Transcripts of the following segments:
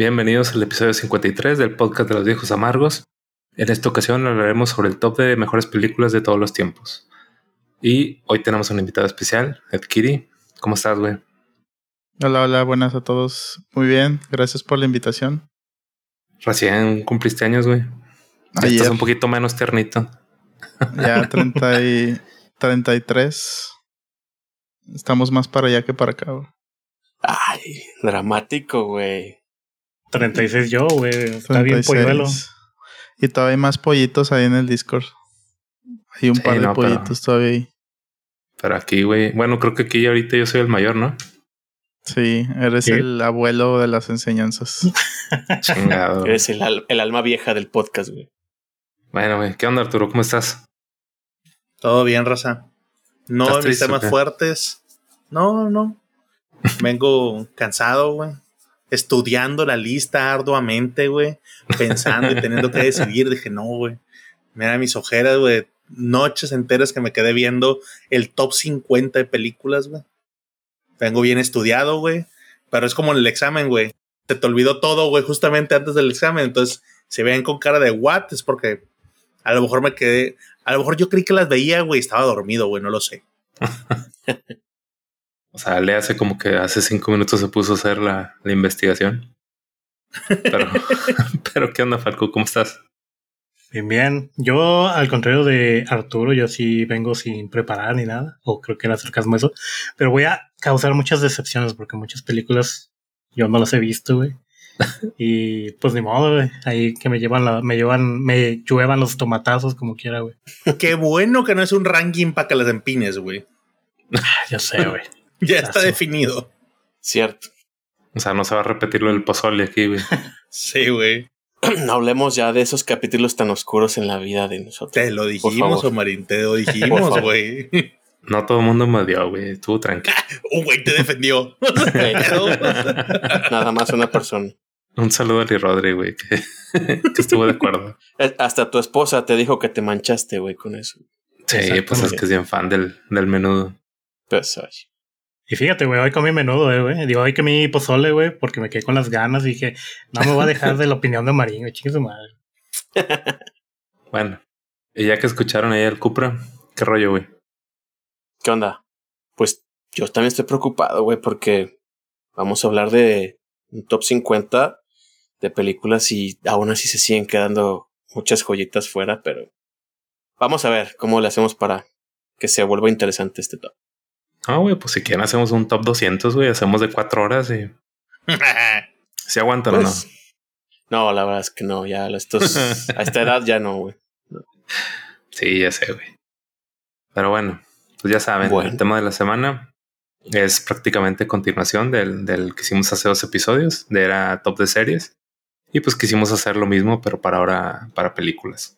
Bienvenidos al episodio 53 del podcast de los viejos amargos. En esta ocasión hablaremos sobre el top de mejores películas de todos los tiempos. Y hoy tenemos un invitado especial, Ed Kiri. ¿Cómo estás, güey? Hola, hola, buenas a todos. Muy bien, gracias por la invitación. Recién cumpliste años, güey. Ayer. estás un poquito menos tiernito. Ya 30 y 33. Estamos más para allá que para acá. güey. Ay, dramático, güey. 36 yo, güey. Está bien 36. polluelo. Y todavía hay más pollitos ahí en el Discord. Hay un Sí, par de no, pero- pollitos todavía ahí. Pero aquí, güey. Bueno, creo que aquí ahorita yo soy el mayor, ¿no? Sí, eres el abuelo de las enseñanzas. Chingado. Eres el, al- el alma vieja del podcast, güey. bueno, güey. ¿Qué onda, Arturo? ¿Cómo estás? Todo bien, raza. No, ¿Estás mis temas fuertes. No, no. Vengo cansado, güey. Estudiando la lista arduamente, güey. Pensando y teniendo que decidir. Dije, no, güey. Mira mis ojeras, güey. Noches enteras que me quedé viendo el top 50 de películas, güey. Vengo bien estudiado, güey. Pero es como en el examen, güey. Se te olvidó todo, güey, justamente antes del examen. Entonces, si ven con cara de what, es porque a lo mejor me quedé. A lo mejor yo creí que las veía, güey. Estaba dormido, güey. No lo sé. O sea, le hace como que hace cinco minutos se puso a hacer la, la investigación. Pero, pero ¿qué onda, Falco? ¿Cómo estás? Bien, bien. Yo, al contrario de Arturo, yo sí vengo sin preparar ni nada. O creo que era sarcasmo eso. Pero voy a causar muchas decepciones porque muchas películas yo no las he visto, güey. Y pues ni modo, güey. Ahí que me llevan la, me llevan, me lluevan los tomatazos como quiera, güey. Qué bueno que no es un ranking para que las empines, güey. Ya sé, güey. Ya está Eso. definido. Cierto. O sea, no se va a repetir lo del pozole aquí, güey. Sí, güey. No hablemos ya de esos capítulos tan oscuros en la vida de nosotros. Te lo dijimos. Omarín. Te lo dijimos, güey. No todo el mundo me odió, güey. Estuvo tranquilo. Un güey te defendió. Nada más una persona. Un saludo a Lee Rodri, güey, que, que estuvo de acuerdo. Eh, Hasta tu esposa te dijo que te manchaste, güey, con eso. Sí, pues es que es bien fan del, del menudo. Pues, ay. Y fíjate, güey, hoy comí menudo, eh, güey. Digo, hoy comí pozole, güey, porque me quedé con las ganas y dije, no me voy a dejar de la opinión de Marín, güey, chingue su madre. Bueno, y ya que escucharon ahí el Cupra, ¿qué rollo, güey? ¿Qué onda? Pues yo también estoy preocupado, güey, porque vamos a hablar de un top 50 de películas y aún así se siguen quedando muchas joyitas fuera, pero vamos a ver cómo le hacemos para que se vuelva interesante este top. Ah, güey, pues si quieren hacemos un top 200, güey. Hacemos de cuatro horas y si aguantan o Pues, no, la verdad es que no, ya estos, a esta edad ya no, güey. no. Sí, ya sé, güey. Pero bueno, pues ya saben, Bueno. el tema de la semana es prácticamente continuación del, del que hicimos hace dos episodios, de era top de series. Y pues quisimos hacer lo mismo, pero para ahora, para películas.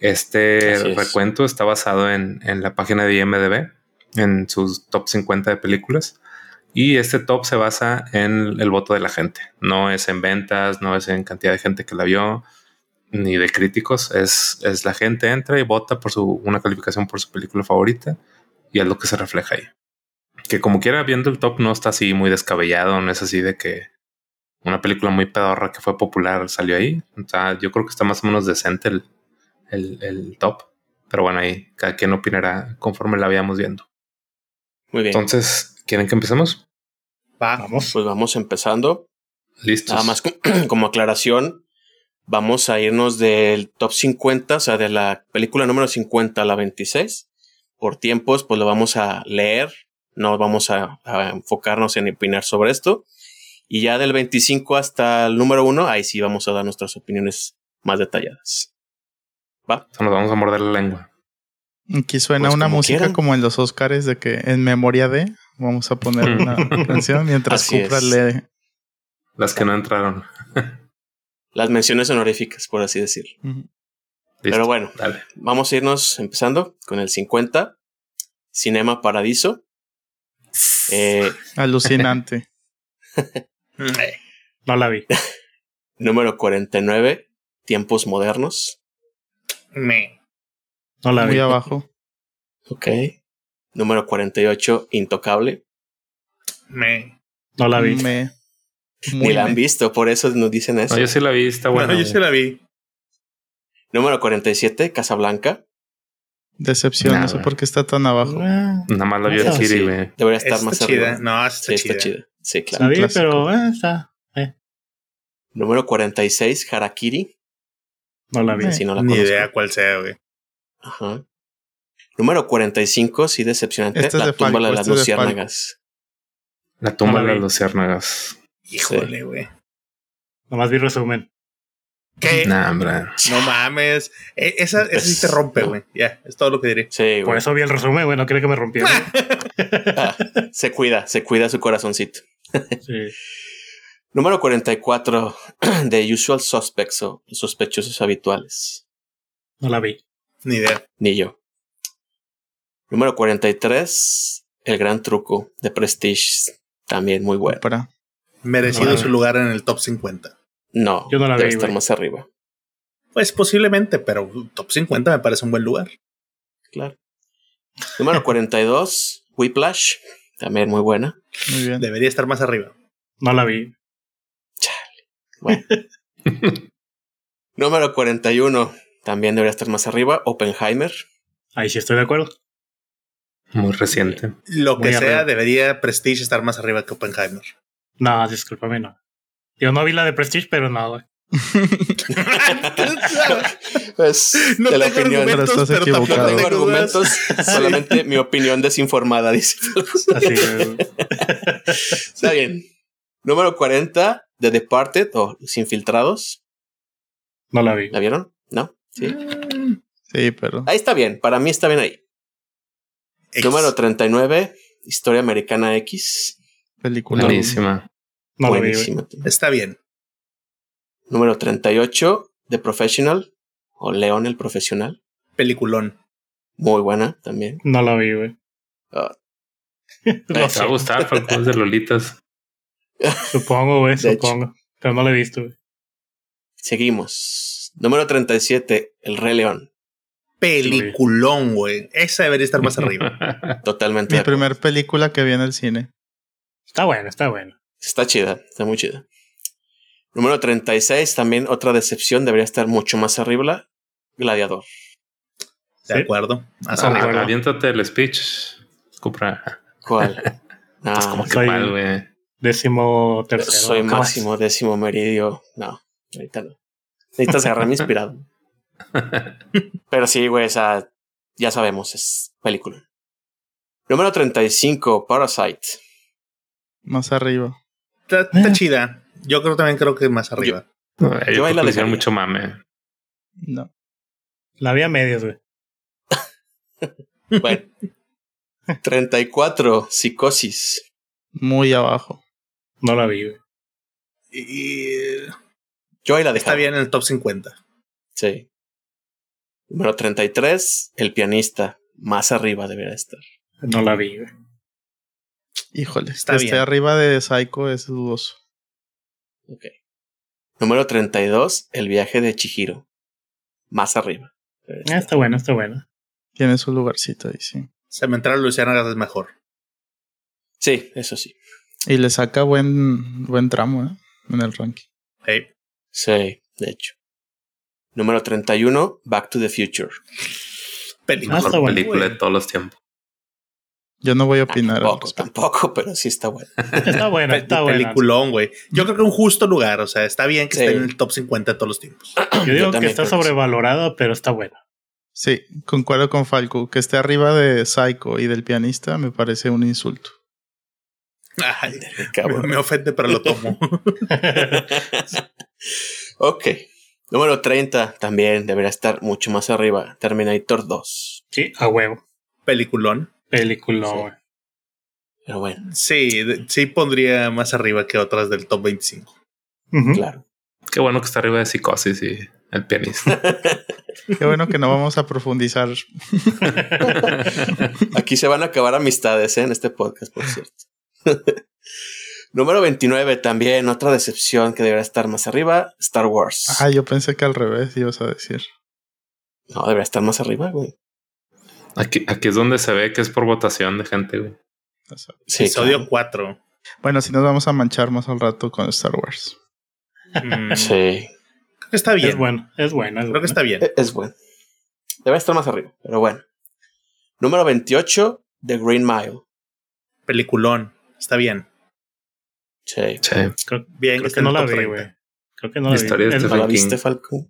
Este Así es. recuento está basado en, en la página de IMDB, en sus top 50 de películas. Y este top se basa en el voto de la gente. No es en ventas, no es en cantidad de gente que la vio, ni de críticos. Es, es la gente entra y vota por su, una calificación por su película favorita. Y es lo que se refleja ahí. Que como quiera, viendo el top no está así muy descabellado, no es así de que una película muy pedorra que fue popular salió ahí. O sea, yo creo que está más o menos decente el, el, el top. Pero bueno, ahí cada quien opinará conforme la vayamos viendo. Muy bien. Entonces, ¿quieren que empecemos? Va. Vamos. pues vamos empezando. Listos. Nada más co- como aclaración, vamos a irnos del top 50, o sea, de la película número 50 a la 26. Por tiempos, pues lo vamos a leer, no vamos a, a enfocarnos en opinar sobre esto. Y ya del 25 hasta el número 1, ahí sí vamos a dar nuestras opiniones más detalladas. ¿Va? O sea, nos vamos a morder la lengua. Aquí suena Pues una como música quieran. como en los Oscars de que en memoria de vamos a poner una canción mientras Así Cupra es. lee. Las que no entraron. Las menciones honoríficas, por así decirlo. Pero bueno, Dale. vamos a irnos empezando con el 50. Cinema Paradiso. Eh, Alucinante. No la vi. número 49. Tiempos modernos. Me. No la Muy vi. abajo. Ok. Número 48, Intocable. Me. No la vi. Me. Ni la han visto, por eso nos dicen eso. No, yo sí la vi, está buena. Bueno, yo sí la vi. Número 47, Casablanca. Decepción, no Nah, sé güey. por qué está tan abajo. Nada más la vio sí. güey. Debería estar Está más chida. arriba. No, está Sí, está chida. chida. Sí, la claro. vi, clásico. pero eh, está. eh, Número 46, Harakiri. no la vi. Eh. Si no la Ni conozco. idea cuál sea, güey. Ajá. Número 45, sí, decepcionante. Este es la de tumba Falco, de las este es de Falco. luciérnagas. La tumba No de la las luciérnagas. Híjole, güey. Nomás vi resumen. ¿Qué? Nah. No mames. E- esa, esa sí te rompe, güey. Ya, es todo lo que diré. Sí, Por eso vi el resumen, güey. No quería que me rompiera. Ah, se cuida, se cuida su corazoncito. sí. Número 44, The Usual Suspects o sospechosos habituales. No la vi. Ni idea. Ni yo. Número 43, El Gran Truco de Prestige. También muy bueno. Para. Merecido No, su lugar en el top 50. No, Yo no la debe vi, estar más arriba. Pues posiblemente, pero top 50 me parece un buen lugar. Claro. Número 42, Whiplash. También muy buena. Muy bien. Debería estar más arriba. No la vi. Bueno. Número 41, también debería estar más arriba. Oppenheimer. Ahí sí estoy de acuerdo. Muy reciente. Lo que sea, debería Prestige estar más arriba que Oppenheimer. No, discúlpame, no. Yo no vi la de Prestige, pero no, güey. Pues, no de la tengo opinión. Pero argumentos, estás pero, No equivocado. tengo argumentos, solamente mi opinión desinformada, dice. Así, güey. Está bien. Número 40, The Departed o Los Infiltrados. No la vi. ¿La vieron? ¿No? Sí. Sí, pero. Ahí está bien. Para mí está bien ahí. X. Número 39, Historia Americana X. Película. Buenísima. No la vi, güey. Buenísima. Está bien. Número 38, The Professional o León el Profesional. Peliculón. Muy buena también. No la vi, güey. Ah. Te va a gustar, Falco, es de Lolitas. supongo, güey, hecho. supongo. Pero no la he visto, güey. Seguimos. Número 37, El Rey León. Peliculón, güey. Esa debería estar más arriba. Totalmente. Mi de acuerdo. primer película que vi en el cine. Está buena, está buena. Está chida, está muy chida. Número 36, también otra decepción, debería estar mucho más arriba. Gladiador. De Sí. acuerdo. Más Ah, arriba. aviéntate el speech. Cupra. ¿Cuál? Pues Ah, como que soy- mal, güey. Décimo tercero. soy máximo, décimo meridio. No, ahorita no. Necesitas agarrarme inspirado. Pero sí, güey, o sea, ya sabemos, es película. Número 35, Parasite. Más arriba. Está, está chida. Yo creo también creo que más arriba. No, Yo yo ahí la dejaría. mucho mame. No. La vi a medias, güey. Bueno. 34, Psicosis. Muy abajo. No la vi, güey. Y Yo ahí la está dejaba. bien en el top 50. Sí. Número 33, El pianista. Más arriba debería estar. No la vi. Híjole. Está que esté bien. arriba de Psycho es dudoso. Ok. Número 32, El viaje de Chihiro. Más arriba. Ah, está buena, está buena. Tiene su lugarcito ahí, sí. Cementerio Luciana es mejor. Sí, eso sí. Y le saca buen, buen tramo, ¿eh? En el ranking. Hey. Sí, de hecho. Número 31, Back to the Future. Película. Ah, Mejor película güey. de todos los tiempos. Yo no voy a Ah, opinar. al tampoco, tampoco, pero sí está bueno. Está buena, Pe- está buena. Peliculón, güey. Yo creo que un justo lugar. O sea, está bien que Sí. esté en el top 50 de todos los tiempos. Yo digo que está sobrevalorada, pero está buena. Sí, concuerdo con Falco. Que esté arriba de Psycho y del pianista me parece un insulto. Ay, me, Cabrón. me ofende, pero lo tomo. ok. Número 30 también debería estar mucho más arriba. Terminator 2. sí, a huevo. Peliculón. Sí. güey. Pero bueno, Sí, sí pondría más arriba que otras del top 25. Ujú. claro. Qué bueno que está arriba de psicosis y el pianista. Qué bueno que no vamos a profundizar. Aquí se van a acabar amistades ¿eh? en este podcast, por cierto. Número 29 también, otra decepción que debería estar más arriba, Star Wars. Ah, yo pensé que al revés ibas a decir. No, debería estar más arriba, güey. Aquí, aquí es donde se ve que es por votación de gente, güey. Sí, Episodio claro. 4. Bueno, si nos vamos a manchar más al rato con Star Wars. Mm, Sí. Creo que está bien. Es bueno, es bueno. Es Creo que está bien. E- Es bueno. Debe estar más arriba, pero bueno. Número 28, The Green Mile. Peliculón. Está bien. Sí. Sí. Creo, Bien, creo que no la vi, 30. güey. Creo que no la vi. Historia de Es, ¿No Stephen la King. viste, Falcon?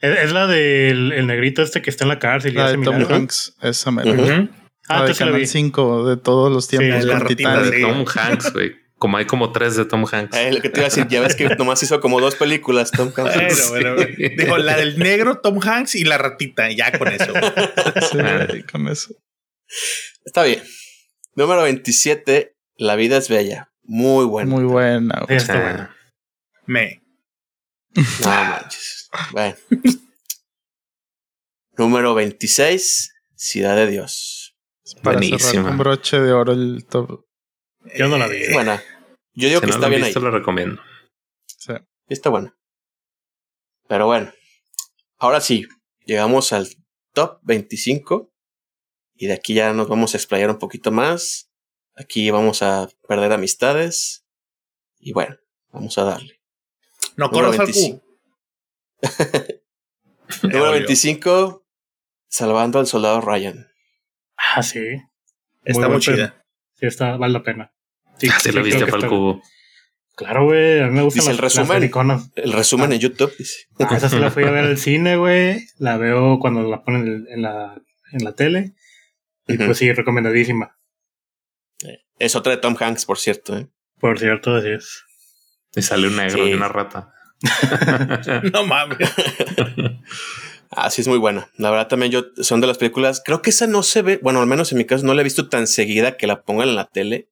es- es la del el negrito este que está en la cárcel y La hace de Tom. Hanks, esa mera. Ujú. Ujú. Ah, la de entonces sí la Canal vi. 5 de todos los tiempos Sí, la con ratita, La Titanic. de. Tom Hanks, güey. Como hay como tres de Tom Hanks. Eh, lo que te iba a decir, ya ves que nomás hizo como dos películas, Tom Hanks. Bueno, bueno, Dijo la del negro, Tom Hanks y la ratita. Ya con eso. Sí, con eso. Está bien. Número 27, La vida es bella. Muy bueno. Muy buena. Güey. está Sí. bueno. Me. No manches. Bueno. Número 26, Ciudad de Dios. Para Buenísima. con broche de oro el top. Yo no la vi. Es buena. Yo digo Si que no está bien ahí. visto, lo recomiendo. Sí. Está buena. Pero bueno. Ahora sí, llegamos al top 25. Y de aquí ya nos vamos a explayar un poquito más. Aquí vamos a perder amistades. Y bueno, vamos a darle. No Número corras al 25. Q. Número obvio. 25, Salvando al Soldado Ryan. Ah, sí. Está muy chida. Sí, está, vale la pena. Sí, Ah, sí, lo viste, que está- Falco. Claro, güey. A mí me gustan Dice las, el resumen. las. El resumen en YouTube dice. Ah, esa sí la fui a ver al cine, güey. La veo cuando la ponen en, la, en la tele. Y pues sí, recomendadísima. Es otra de Tom Hanks, por cierto. ¿eh? Por cierto, así es. Y sale un negro Sí. y una rata. No mames. Ah, sí, es muy buena. La verdad también yo son de las películas. Creo que esa no se ve. Bueno, al menos en mi caso no la he visto tan seguida que la pongan en la tele.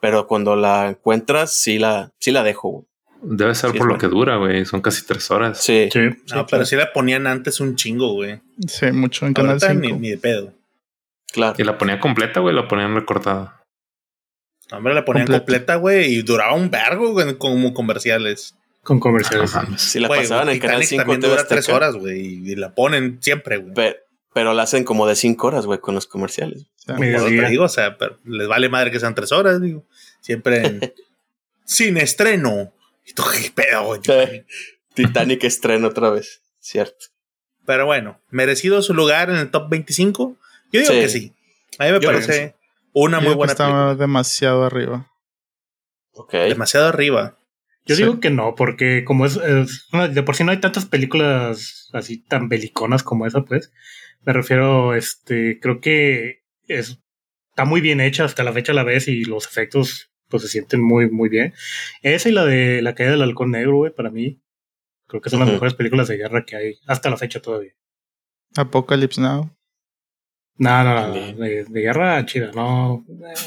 Pero cuando la encuentras, sí la, sí la dejo. güey. Debe ser Sí, por lo bueno. que dura, güey. Son casi tres horas. Sí. Sí, sí, No, pero sí la ponían antes un chingo, güey. Sí, mucho en Canal ni, 5. ni de pedo. Claro. Y la ponía completa, güey. La ponían recortada. No, Hombre, la ponían Completa. completa, güey, y duraba un vergo güey, como comerciales. Con comerciales. mames. Si la pasaban en Canal Titanic 5 también dura tres horas, güey, y la ponen siempre, güey. pe- pero la hacen como de cinco horas, güey, con los comerciales. O sea, te digo, o sea, pero les vale madre que sean tres horas, digo. Siempre en- sin estreno. Y tú, qué pedo, güey. Titanic estreno otra vez. Cierto. Pero bueno, merecido su lugar en el top 25. Yo digo Sí. que sí. A mí me Yo parece una muy buena está película. demasiado arriba. Ok. Demasiado arriba. Yo Sí. digo que no, porque como es, de por sí no hay tantas películas así tan beliconas como esa, pues. Me refiero, este, creo que es, está muy bien hecha hasta la fecha a la vez y los efectos pues se sienten muy, muy bien. Esa y la de la caída del halcón negro, güey, para mí, creo que son las mejores películas de guerra que hay hasta la fecha todavía. Apocalypse Now. No, no, no, de, de guerra chida, no.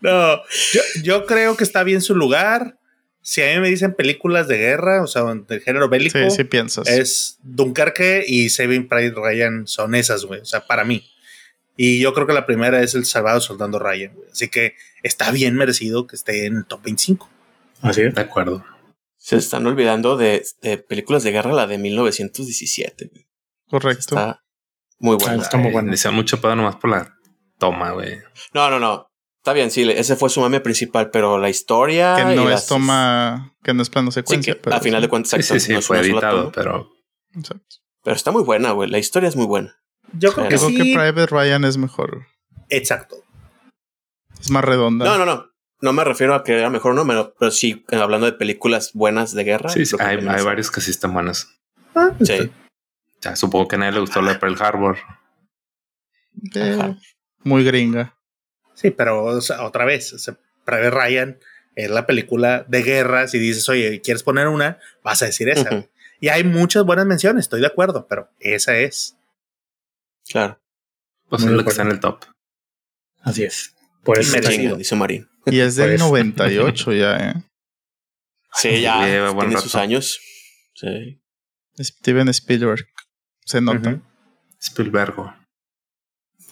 No, yo, yo creo que está bien su lugar. Si a mí me dicen películas de guerra, o sea, del género bélico, Sí, sí piensas. es Dunkerque y Saving Private Ryan son esas, güey. O sea, para mí. Y yo creo que la primera es El Salvado Soldando Ryan. Así que está bien merecido que esté en el top 25. Así es. De acuerdo. Se están olvidando de, de películas de guerra, la de 1917. güey. Correcto. Está muy Ah, buena. está muy Le bueno. hicieron mucho pedo nomás por la toma, güey. No, no, no. Está bien, sí, ese fue su mame principal, pero la historia. que y no las- es toma, que no es plano Sí, secuencia. que pero a final de cuentas, Sí, sí, exacto, sí, no fue editado, pero Exacto. Pero está muy buena, güey. La historia es muy buena. Yo creo Pero- que creo sí. que Private Ryan es mejor. Exacto. Es más redonda. No, no, no. No me refiero a que era mejor número, pero sí eh, hablando de películas buenas de guerra. sí, sí, que hay, hay esa. varios que sí están buenas. Ah, Sí. O sea, supongo que a nadie le gustó la de Pearl Harbor. Eh, muy gringa. Sí, pero o sea, otra vez, o sea, Private Ryan es la película de guerra. Si dices, oye, ¿quieres poner una? Vas a decir esa. Y hay muchas buenas menciones, estoy de acuerdo, pero esa es. Claro. Pues Muy es lo que está en el top. Así es. Por eso. Merecido. Dice Marín. Y es del Pues. 98 ya, ¿eh? Sí, ya Lleva tiene sus años. Sí. Steven Spielberg. Se nota. Ujú. Spielberg.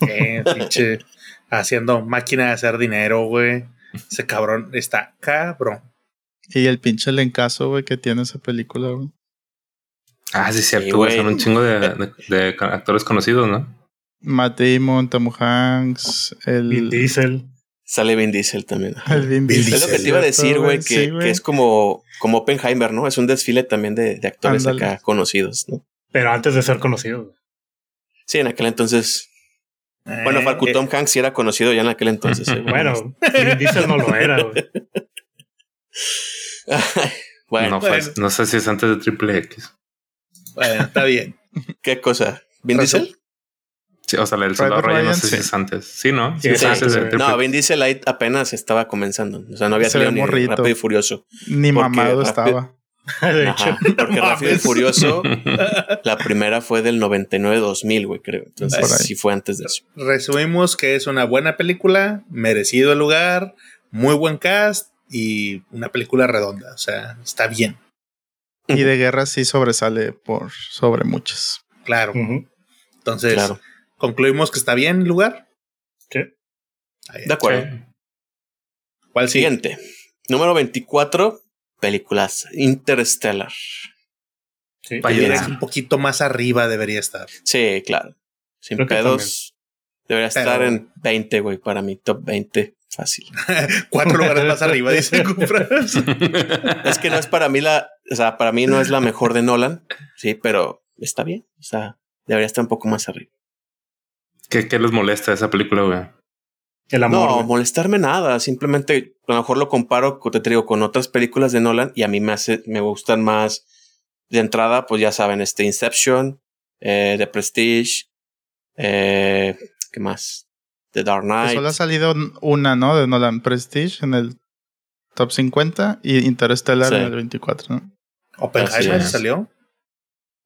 Eh, pinche, haciendo máquina de hacer dinero, güey. Ese cabrón está cabrón. Y el pinche lencazo, güey, que tiene esa película, güey. Ah, sí, Sí, cierto, güey. Son un chingo de, de- de actores conocidos, ¿no? Matt Damon, Tom Hanks, el. Vin Diesel. Sale Vin Diesel también. el Vin Vin Diesel, Es lo que te iba a decir, güey, que, sí, güey. que es como, como Oppenheimer, ¿no? Es un desfile también de, de actores acá conocidos, ¿no? Pero antes de ser conocido. Sí, en aquel entonces. Bueno, Eh, Falco eh, Tom Hanks sí era conocido ya en aquel entonces. ¿eh? Bueno, Vin Diesel no lo era, güey. bueno, no, fue- bueno. no sé si es antes de Triple X. bueno, está bien. ¿qué cosa? ¿Vin Diesel? Sí, o sea, el soldado Ryan no sé si es antes. Sí, ¿no? Sí, es sí, antes sí. No. Vin Diesel ahí apenas estaba comenzando. O sea, no había Se salido ni morrito. Rápido y Furioso. Ni mamado rápido- estaba. De Ajá, hecho, porque Rápido y. Furioso, la primera fue del 99-2000, güey, creo. Entonces sí fue antes de eso. Resumimos que es una buena película, merecido el lugar, muy buen cast y una película redonda. O sea, está bien. Y de guerra sí sobresale por sobre muchas. Claro. Entonces, Claro. concluimos que está bien el lugar. Sí. Ahí. De acuerdo. ¿Cuál sigue? Siguiente. Número 24, películas Interstellar. Sí. Un poquito más arriba debería estar. Sí, claro. Sin Creo pedos. Debería Pero- estar en 20, güey, para mi top 20. Fácil. Cuatro lugares más arriba, dice es que no es para mí la, o sea, para mí no es la mejor de Nolan, sí, pero está bien. O sea, debería estar un poco más arriba. ¿Qué, ¿Qué les molesta esa película, güey? El amor. no, molestarme nada. Simplemente a lo mejor lo comparo, te digo, con otras películas de Nolan y a mí me hace, me gustan más de entrada, pues ya saben, este Inception, eh, The Prestige, eh, ¿qué más? The Dark Que Knight. solo ha salido una, ¿no? De Nolan Prestige en el top 50 y Interstellar Sí. en el 24, ¿no? Oppenheimer salió.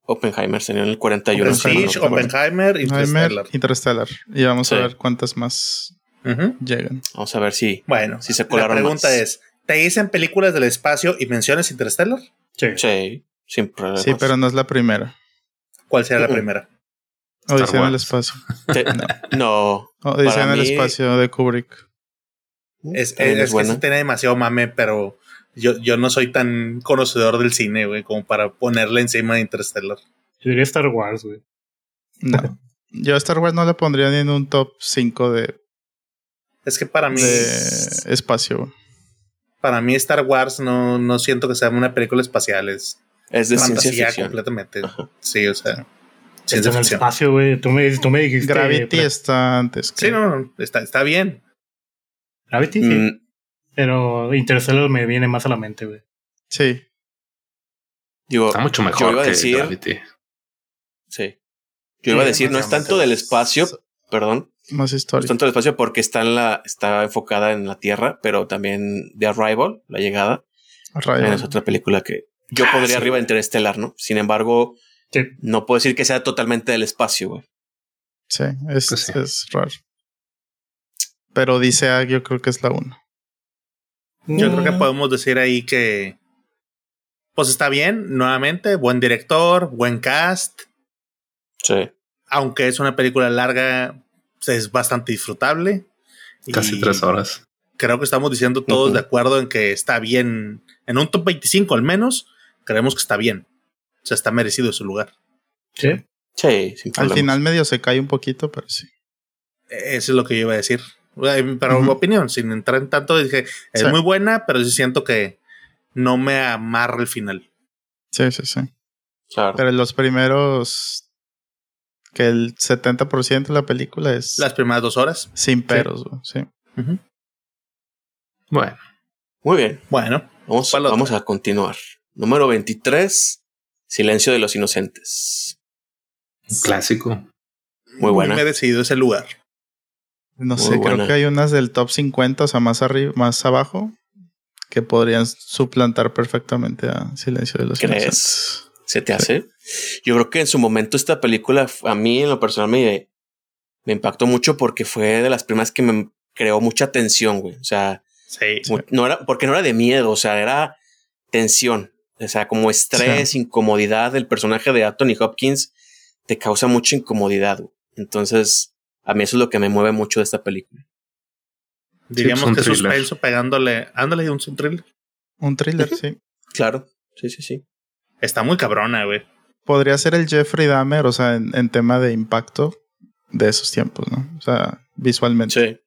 Oppenheimer salió en el 41. Prestige. Oppenheimer, Oppenheimer, Interstellar. Interstellar. Y vamos Sí. a ver cuántas más Llegan. Vamos a ver si. Bueno, Si se la colaron pregunta más. es: ¿te dicen películas del espacio y mencionas Interstellar? Sí. Sí, sin problema. Sí, pero no es la primera. ¿Cuál será la primera? Odisea en el espacio. no. Odisea Para en el mí- espacio de Kubrick. Es, También es, es que sí tiene demasiado mame, pero yo, yo no soy tan conocedor del cine, güey, como para ponerle encima de Interstellar. Yo diría Star Wars, güey. No. Yo a Star Wars no la pondría ni en un top 5 de, Es que para mí, de espacio. para mí Star Wars no, no siento que sea una película espacial, es Es de ciencia fantasía ficción. completamente. Ajá. Sí, o sea, ciencia ficción. espacio, güey. Tú me, tú me dijiste. Gravity está antes. que- Sí, no, no, está, está bien. Gravity, sí. Mm, Pero Interstellar me viene más a la mente, güey. Sí. digo, Está mucho yo mejor iba a que decir- Gravity. sí. Yo iba a decir, no es tanto del espacio, perdón, Más historia. tanto del espacio porque está en la, está enfocada en la Tierra, pero también The Arrival, la llegada, Ryan. es otra película que yo Ah, pondría sí. arriba de Interestelar, ¿no? Sin embargo, Sí. no puedo decir que sea totalmente del espacio, güey. Sí, es, Pues sí. es raro. Pero dice yo creo que es la 1. Yo creo que Mm, podemos decir ahí que, pues está bien, nuevamente, buen director, buen cast, Sí. aunque es una película larga, es bastante disfrutable. Casi Y tres horas. Creo que estamos diciendo todos de acuerdo en que está bien, en un top 25 al menos, creemos que está bien. O sea, está merecido su lugar. Sí. Sí, sin Al final medio se cae un poquito, pero sí. Eso es lo que yo iba a decir. Pero Ujú. opinión, sin entrar en tanto, dije, es Sí. muy buena, pero sí siento que no me amarra el final. Sí, sí, sí. Claro. Pero los primeros. Que el 70% de la película es Las primeras dos horas. sin peros, güey, sí. Ujú. Bueno, Muy bien. Bueno, Vamos, vamos a continuar. Número 23. Silencio de los inocentes. un clásico. Muy buena. merecido ese lugar. No Muy sé, buena. creo que hay unas del top 50, o sea, más arriba, más abajo, que podrían suplantar perfectamente a Silencio de los ¿Crees? Inocentes. ¿Se te hace? Yo creo que en su momento esta película a mí en lo personal me, me impactó mucho porque fue de las primeras que me creó mucha tensión, güey. O sea, Sí. Sí. mu- no era, porque no era de miedo, o sea, era tensión. O sea, como estrés, incomodidad. El personaje de Anthony Hopkins te causa mucha incomodidad. güey. Entonces, a mí eso es lo que me mueve mucho de esta película. Diríamos que thriller. suspenso pegándole. Ándale, un, un thriller. Un thriller, sí. Claro, sí, sí, sí. Está muy cabrona, güey. Podría ser el Jeffrey Dahmer, o sea, en, en tema de impacto, de esos tiempos, ¿no? O sea, visualmente. Sí.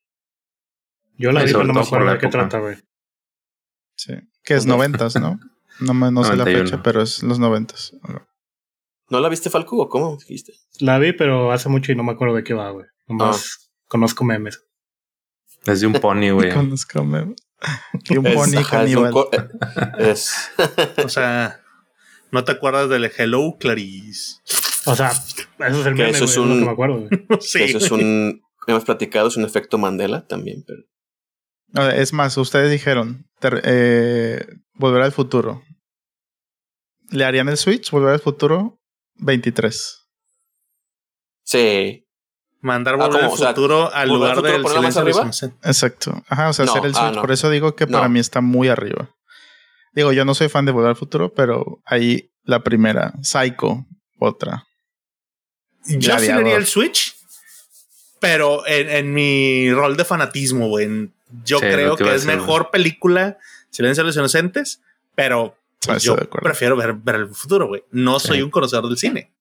Yo la vi, pero no me acuerdo de qué trata, güey. Sí. Que es noventas, ¿no? No, me- no sé la 91. fecha, pero es los noventas. ¿No la viste, Falco, o cómo dijiste? La vi, pero hace mucho y no me acuerdo de qué va, güey. Nomás conozco memes. Es de un pony, güey. Conozco memes. Y un Es- pony ajá, es un caníbal. eh, es- O sea, ¿no te acuerdas del Hello Clarice? O sea, eso es el Que meme, eso es un- que me acuerdo, sí. Eso es un. Hemos platicado, es un efecto Mandela también, pero. Es más, ustedes dijeron ter- eh, Volver al futuro. ¿Le harían el Switch? Volver al futuro 23. Sí. Mandar Ah, volver al O sea, futuro al ¿volver al lugar del silencio de los. Exacto. Ajá, o sea, No, hacer el ah, Switch. no. Por eso digo que No. para mí está muy arriba. Digo, yo no soy fan de Volver al futuro, pero ahí la primera. Psycho, otra. Yo sí haría el Switch, pero en, en mi rol de fanatismo, güey. Yo Sí, creo que es mejor película Silencio de los Inocentes, pero Ah, pues, yo prefiero ver, ver el futuro, güey. No Sí. soy un conocedor del cine.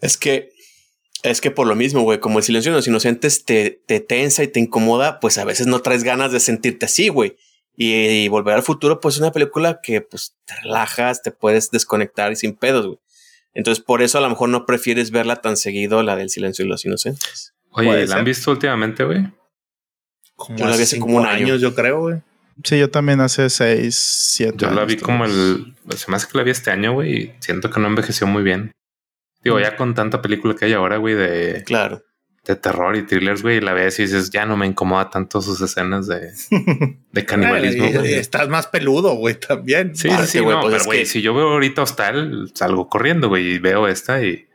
Es que. Es que por lo mismo, güey, como el silencio de los inocentes te, te tensa y te incomoda, pues a veces no traes ganas de sentirte así, güey. Y, y volver al futuro, pues es una película que pues te relajas, te puedes desconectar y sin pedos, güey. Entonces, por eso a lo mejor no prefieres verla tan seguido, la del silencio de los inocentes. Oye, ¿la han visto últimamente, güey? Como Yo la vi hace como un año. años, yo creo, güey. Sí, yo también hace 6, 7 Yo la vi como el. Se me hace que la vi este año, güey, y siento que no envejeció muy bien. Digo, ya con tanta película que hay ahora, güey, de, Claro. De terror y thrillers, güey, y la ves y dices, ya no me incomoda tanto sus escenas de, de canibalismo. Estás más peludo, güey, también. Sí, sí, Aparte, sí, güey, no, pues pero güey, que- si yo veo ahorita Hostal, salgo corriendo, güey, y veo esta y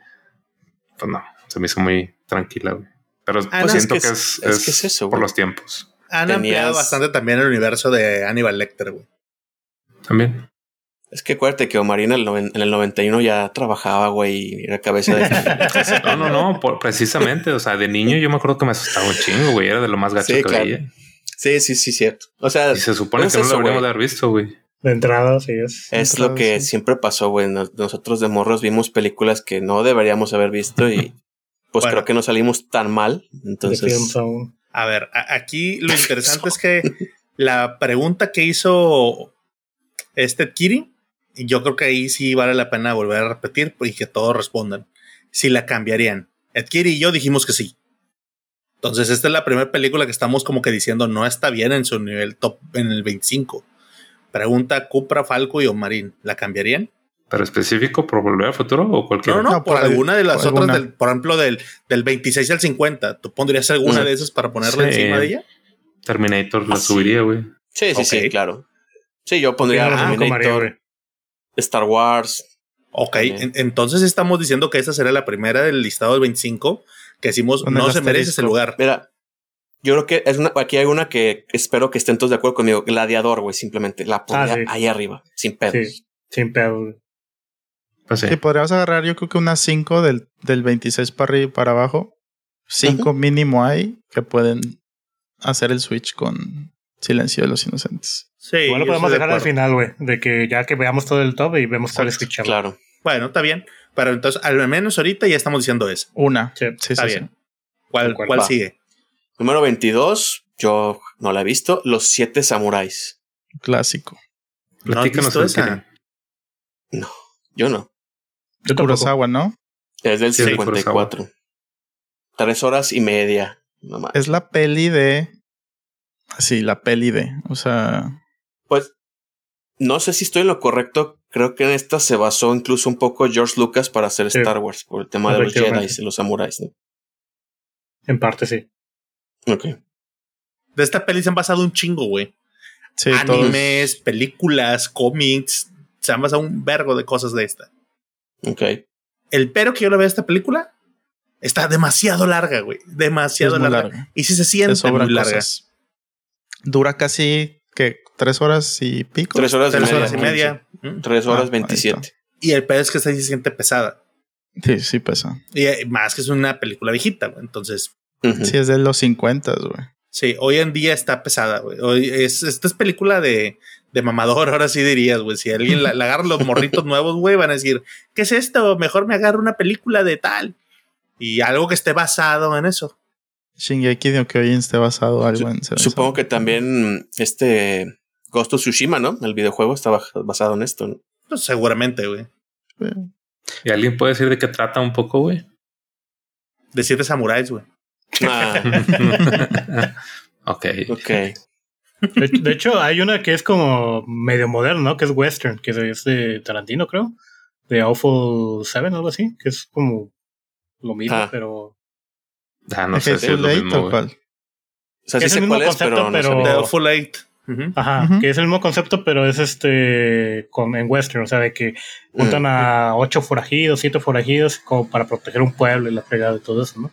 pues no, se me hizo muy tranquila, güey. Pero Ah, pues no, siento es que que, es- es, es que es eso, por los tiempos Han Tenías- ampliado bastante también el universo de Hannibal Lecter, güey. también. Es que acuérdate que Omar en el, en el 91 ya trabajaba, güey, y era cabeza de. No, no, no, por- precisamente, o sea, de niño yo me acuerdo que me asustaba un chingo, güey, era de lo más gacho Sí, que claro. veía. sí, sí, sí, cierto. O sea, Y se supone Pues que no eso, lo deberíamos de haber visto, güey. De entrada, sí es. es entrada, lo que sí. siempre pasó, güey. Nos- Nosotros de morros vimos películas que no deberíamos haber visto y pues Bueno. creo que no salimos tan mal. Entonces. A ver, a- aquí lo interesante es que la pregunta que hizo este Kiri, y yo creo que ahí sí vale la pena volver a repetir y que todos respondan. Si la cambiarían. Ed Kiri y yo dijimos que sí. Entonces, esta es la primera película que estamos como que diciendo no está bien en su nivel top en el 25. Pregunta Cupra, Falco y Omarín. ¿La cambiarían? Pero específico por volver al futuro o cualquier. No, no, No, por, por- alguna de las por otras, del, por ejemplo, del, del 26 al 50. ¿Tú pondrías alguna de esas para ponerla Sí. encima de ella? Terminator la Ah, subiría, güey. sí, sí, sí, claro. Sí, yo pondría María, Terminator. Star Wars. Ok, entonces estamos diciendo que esta será la primera del listado del 25 que decimos no se merece ese lugar. Mira, yo creo que es una, aquí hay una que espero que estén todos de acuerdo conmigo. Gladiador, güey, simplemente la pondría Ah, sí. ahí arriba, sin pedos. Sí, sin pedo. güey. Pues sí. Sí, podríamos agarrar yo creo que unas 5 del, del 26 para arriba y para abajo. 5 mínimo hay que pueden hacer el switch con Silencio de los Inocentes. Sí, Igual lo podemos de dejar al final, güey. De que ya que veamos todo el top y vemos cuál Exacto. escuchar. Claro. Bueno, está bien. Pero entonces, al menos ahorita ya estamos diciendo eso. Una. Sí, Sí, Está sí, bien. sí. ¿Cuál, cuál sigue? Número 22, yo no la he visto. Los siete samuráis. Clásico. ¿No has visto esa? No, yo no. Yo tampoco. Kurosawa, ¿no? Es del Sí, de 54. Tres horas y media. No. Es la peli de. Sí, la peli de. O sea. Pues no sé si estoy en lo correcto. Creo que en esta se basó incluso un poco George Lucas para hacer Sí. Star Wars por el tema de los. Jedi y los samuráis. ¿no? En parte sí. Ok. De esta peli se han basado un chingo, güey. Sí, todos. Animes, películas, cómics. Se han basado un vergo de cosas de esta. Ok. El pero que yo le veo a esta película está demasiado larga, güey. Demasiado Es muy larga. larga. Y si se Te siente muy larga. cosas. Dura casi. que ¿Tres horas y pico? Tres horas, Tres y, horas y media. media. Mm. Tres Ah, horas ahí veintisiete. Y el pedo es que esta sí se siente pesada. Sí, sí pesa. Y eh, más que es una película viejita, güey. Entonces. Sí, es de los 50, güey. sí, hoy en día está pesada, güey. Hoy es, esta es película de, de mamador, ahora sí dirías, güey. Si alguien la, la agarra los morritos nuevos, güey, van a decir, ¿qué es esto? Mejor me agarro una película de tal. Y algo que esté basado en eso. Shingeki de Kyojin esté basado algo en Supongo que también este Ghost of Tsushima, ¿no? El videojuego está basado en esto, ¿no? Pues seguramente, güey. ¿Y alguien puede decir de qué trata un poco, güey? De siete samuráis, güey. Ah, Ok. ok. De, de hecho, hay una que es como medio moderna, ¿no? Que es western, que es de Tarantino, creo. De Awful Seven, algo así. Que es como lo mismo, Ah. pero... Ah, no ¿Es sé si es lo Eight mismo, güey. O sea, sí es sé el mismo cuál es, concepto, pero no pero- sabía. The Full Ajá, que es el mismo concepto, pero es este con, en western, o sea, de que juntan Mm. a ocho forajidos, siete forajidos, como para proteger un pueblo y la pegada y todo eso, ¿no?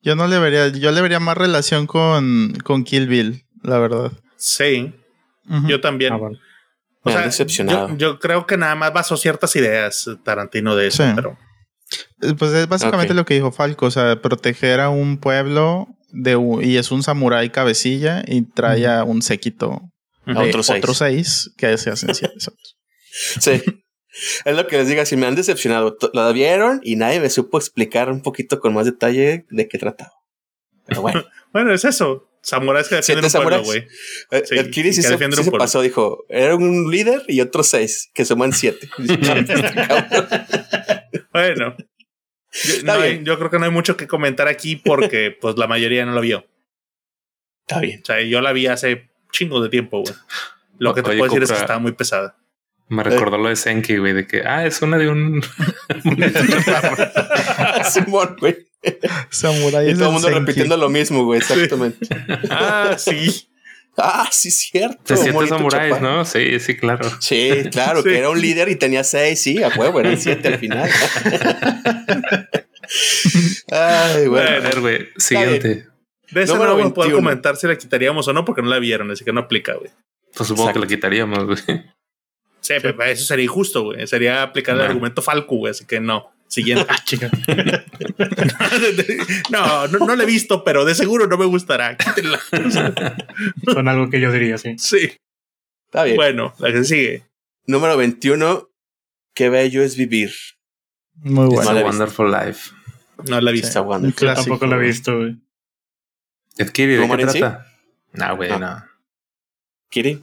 Yo no le vería, yo le vería más relación con, con Kill Bill, la verdad. Sí, yo también. Ah, bueno. O Me sea, decepcionado. Yo, yo creo que nada más basó ciertas ideas Tarantino de eso, Sí. pero Eh, Pues es básicamente lo que dijo Falco, o sea, proteger a un pueblo de u- y es un samurái cabecilla y trae a un séquito A de otros seis. otros seis que se hacen siete. Sí. Es lo que les diga, si me han decepcionado. La vieron y nadie me supo explicar un poquito con más detalle de qué trataba. Pero bueno, bueno, es eso. Samuráis que defienden Siete un pueblo, samuráis. güey. eh, Sí, el Kiri sí se, sí un se pueblo. pasó, dijo, era un líder y otros seis, que suman siete. Bueno. Yo, Está no hay- yo creo que no hay mucho que comentar aquí porque pues la mayoría no lo vio. Está bien. O sea, yo la vi hace chingo de tiempo, güey. Lo que te Oye, puedo decir es que estaba muy pesada. Me recordó lo de Senki, güey, de que, ah, es una de un. Simón, güey. Samurái Y todo el el mundo Senki. repitiendo lo mismo, güey, exactamente. Ah, sí. Ah, sí, cierto. siete samuráis. ¿no? Sí, sí, claro. Sí, claro, Sí. que era un líder y tenía seis, sí, a huevo, eran siete al final. Ay, A bueno. ver, güey, siguiente. De esa Número no vamos a poder 21. comentar si la quitaríamos o no porque no la vieron, así que no aplica, güey. Pues supongo Exacto. que la quitaríamos, güey. Sí, pero eso sería injusto, güey. Sería aplicar el argumento Falco, güey. Así que no. Siguiente. Ah, chica. no, no, no la he visto, pero de seguro no me gustará. Quítenla. Son algo que yo diría, sí. Sí. Está bien. Bueno, la que sigue. Número 21. Qué bello es vivir. Muy bueno. No la a he visto. Wonderful Life. No la he visto. Wonderful. Yo tampoco lo he visto, güey. Ed Kiri, ¿de ¿Cómo, qué trata? No, güey, Ah. no.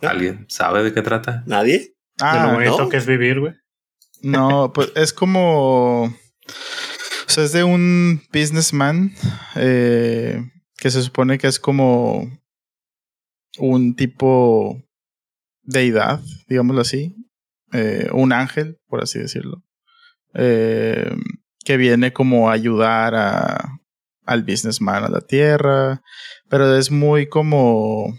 ¿Alguien sabe de qué trata? ¿Nadie? de lo Ah, bonito ¿no? que es vivir, güey. No, pues es como. O sea, es de un businessman eh, que se supone que es como un tipo deidad, digámoslo así. eh, un ángel, por así decirlo. eh, que viene como a ayudar a, al businessman a la tierra. Pero es muy como.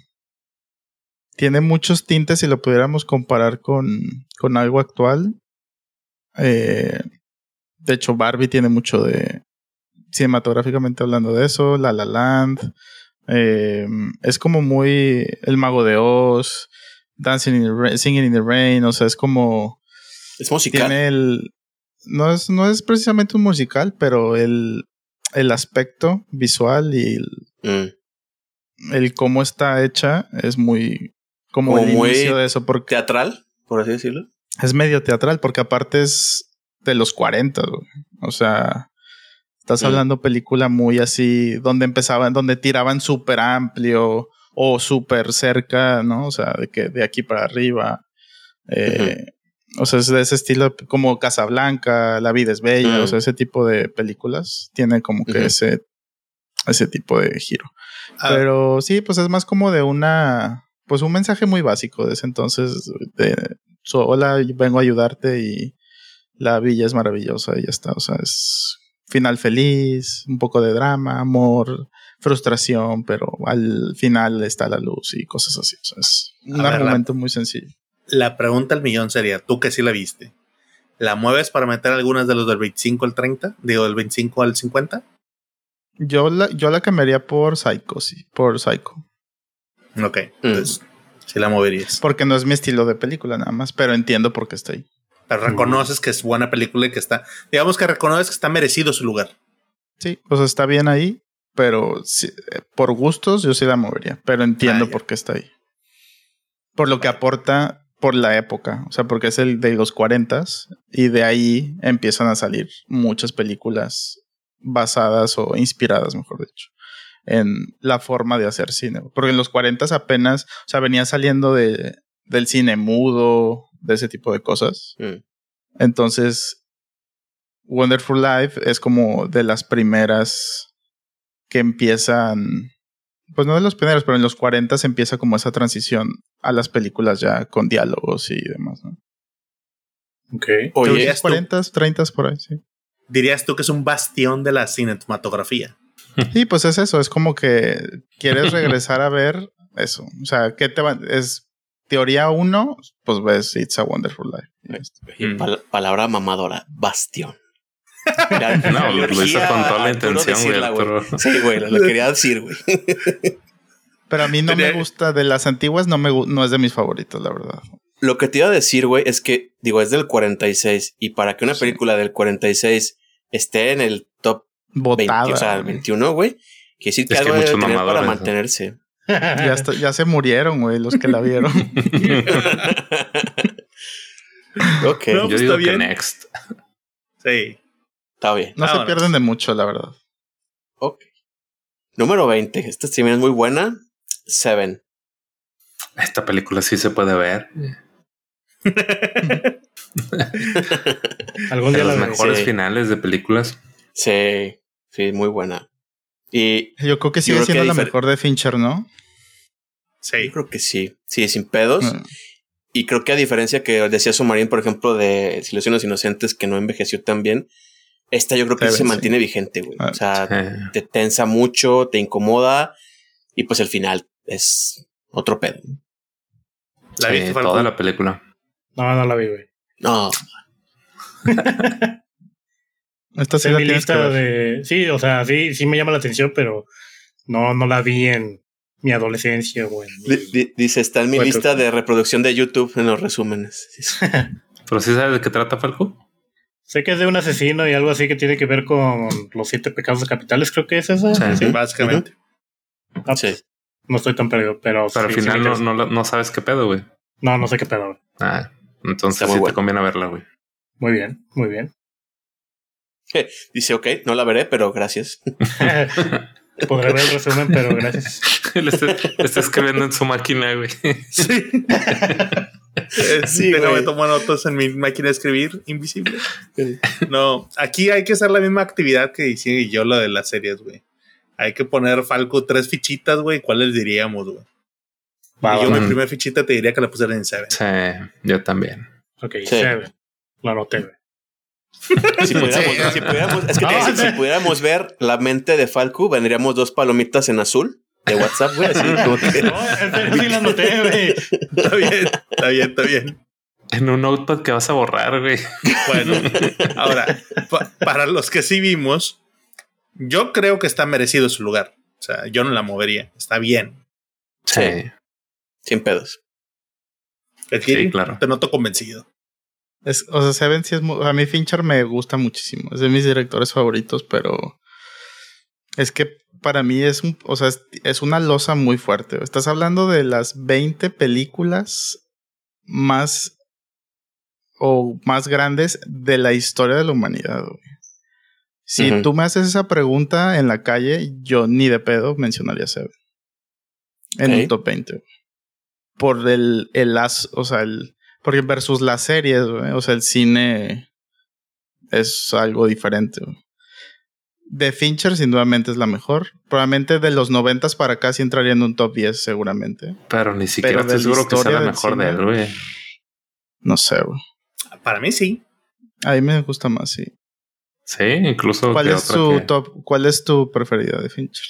Tiene muchos tintes si lo pudiéramos comparar con, con algo actual. Eh, de hecho, Barbie tiene mucho de. Cinematográficamente hablando de eso. La La Land. eh, es como muy. El Mago de Oz. Dancing in the Rain, Singing in the Rain. O sea, es como. Es musical. Tiene el. No es, no es precisamente un musical, pero el, el aspecto visual y el, Mm. el cómo está hecha es muy. Como, Como el muy inicio de eso, porque Teatral, por así decirlo. Es medio teatral, porque aparte es de los 40, güey. O sea, estás Mm. hablando película muy así, donde empezaban, donde tiraban súper amplio o súper cerca, ¿no? O sea, de que de aquí para arriba. Eh, O sea, es de ese estilo como Casablanca, La vida es bella, o sea, ese tipo de películas tienen como que ese, ese tipo de giro. Ah, Pero sí, pues es más como de una, pues un mensaje muy básico de ese entonces, de, so, hola, vengo a ayudarte y la villa es maravillosa y ya está, o sea, es final feliz, un poco de drama, amor, frustración, pero al final está la luz y cosas así, o sea, es un A ver, la- argumento muy sencillo. La pregunta al millón sería, tú que sí la viste, ¿la mueves para meter algunas de los del 25 al 30? Digo, del 25 al 50? Yo la, yo la cambiaría por Psycho, sí, por Psycho. Ok, entonces sí la moverías. Porque no es mi estilo de película nada más, pero entiendo por qué está ahí. Pero reconoces que es buena película y que está, digamos que reconoces que está merecido su lugar. Sí, pues está bien ahí, pero eh, por gustos yo sí la movería, pero entiendo Ah, por qué está ahí. Por lo que aporta por la época, o sea, porque es el de los 40 y de ahí empiezan a salir muchas películas basadas o inspiradas, mejor dicho, en la forma de hacer cine. Porque en los 40 apenas, o sea, venía saliendo de, del cine mudo, de ese tipo de cosas. Mm. Entonces, Wonderful Life es como de las primeras que empiezan, pues no de los primeros, pero en los 40 se empieza como esa transición a las películas ya con diálogos y demás, ¿no? Ok. Oye, Creo que esto- 40, 30 por ahí, sí. Dirías tú que es un bastión de la cinematografía. Sí, pues es eso, es como que quieres regresar a ver eso. O sea, ¿qué te va? Es teoría uno, pues ves It's a Wonderful Life. Y está. y Mm. pal- palabra mamadora, bastión. No, lo, lo hizo con toda la intención, güey. Sí, güey, lo, quería decir, güey. Pero a mí no me gusta, de las antiguas no me no es de mis favoritos, la verdad. Lo que te iba a decir, güey, es que, digo, es del 46 y para que una Sí. película del 46 esté en el top 20, Botada. o sea, el güey. 21, güey, quiere decir que Es que algo hay debe tener para mantenerse. ya, está- ya se murieron, güey, los que la vieron. ok, No, Yo pues, digo está que next. Sí. está bien. No se pierden de mucho, la verdad. Ok. Número 20. Esta también es muy buena. Seven. Esta película sí se puede ver. Algún De día la los mejores sí. finales de películas. Sí, sí, muy buena. Y Yo creo que sigue que siendo la difer- mejor de Fincher, ¿no? Sí. yo creo que sí. Sí, sin pedos. Mm. Y creo que a diferencia que decía Sumarín, por ejemplo, de los Inocentes, que no envejeció tan bien, esta yo creo que Seven, se sí. mantiene vigente, güey. Ah, O sea, te tensa mucho, te incomoda y pues el final es otro pedo. ¿La viste, toda la película. No, no la vi, güey. No, Esta sí en la mi lista ver. de. Sí, o sea, sí, sí me llama la atención, pero no, no la vi en mi adolescencia di- dice, está en mi Bueno. lista de reproducción de YouTube en los resúmenes. Pero sí sabes de qué trata, Falco. sé que es de un asesino y algo así que tiene que ver con los siete pecados capitales, creo que es esa. Sí. Sí. Básicamente. Ah, Sí. No estoy tan perdido, pero. Pero al sí, final no, no, no sabes qué pedo, güey. no, no sé qué pedo. güey. Ah, entonces sí bueno. te conviene verla, güey. Muy bien, muy bien. Dice, ok, no la veré, pero gracias. Podré ver el resumen, pero gracias. le, está, le está escribiendo en su máquina, güey. Sí. Sí, déjame güey. tomar notas en mi máquina de escribir invisible. No, aquí hay que hacer la misma actividad que hice yo lo de las series, güey. Hay que poner Falco tres fichitas, güey. ¿Cuáles diríamos, güey? Va, Y yo mi primera fichita te diría que la pusieran en Seven. Sí, yo también. Ok, Sí. Seven. Lo anoté, güey. Si pudiéramos, si pudiéramos- es que te si pudiéramos ver la mente de Falco, vendríamos dos palomitas en azul de WhatsApp, güey. Así como que- No, en serio sí lo anoté, güey. Está bien, está bien, está bien. En un notepad que vas a borrar, güey. Bueno, ahora, pa- para los que sí vimos, yo creo que está merecido su lugar. O sea, yo no la movería. Está bien. Sí. sin pedos. Sí, claro. Te noto convencido. Es, o sea, Seven sí es mu- A mí Fincher me gusta muchísimo. Es de mis directores favoritos, pero es que para mí es un, o sea, es, es una losa muy fuerte. Estás hablando de las 20 películas más o más grandes de la historia de la humanidad. güey. Si tú me haces esa pregunta en la calle, yo ni de pedo mencionaría Seven. En Ok. un top 20. güey. Por el, el as, o sea, el, porque versus las series, güey, o sea, el cine es algo diferente. güey. De Fincher, sin dudamente es la mejor. Probablemente de los noventas para acá sí entraría en un top 10, seguramente. Pero ni siquiera Pero estoy seguro que sea la mejor de él, güey. No sé, güey. Para mí sí. A mí me gusta más, sí. Sí, incluso. ¿Cuál es otra tu que- top? ¿Cuál es tu preferida de Fincher?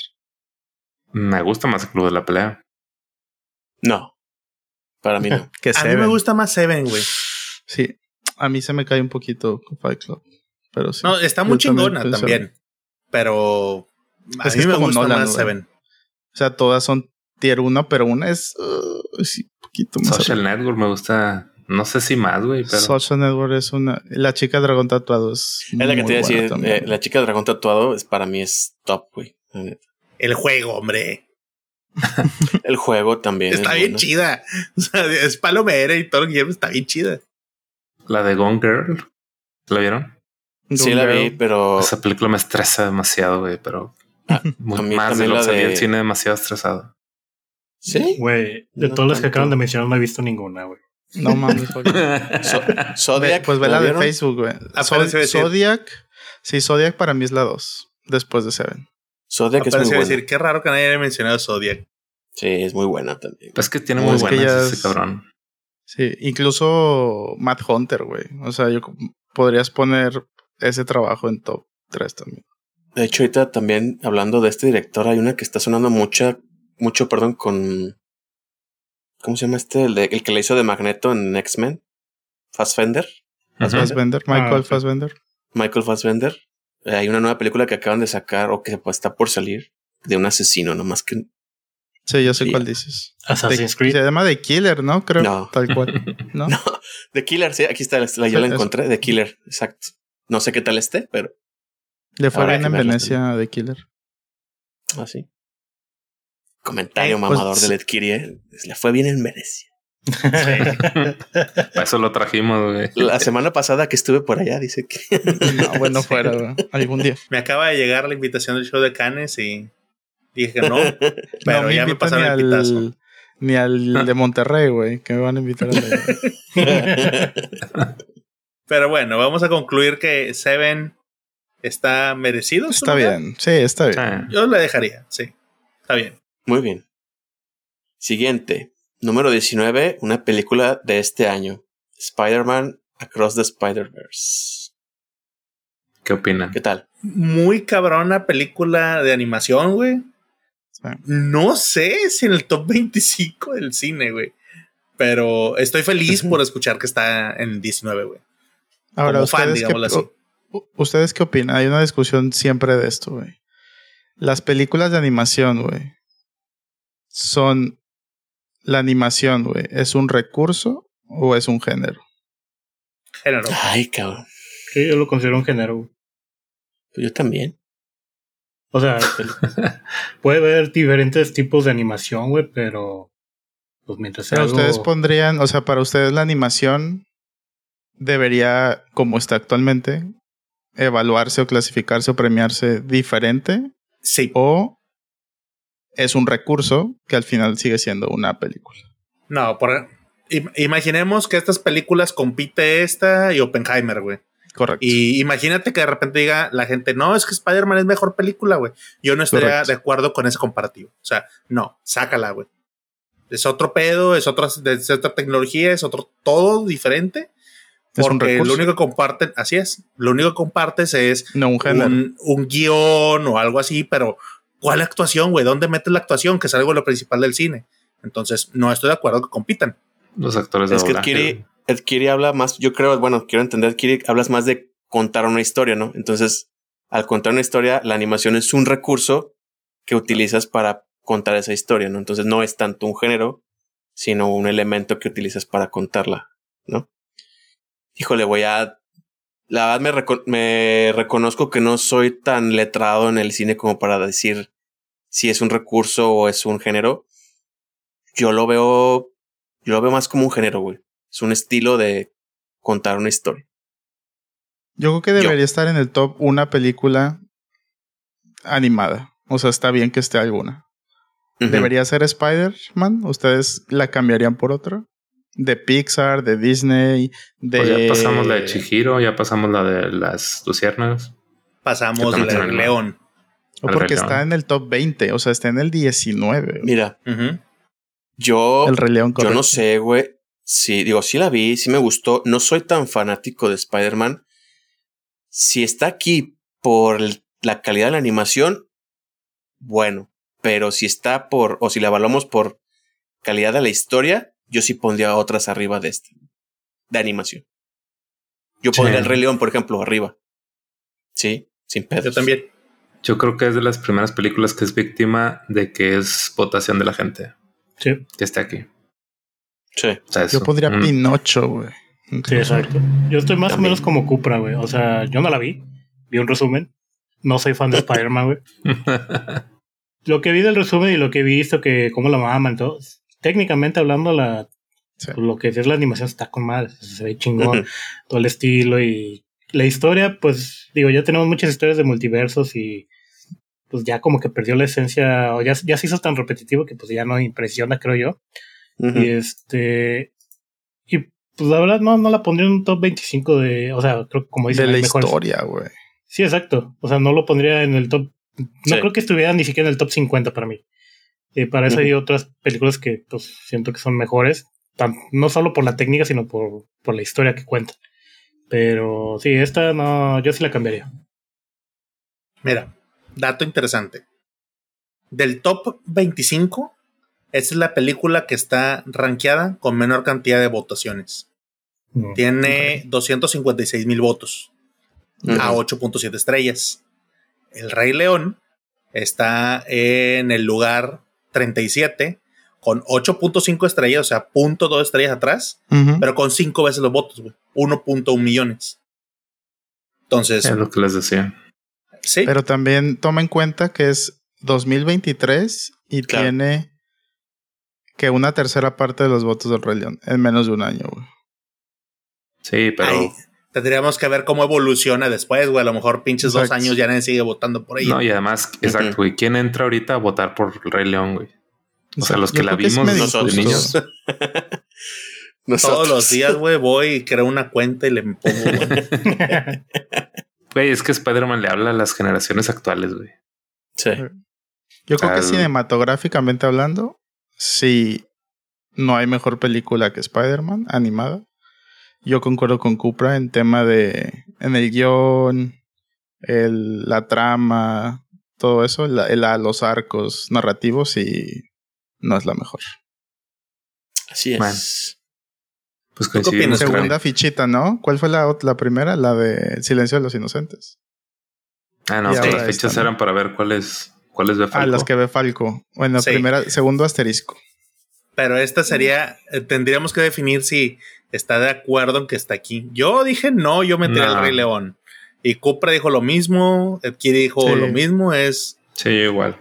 Me gusta más el club de la pelea. No, para mí no. Que A mí me gusta más Seven, güey. Sí. A mí se me cae un poquito Fight Club. Pero sí. No, está muy también chingona también. Pero a Es que mí es me como gusta Nolan, más güey. Seven. O sea, todas son tier 1, pero una es uh, sí, un poquito más. Social arriba. Network me gusta. No sé si más, güey, pero. Social Network es una. La chica dragón tatuado es. Es la que te iba a decir, eh, la chica dragón tatuado es para mí es top, güey. El juego, hombre. El juego también. Está es bien bueno. chida. O sea, es palomera y todo Guillermo está bien chida. La de Gone Girl. ¿La vieron? Sí, la vi, pero Esa película me estresa demasiado, güey, pero Ah, muy más de lo que salí de- del cine demasiado estresado. sí. Güey, de No todas las que acaban de mencionar no he visto ninguna, güey. No mames. So- Zodiac. pues ve la de? Facebook, güey. Zodiac. Sí, Zodiac para mí es la 2. Después de Seven. Zodiac es muy buena. decir, qué raro que nadie haya mencionado Zodiac. Sí, es muy buena también. Es que tiene muy es que buenas ya ese es- cabrón. Sí, incluso Matt Hunter, güey. O sea, yo podrías poner ese trabajo en top 3 también. De hecho, ahorita también hablando de este director, hay una que está sonando mucha, mucho, perdón, con. ¿Cómo se llama este? El, de- el que le hizo de Magneto en X-Men. Fassbender. Fassbender, Michael Ah. Fassbender. Michael Fassbender. Hay una nueva película que acaban de sacar o que pues, está por salir de un asesino, nomás que Sí, yo sé Sí. cuál dices. Assassin's Creed. Se llama The Killer, ¿no? Creo. No. Tal cual. ¿No? No. The Killer, sí, aquí está, la, yo Sí, la encontré, The Killer, exacto. No sé qué tal esté, pero Le fue Habrá bien en Venecia a The Killer. así. Comentario Eh, pues, mamador de Led Kiri, ¿eh? Le fue bien en Venecia. Para eso lo trajimos, güey. La semana pasada que estuve por allá, dice que. No, bueno, fuera, güey. Algún día. Me acaba de llegar la invitación del show de Canes y dije que no, pero no ya me pasaron ni el al, pitazo. ni al de Monterrey, güey, que me van a invitar a la- Pero bueno, vamos a concluir que Seven está merecido. Está lugar. bien. Sí, está bien. Sí. Yo le dejaría, sí. Está bien. Muy bien. Siguiente. Número 19, una película de este año. Spider-Man Across the Spider-Verse. ¿Qué opinan? ¿Qué tal? Muy cabrona película de animación, güey. Sí. No sé si en el top 25 del cine, güey. Pero estoy feliz por escuchar que está en 19, güey. Ahora, Como fan, ¿ustedes, qué, digámoslo así. ¿ustedes qué opinan? Hay una discusión siempre de esto, güey. Las películas de animación, güey, son... La animación, güey, ¿es un recurso o es un género? Género. Ay, cabrón. Sí, yo lo considero un género. güey. Pues yo también. O sea, puede haber diferentes tipos de animación, güey, pero pues mientras sea Pero algo... ustedes pondrían, o sea, para ustedes la animación debería, como está actualmente, evaluarse o clasificarse o premiarse diferente Sí. o es un recurso que al final sigue siendo una película. No, por, im- imaginemos que estas películas compite esta y Oppenheimer, güey. Correcto. Y imagínate que de repente diga la gente, no, es que Spider-Man es mejor película, güey. Yo no estaría Correcto. de acuerdo con ese comparativo. O sea, no, sácala, güey. Es otro pedo, es otra, es otra tecnología, es otro todo diferente. Porque lo único que comparten, así es, lo único que compartes es no un un, un guion o algo así, pero ¿cuál actuación, güey? ¿Dónde metes la actuación? Que es algo de lo principal del cine. Entonces, no estoy de acuerdo que compitan. Los actores de Es que doblaje, Kiri. Ed Kiri habla más, yo creo, bueno, quiero entender, Kiri, hablas más de contar una historia, ¿no? Entonces, al contar una historia, la animación es un recurso que utilizas para contar esa historia, ¿no? Entonces no es tanto un género, sino un elemento que utilizas para contarla, ¿no? Híjole, voy a... La verdad me, reco- me reconozco que no soy tan letrado en el cine como para decir si es un recurso o es un género. Yo lo veo, yo lo veo más como un género, güey. Es un estilo de contar una historia. Yo creo que Yo. debería estar en el top una película animada. O sea, está bien que esté alguna. ¿Debería ser Spider-Man? ¿Ustedes la cambiarían por otra? De Pixar, de Disney, de... Pues ya pasamos la de Chihiro, ya pasamos la de las luciérnagas. Pasamos la de León. O porque está León. en el top 20, o sea, está en el 19. Mira, Ujú. yo, el Rey León, yo no sé, güey. Sí, digo, sí la vi, sí me gustó. No soy tan fanático de Spider-Man. Si está aquí por el- la calidad de la animación, bueno. Pero si está por, o si la evaluamos por calidad de la historia, yo sí pondría otras arriba de este. De animación. Yo Sí. pondría el Rey León, por ejemplo, arriba. Sí, sin pedos. Yo también. Yo creo que es de las primeras películas que es víctima de que es votación de la gente Sí, que está aquí. Sí. O sea, Yo pondría Mm. Pinocho, güey. sí, exacto. Yo estoy más También. o menos como Cupra, güey. O sea, yo no la vi. Vi un resumen. No soy fan de Spider-Man, güey. lo que vi del resumen y lo que he visto, que cómo la maman, todo, técnicamente hablando, la, Sí. lo que es la animación está con madre, se ve chingón, todo el estilo y la historia, pues digo, ya tenemos muchas historias de multiversos y pues ya como que perdió la esencia, o ya, ya se hizo tan repetitivo que pues ya no impresiona, creo yo. Y este. Y pues la verdad no, no la pondría en un top 25 de. O sea, creo que como dicen, de la mejores- historia, güey. Sí, exacto. O sea, no lo pondría en el top. No Sí. creo que estuviera ni siquiera en el top 50 para mí. Eh, para eso hay otras películas que pues siento que son mejores. tan- no solo por la técnica, sino por, por la historia que cuenta. Pero sí, esta no, yo sí la cambiaría. Mira, dato interesante. Del top 25, esta es la película que está rankeada con menor cantidad de votaciones. Mm. Tiene 256 mil votos a Ujú. 8.7 estrellas. El Rey León está en el lugar 37 con 8.5 estrellas, o sea, punto dos estrellas atrás, pero con 5 veces los votos, güey. 1.1 millones. Entonces, Es lo que les decía. Sí, Pero también toma en cuenta que es 2023 y Claro. tiene que una tercera parte de los votos del Rey León en menos de un año, güey. Sí, pero tendríamos que ver cómo evoluciona después, güey. A lo mejor pinches dos años ya nadie sigue votando por ella. no, y además, exacto, güey. ¿Quién entra ahorita a votar por el Rey León, güey? O sea, los que yo la que vimos medio nosotros. niños. Nosotros. Todos los días, güey, voy y creo una cuenta y le pongo, güey. Es que Spider-Man le habla a las generaciones actuales, güey. Sí. Yo creo que cinematográficamente hablando, sí, no hay mejor película que Spider-Man animada. Yo concuerdo con Cupra en tema de, en el guion, el, la trama, todo eso, la- la- los arcos narrativos y no es la mejor. Así es. Man. Pues qué coincidimos. opinas, creo. Segunda fichita, ¿no? ¿Cuál fue la, la primera? La de silencio de los inocentes. Ah, no, ahora las esta, ¿no? eran para ver cuáles cuáles ve Ah, Falco. las que ve Falco. Bueno, Sí. primera, segundo asterisco. Pero esta sería, eh, tendríamos que definir si está de acuerdo en que está aquí. Yo dije no, yo metería No. al Rey León. Y Cupra dijo lo mismo, Kiri dijo Sí. lo mismo, es Sí, igual.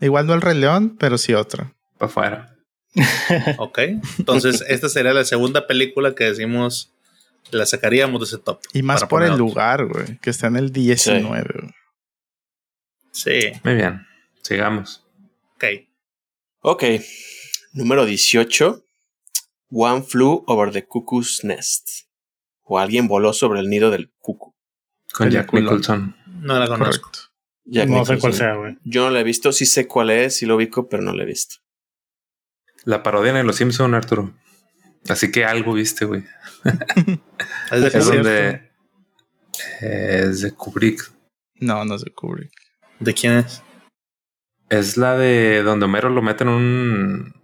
Igual no el Rey León, pero sí otra. Para afuera. ok. Entonces, esta sería la segunda película que decimos la sacaríamos de ese top. Y más por el otro. lugar, güey, que está en el 19. güey. Sí, Muy bien. Sigamos. ok. Ok. Número 18. One flew over the cuckoo's nest. O alguien voló sobre el nido del cuco. Con Jack. Nicholson. No la conozco. Correcto. Jack no sé cuál sea, güey. Yo no la he visto, sí sé cuál es, sí lo ubico, pero no la he visto. La parodia de Los Simpson, Arturo. Así que algo viste, güey. Es de Es donde es de Kubrick. No, no se cubre. ¿De quién es? Es la de donde Homero lo mete en un.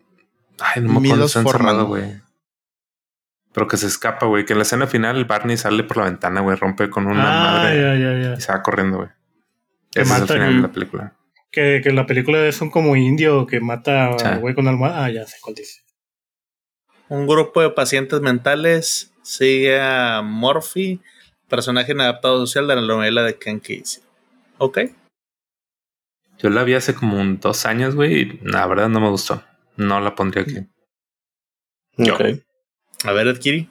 Ay, no me acuerdo. Está encerrado, güey. Pero que se escapa, güey. Que en la escena final Barney sale por la ventana, güey. Rompe con una ah, madre ya, ya, ya. y se va corriendo, güey. Ese es el final el- de la película. Que, que la película es un como indio que mata al güey con almohada. Ah, ya sé cuál dice. Un grupo de pacientes mentales sigue a Morphy, personaje inadaptado social de la novela de Ken Casey. Ok. Yo la vi hace como un dos años, güey. Y la verdad no me gustó. No la pondría aquí. Yo. Ok. A ver, Adkiri.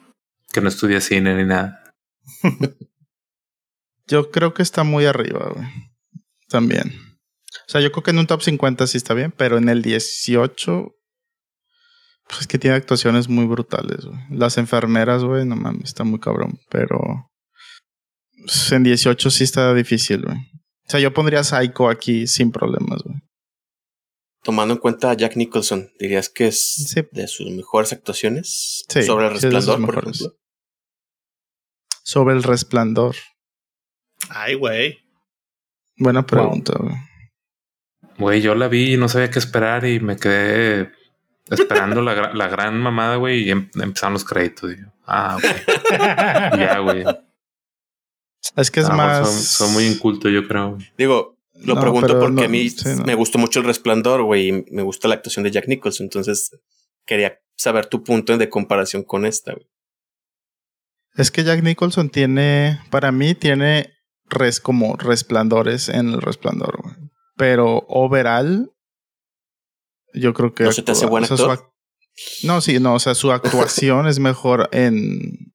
Que no estudia cine ni nada. Yo creo que está muy arriba, güey. También. O sea, yo creo que en un top 50 sí está bien, pero en el 18. Pues es que tiene actuaciones muy brutales, güey. Las enfermeras, güey, no mames, está muy cabrón. Pero. pues, en 18 sí está difícil, güey. O sea, yo pondría Psycho aquí sin problemas, güey. Tomando en cuenta a Jack Nicholson, ¿dirías que es Sí. de sus mejores actuaciones? Sí, Sobre el resplandor, por mejores. ejemplo. Sobre el resplandor. Ay, güey. Buena pregunta, güey. Güey, yo la vi y no sabía qué esperar y me quedé esperando la, la gran mamada, güey, y em- empezaron los créditos. Y yo, ah, ok. ya, güey. Es que es más. Soy, soy muy inculto, yo creo. güey. Digo, lo No, pregunto porque no, a mí sí, no. me gustó mucho el resplandor, güey, y me gusta la actuación de Jack Nicholson. Entonces quería saber tu punto de comparación con esta, güey. Es que Jack Nicholson tiene, para mí, tiene res como resplandores en el resplandor, güey. Pero overall, yo creo que. ¿No se te hace buen o sea, actor? no, sí, no, o sea, su actuación es mejor en,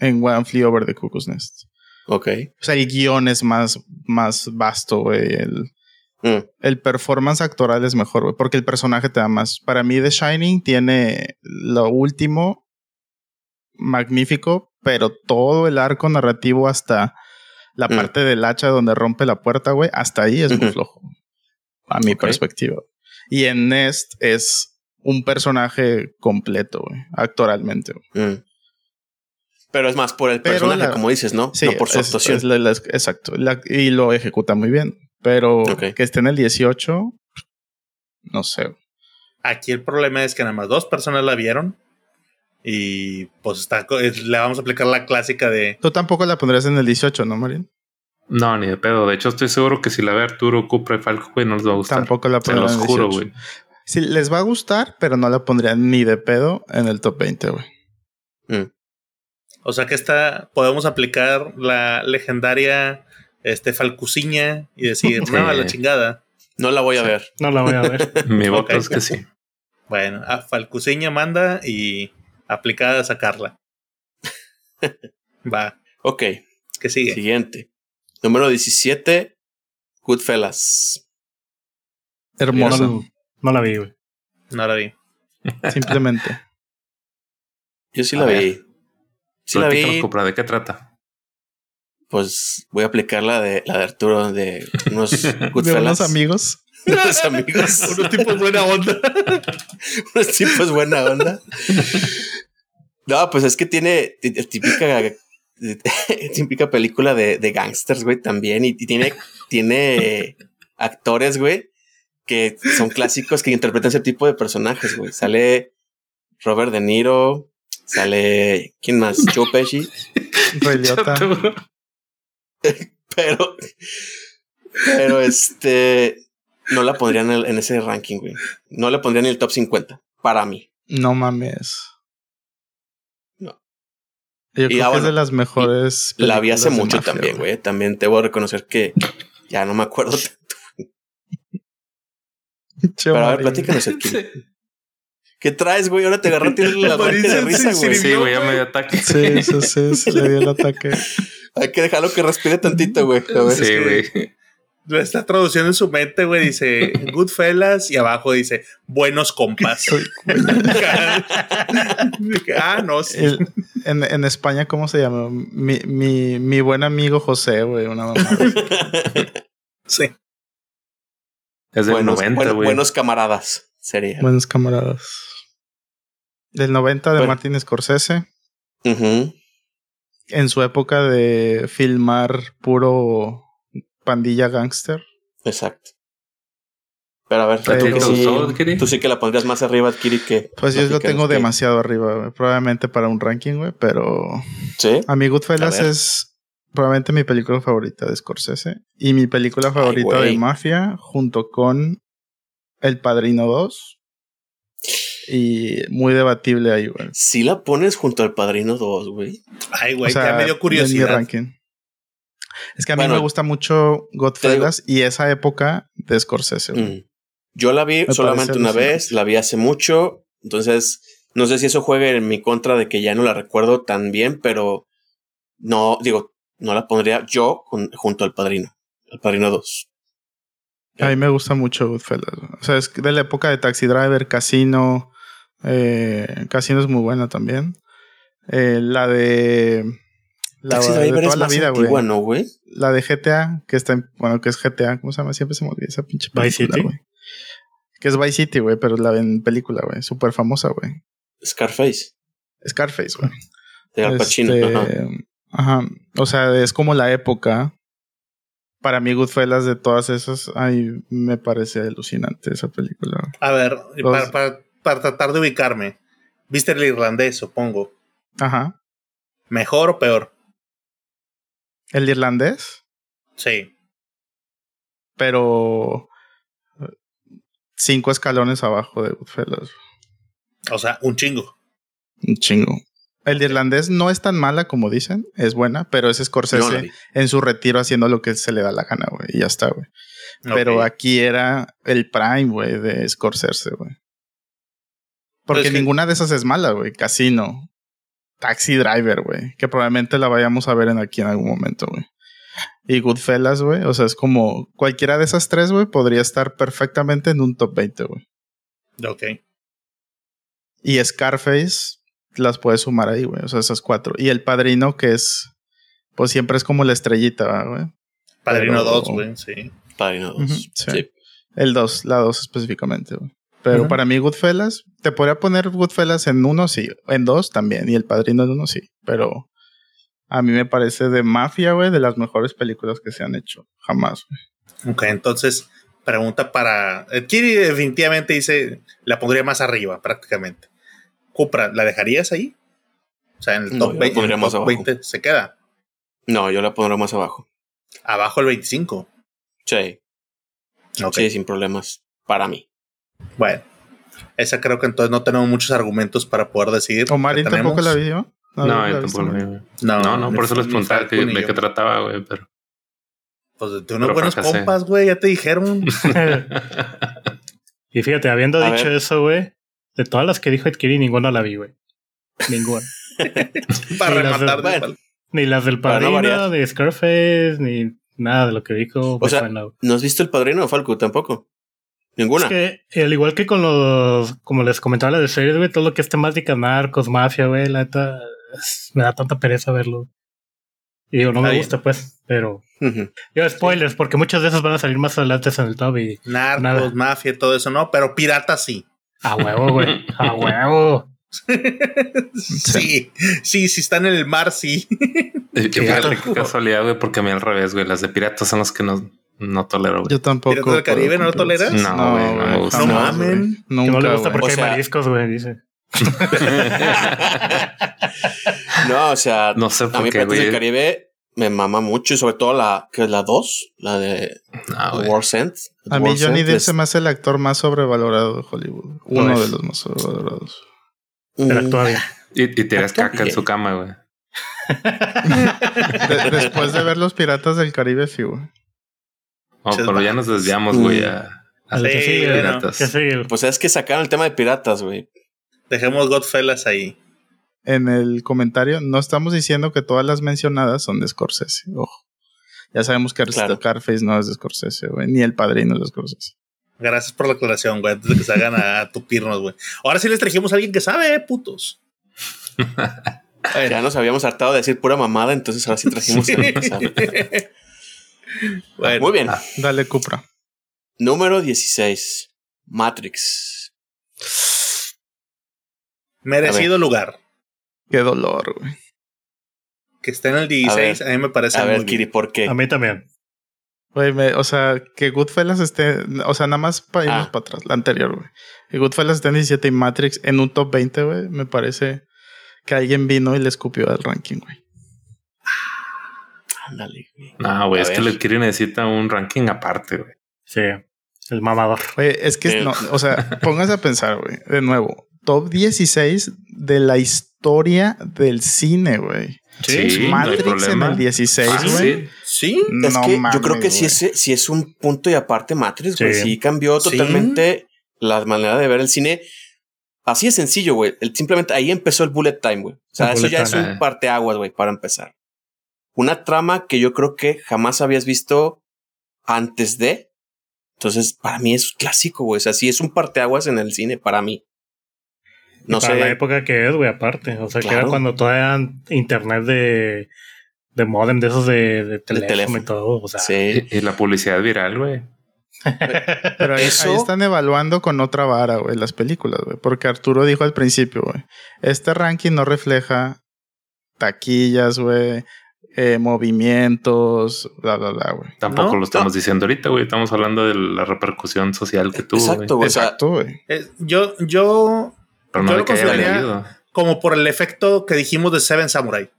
en One Flew Over the Cuckoo's Nest. Ok. O sea, el guion es más, más vasto, güey. El, Mm, el performance actoral es mejor, güey, porque el personaje te da más. Para mí, The Shining tiene lo último magnífico, pero todo el arco narrativo hasta la Mm. parte del hacha donde rompe la puerta, güey, hasta ahí es muy flojo. A mi perspectiva. Y en Nest es un personaje completo, güey, actoralmente. güey. mm. Pero es más por el Pero personaje, la- como dices, ¿no? Sí, no por su es- actuación. es la- la- exacto. La- y lo ejecuta muy bien. Pero que esté en el 18, no sé. Aquí el problema es que nada más dos personas la vieron. Y pues está, le vamos a aplicar la clásica de. Tú tampoco la pondrías en el 18, ¿no, Marín? No, ni de pedo. De hecho, estoy seguro que si la ve Arturo, Cupra y Falco, güey, no les va a gustar. Tampoco la Se pondrías los juro, 18. güey. Sí, les va a gustar, pero no la pondría ni de pedo en el top 20, güey. Mm. O sea que esta podemos aplicar la legendaria este, falcuciña y decir, Sí. no, a la chingada. No la voy a ver. No la voy a ver. Mi voto es que sí. Bueno, a falcuciña manda y aplicada a sacarla. Va, Ok. que sigue. Siguiente. Número 17. Goodfellas. Hermosa, No, no la vi, güey. No la vi. simplemente. Yo sí A la ver. vi. Sí la vi. Cupra, ¿de qué trata? Pues voy a aplicar la de, la de Arturo de unos De Goodfellas. unos amigos. unos amigos. Unos tipos buena onda. unos tipos buena onda. No, pues es que tiene típica, típica película de, de gangsters, güey, también. Y, y tiene, tiene actores, güey, que son clásicos que interpretan ese tipo de personajes, güey. Sale Robert De Niro, sale, ¿quién más? Joe Pesci. Pero, pero este, no la pondría en, el- en ese ranking, güey. No la pondría en el top 50, para mí. No mames. Yo Y, creo ah, que es de las mejores. La vi hace mucho mafia, también, güey. También te voy a reconocer que ya no me acuerdo. tanto. Pero a ver, platícanos aquí. ¿Qué traes, güey? Ahora te agarró tienes la ataque de risa, güey. Sí, güey, ya me dio ataque. Sí, sí, sí, le dio el ataque. Hay que dejarlo que respire tantito, güey. A ver. Sí, güey. Lo está traduciendo en su mente, güey. Dice Goodfellas y abajo dice buenos compas. Ah, no, sí. el- en, en España, ¿cómo se llama? Mi, mi, mi buen amigo José, güey. Una mamá. sí. Es del buenos, 90, bueno- güey. buenos camaradas sería. Buenos camaradas. Del 90 de Bueno. Martin Scorsese. Ujú. En su época de filmar puro pandilla gangster. Exacto. Pero a ver, ¿A ti tú, que sí, tú sí que la pondrías más arriba, Kiri, que. Pues yo lo tengo demasiado arriba, güey. Probablemente para un ranking, güey. Pero Sí. a mí Goodfellas A es probablemente mi película favorita de Scorsese. Y mi película favorita de mafia junto con El Padrino 2. Y muy debatible ahí, güey. Si la pones junto al Padrino 2, güey. Ay, güey, O sea, ya me dio en mi curiosidad. ranking. Es que a mí Bueno, me gusta mucho Godfellas y esa época de Scorsese. Mm. Yo la vi Me solamente una vez, la vi hace mucho, entonces no sé si eso juegue en mi contra de que ya no la recuerdo tan bien, pero no, digo, no la pondría yo jun- junto al Padrino, al Padrino 2. A mí me gusta mucho Goodfellas. O sea, es de la época de Taxi Driver, Casino. Eh, Casino es muy buena también. Eh, la de. La Taxi de toda es la más vida, güey. antigua, ¿no, güey? La de GTA, que está en, bueno, que es GTA, ¿cómo se llama? Siempre se me olvida esa pinche Vice película, City. güey. Que es Vice City, güey, pero la en película, güey. Súper famosa, güey. Scarface, Scarface, güey. de Al Pacino. Este, ajá. ajá. O sea, es como la época. Para mí, Goodfellas de todas esas, ay, me parece alucinante esa película. A ver, para, para- para tratar de ubicarme. ¿Viste el irlandés, supongo? Ajá. ¿Mejor o peor? El irlandés, Sí. pero cinco escalones abajo de Goodfellas. O sea, un chingo. Un chingo. El de irlandés no es tan mala como dicen, es buena, pero es Scorsese en su retiro haciendo lo que se le da la gana, güey, y ya está, güey. Pero aquí era el prime, güey, de Scorsese, güey. Porque Pues que- ninguna de esas es mala, güey. Casino, Taxi Driver, güey, que probablemente la vayamos a ver en aquí en algún momento, güey. Y Goodfellas, güey, o sea, es como cualquiera de esas tres, güey, podría estar perfectamente en un top 20, güey. Ok. Y Scarface las puedes sumar ahí, güey. O sea, esas cuatro. Y El Padrino, que es, pues siempre es como la estrellita, ¿verdad, güey. Padrino Pero- 2, güey, sí. Padrino 2. Ujú, sí. sí. El 2, la 2 específicamente, güey. Pero para mí, Goodfellas, te podría poner Goodfellas en uno, sí. En dos también. Y El Padrino en uno, sí. Pero a mí me parece de mafia, güey, de las mejores películas que se han hecho. Jamás, güey. Ok, entonces, pregunta para. eh, Kiri definitivamente dice, la pondría más arriba, prácticamente. Cupra, ¿la dejarías ahí? O sea, en el No, top, la 20, en el pondría más top abajo. 20 se queda. No, yo la pondré más abajo. Abajo el 25. Sí, sí, sin problemas. Para mí. bueno. Esa creo que entonces no tenemos muchos argumentos para poder decidir. Omarín ¿La tampoco la vio. No, la yo tampoco vi. No, No, no, ni- por eso les ni preguntaba que- ni de qué trataba, güey, pero. Pues de unos buenos fracasé. compas, güey, ya te dijeron. y fíjate, habiendo A dicho ver. eso, güey, de todas las que dijo Edkiri, ninguna la vi, güey. Ninguna. para las de- rematar. bueno. ni las del no padrino, variar. de Scarface, ni nada de lo que dijo. me sea, suena, güey. ¿No has visto el padrino Falco? Tampoco. Ninguna. Es que, al igual que con los, como les comentaba la de series, güey, todo lo que es temática narcos, mafia, güey, la neta, me da tanta pereza verlo. Y digo, no Está me bien. gusta, pues, pero. Yo, spoilers, porque muchas de esas van a salir más adelante en el top y. Narcos, Nada. mafia, todo eso, no, pero piratas sí. A huevo, güey. A huevo. Sí, sí, si están en el mar, sí. Fíjate gato. qué casualidad, güey, porque a mí al revés, güey. Las de piratas son las que no, no tolero, güey. Yo tampoco. ¿Piratas del Caribe no lo toleras? No, güey, no me gusta. No mamen. no le Nunca, gusta porque O hay mariscos, güey, dice. no, o sea, No sé a por mí qué, Piratas del. Caribe me mama mucho, y sobre todo la que es la 2, la de No, güey. War's End. A mí Johnny Depp es- se me hace el actor más sobrevalorado de Hollywood. Uno de los más sobrevalorados. Pero Mm, actúa bien. Y, y tiras caca en su cama, güey. De- después de ver Los Piratas del Caribe, sí, güey. Oh, pero ya nos desviamos, güey, a, que sigue, piratas. que. Pues es que sacaron el tema de piratas, güey. Dejemos Godfellas ahí. En el comentario, no estamos diciendo que todas las mencionadas son de Scorsese. Ojo. Ya sabemos que Claro. Scarface no es de Scorsese, güey. Ni El Padrino es de Scorsese. Gracias por la aclaración, güey, antes de que se hagan a, a tupirnos, güey. Ahora sí les trajimos a alguien que sabe, eh, putos. Ya nos habíamos hartado de decir pura mamada, entonces ahora sí trajimos Sí. a alguien que sabe. Bueno, Muy bien. Dale, Cupra. Número 16. Matrix. merecido lugar. Qué dolor, güey. Que esté en el 16, a, ver, mí me parece A muy ver, bien. Kiri, ¿por qué? A mí también. Güey, me- o sea, que Goodfellas esté, o sea, nada más para irnos Ah. para atrás, la anterior, güey. Que Goodfellas esté en 17 y Matrix en un top 20, güey, me parece que alguien vino y le escupió al ranking, güey. Ándale, güey. No, güey, A es que ver. el Kiri necesita un ranking aparte, güey. Sí. El mamador. Oye, es que, Sí. no, o sea, póngase a pensar, güey, de nuevo, top 16 de la historia del cine, güey. Sí, Matrix en el 16, Ah, güey. sí. Es que yo creo que sí güey. es, sí es un punto y aparte Matrix, güey. Sí. Sí. cambió Sí. totalmente la manera de ver el cine. Así de sencillo, güey. Simplemente ahí empezó el bullet time, güey. O sea, El eso ya es un parteaguas, güey, para empezar. Una trama que yo creo que jamás habías visto antes de. Entonces, para mí es clásico, güey. O sea, sí es un parteaguas en el cine, para mí. No para sé. la época que es, güey, aparte. O sea, que Claro. era cuando todavía era internet de, de modem, de esos de, de teléfono, teléfono. y todo. O sea, Sí. Y, y la publicidad viral, güey. Pero ahí, Eso- ahí están evaluando con otra vara, güey, las películas, güey. Porque Arturo dijo al principio, güey, este ranking no refleja taquillas, güey, eh, movimientos, bla, bla, bla, güey. Tampoco No, lo estamos diciendo ahorita, güey. Estamos hablando de la repercusión social que tuvo, Exacto, güey. Exacto, güey. Eh, yo, yo, Pero no Yo lo que haya consideraría- como por el efecto que dijimos de Seven Samurai.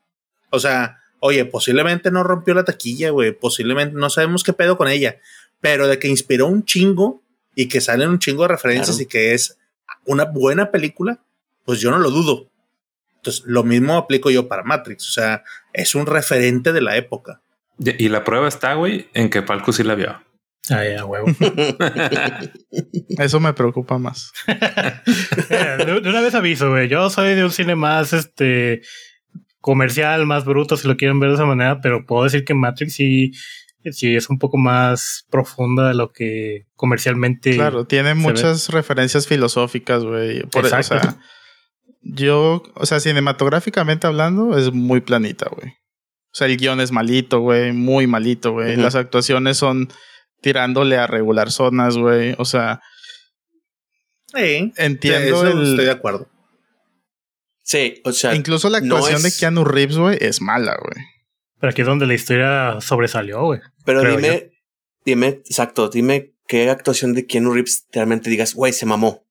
O sea, oye, posiblemente no rompió la taquilla, güey. Posiblemente no sabemos qué pedo con ella. Pero de que inspiró un chingo y que salen un chingo de referencias Claro. y que es una buena película, pues yo no lo dudo. Entonces, lo mismo aplico yo para Matrix. O sea, es un referente de la época. Y la prueba está, güey, en que Falco sí la vio. Ah, ya, huevo. Eso me preocupa más. De, de una vez aviso, güey. Yo soy de un cine más este comercial, más bruto, si lo quieren ver de esa manera, pero puedo decir que Matrix sí, sí es un poco más profunda de lo que comercialmente. Claro, tiene muchas referencias filosóficas, güey. Por eso, o Exacto. sea, yo, o sea, cinematográficamente hablando, es muy planita, güey. O sea, el guion es malito, güey, muy malito, güey. Las actuaciones son tirándole a regular zonas, güey. O sea, Sí, entiendo eso el- estoy de acuerdo. Sí, o sea, incluso la no actuación de Keanu Reeves, güey, es mala, güey. Pero aquí es donde la historia sobresalió, güey. pero dime, dime, exacto, dime qué actuación de Keanu Reeves realmente digas, güey, se mamó.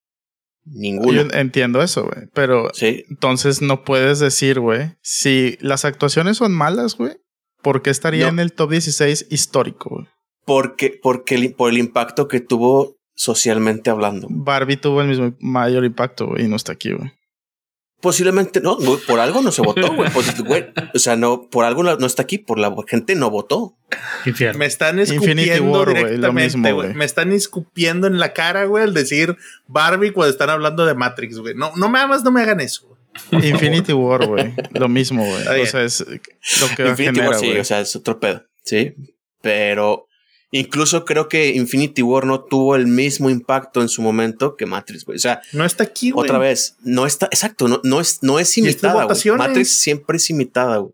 Ninguna. Yo entiendo eso, güey. Pero Sí, entonces no puedes decir, güey, si las actuaciones son malas, güey, ¿por qué estaría No. en el top 16 histórico, güey? porque, porque el- por el impacto que tuvo socialmente hablando. Barbie tuvo el mismo mayor impacto, güey, y no está aquí, güey. Posiblemente no, güey, por algo no se votó, güey. Pues, güey, O sea, no, por algo no no está aquí, por la gente no votó. Infierno. Me están escupiendo War, directamente, mismo, güey. Me están escupiendo en la cara, güey, al decir Barbie cuando están hablando de Matrix, güey. No, no me más no me hagan eso. güey. Infinity War, güey. Lo mismo, güey. O sea, es lo que Infinity genera, War sí, güey. o sea, es otro pedo, sí. Pero incluso creo que Infinity War no tuvo el mismo impacto en su momento que Matrix, güey. O sea, No está aquí, güey. otra vez, no está, exacto, no, no es, no es imitada. güey. Matrix siempre es imitada, güey.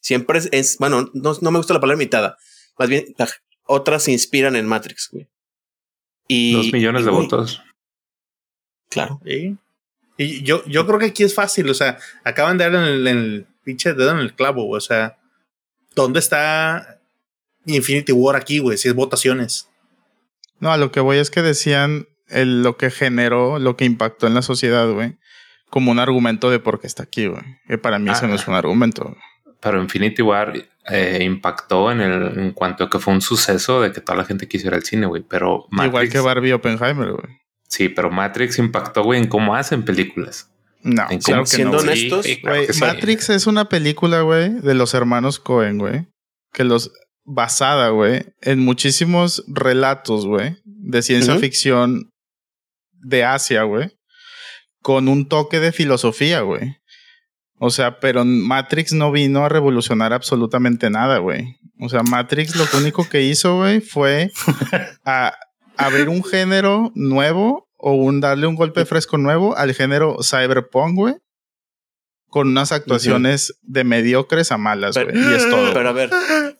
Siempre es, es- bueno, no, no me gusta la palabra imitada. Más bien, la- otras se inspiran en Matrix, güey. Y, Dos millones y, de güey, votos. Claro. Sí. Y yo, yo creo que aquí es fácil, o sea, acaban de dar en el, en el pinche dedo en el clavo, güey, o sea, ¿dónde está Infinity War aquí, güey? Si es votaciones. No, a lo que voy es que decían el- lo que generó, lo que impactó en la sociedad, güey. Como un argumento de por qué está aquí, güey. Que para mí eso Ah. no es un argumento. Pero Infinity War eh, impactó en el en cuanto a que fue un suceso de que toda la gente quisiera el cine, güey. Pero Matrix, Igual que Barbie Oppenheimer, güey. sí, pero Matrix impactó, güey, en cómo hacen películas. No, En claro que siendo no. güey. honestos, Sí, claro Güey, que sí. Matrix es una película, güey, de los hermanos Cohen, güey. Que los basada, güey, en muchísimos relatos, güey, de ciencia ficción de Asia, güey, con un toque de filosofía, güey. O sea, pero Matrix no vino a revolucionar absolutamente nada, güey. O sea, Matrix lo único que hizo, güey, fue a abrir un género nuevo o un darle un golpe fresco nuevo al género cyberpunk, güey. Con unas actuaciones de mediocres a malas, güey. Y es todo. Pero a ver,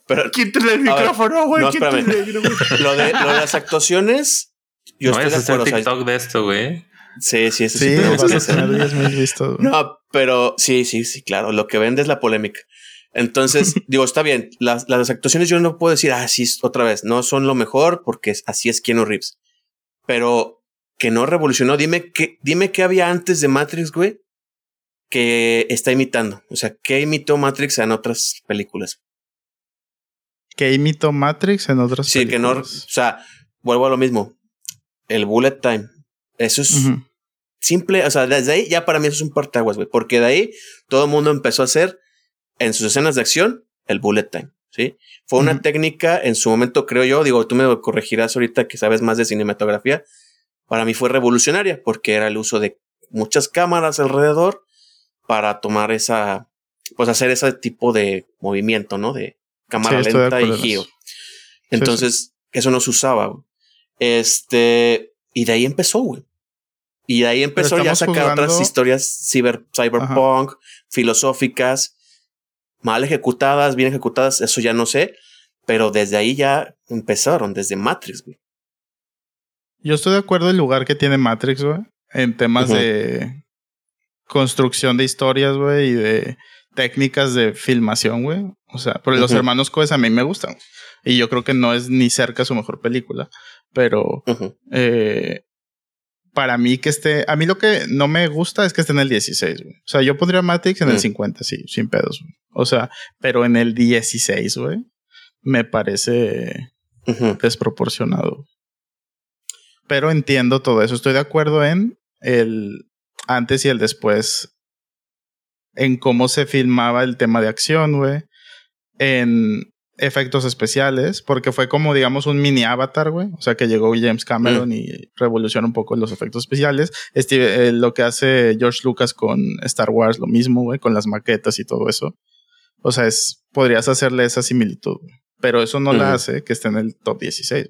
pero Quítale el micrófono, güey. no, quítale espérame. el micrófono. lo de, lo de las actuaciones, yo no estoy de a hacer acuerdo. o sea, TikTok de esto, güey. sí, sí, eso sí, Sí, vas a hacer. tener 10,000 vistos. güey. No, pero sí, sí, sí, claro. Lo que vende es la polémica. Entonces, digo, está bien. Las, las actuaciones yo no puedo decir, ah, sí, otra vez, no son lo mejor porque así es Keanu Reeves. Pero que no revolucionó. Dime qué, dime qué había antes de Matrix, güey, que está imitando. O sea, ¿qué imitó Matrix en otras películas? Que imitó Matrix en otras Sí, que no, o películas. sea, vuelvo a lo mismo. El bullet time. Eso es simple, o sea, desde ahí ya para mí eso es un partaguas, güey, porque de ahí todo el mundo empezó a hacer en sus escenas de acción el bullet time, ¿sí? Fue una técnica en su momento, creo yo, digo, tú me corregirás ahorita que sabes más de cinematografía, para mí fue revolucionaria porque era el uso de muchas cámaras alrededor para tomar esa, pues hacer ese tipo de movimiento, ¿no? De cámara Sí, lenta y giro. Entonces, eso no se usaba, güey. Este, y de ahí empezó, güey. Y de ahí empezó ya a sacar otras historias ciber, cyberpunk, filosóficas, mal ejecutadas, bien ejecutadas, eso ya no sé. Pero desde ahí ya empezaron, desde Matrix, güey. Yo estoy de acuerdo en el lugar que tiene Matrix, güey. En temas de construcción de historias, güey, y de técnicas de filmación, güey. O sea, porque los hermanos Coes a mí me gustan. Y yo creo que no es ni cerca su mejor película. Pero eh, para mí que esté... A mí lo que no me gusta es que esté en el 16, güey. O sea, yo pondría Matrix en el Mm. 50, sí, sin pedos. güey. O sea, pero en el 16, güey, me parece desproporcionado. Pero entiendo todo eso. Estoy de acuerdo en el antes y el después en cómo se filmaba el tema de acción, güey, en efectos especiales, porque fue como, digamos, un mini avatar, güey. O sea, que llegó James Cameron y revolucionó un poco los efectos especiales. Este, eh, lo que hace George Lucas con Star Wars, lo mismo, güey, con las maquetas y todo eso. O sea, es, podrías hacerle esa similitud, güey. Pero eso no la hace que esté en el top 16.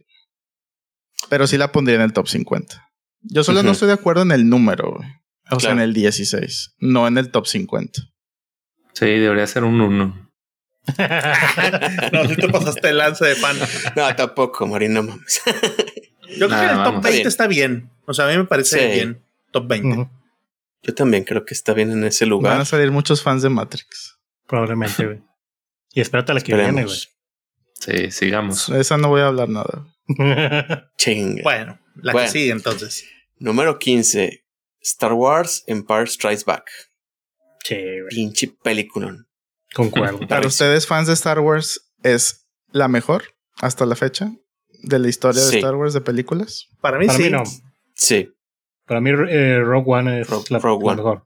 Pero sí la pondría en el top 50. Yo solo no estoy de acuerdo en el número, güey. O sea, en el 16, no en el top 50. Sí, debería ser un 1. no, si te pasaste el lance de pan. No, tampoco, Marina, mames. Yo creo que el top 20 está bien. O sea, a mí me parece bien. Top 20. Yo también creo que está bien en ese lugar. Van a salir muchos fans de Matrix. Probablemente, güey. Y espérate a la que viene, güey. Sí, sigamos. Esa no voy a hablar nada. Chinga. Bueno, la que sigue entonces. Número 15. Star Wars Empire Strikes Back. Che, Pinche película. Concuerdo. Para ustedes, fans de Star Wars, ¿es la mejor hasta la fecha de la historia de Star Wars de películas? Para mí Para sí. Mí no. Sí. Para mí, eh, Rogue One es la, Rogue la One. mejor.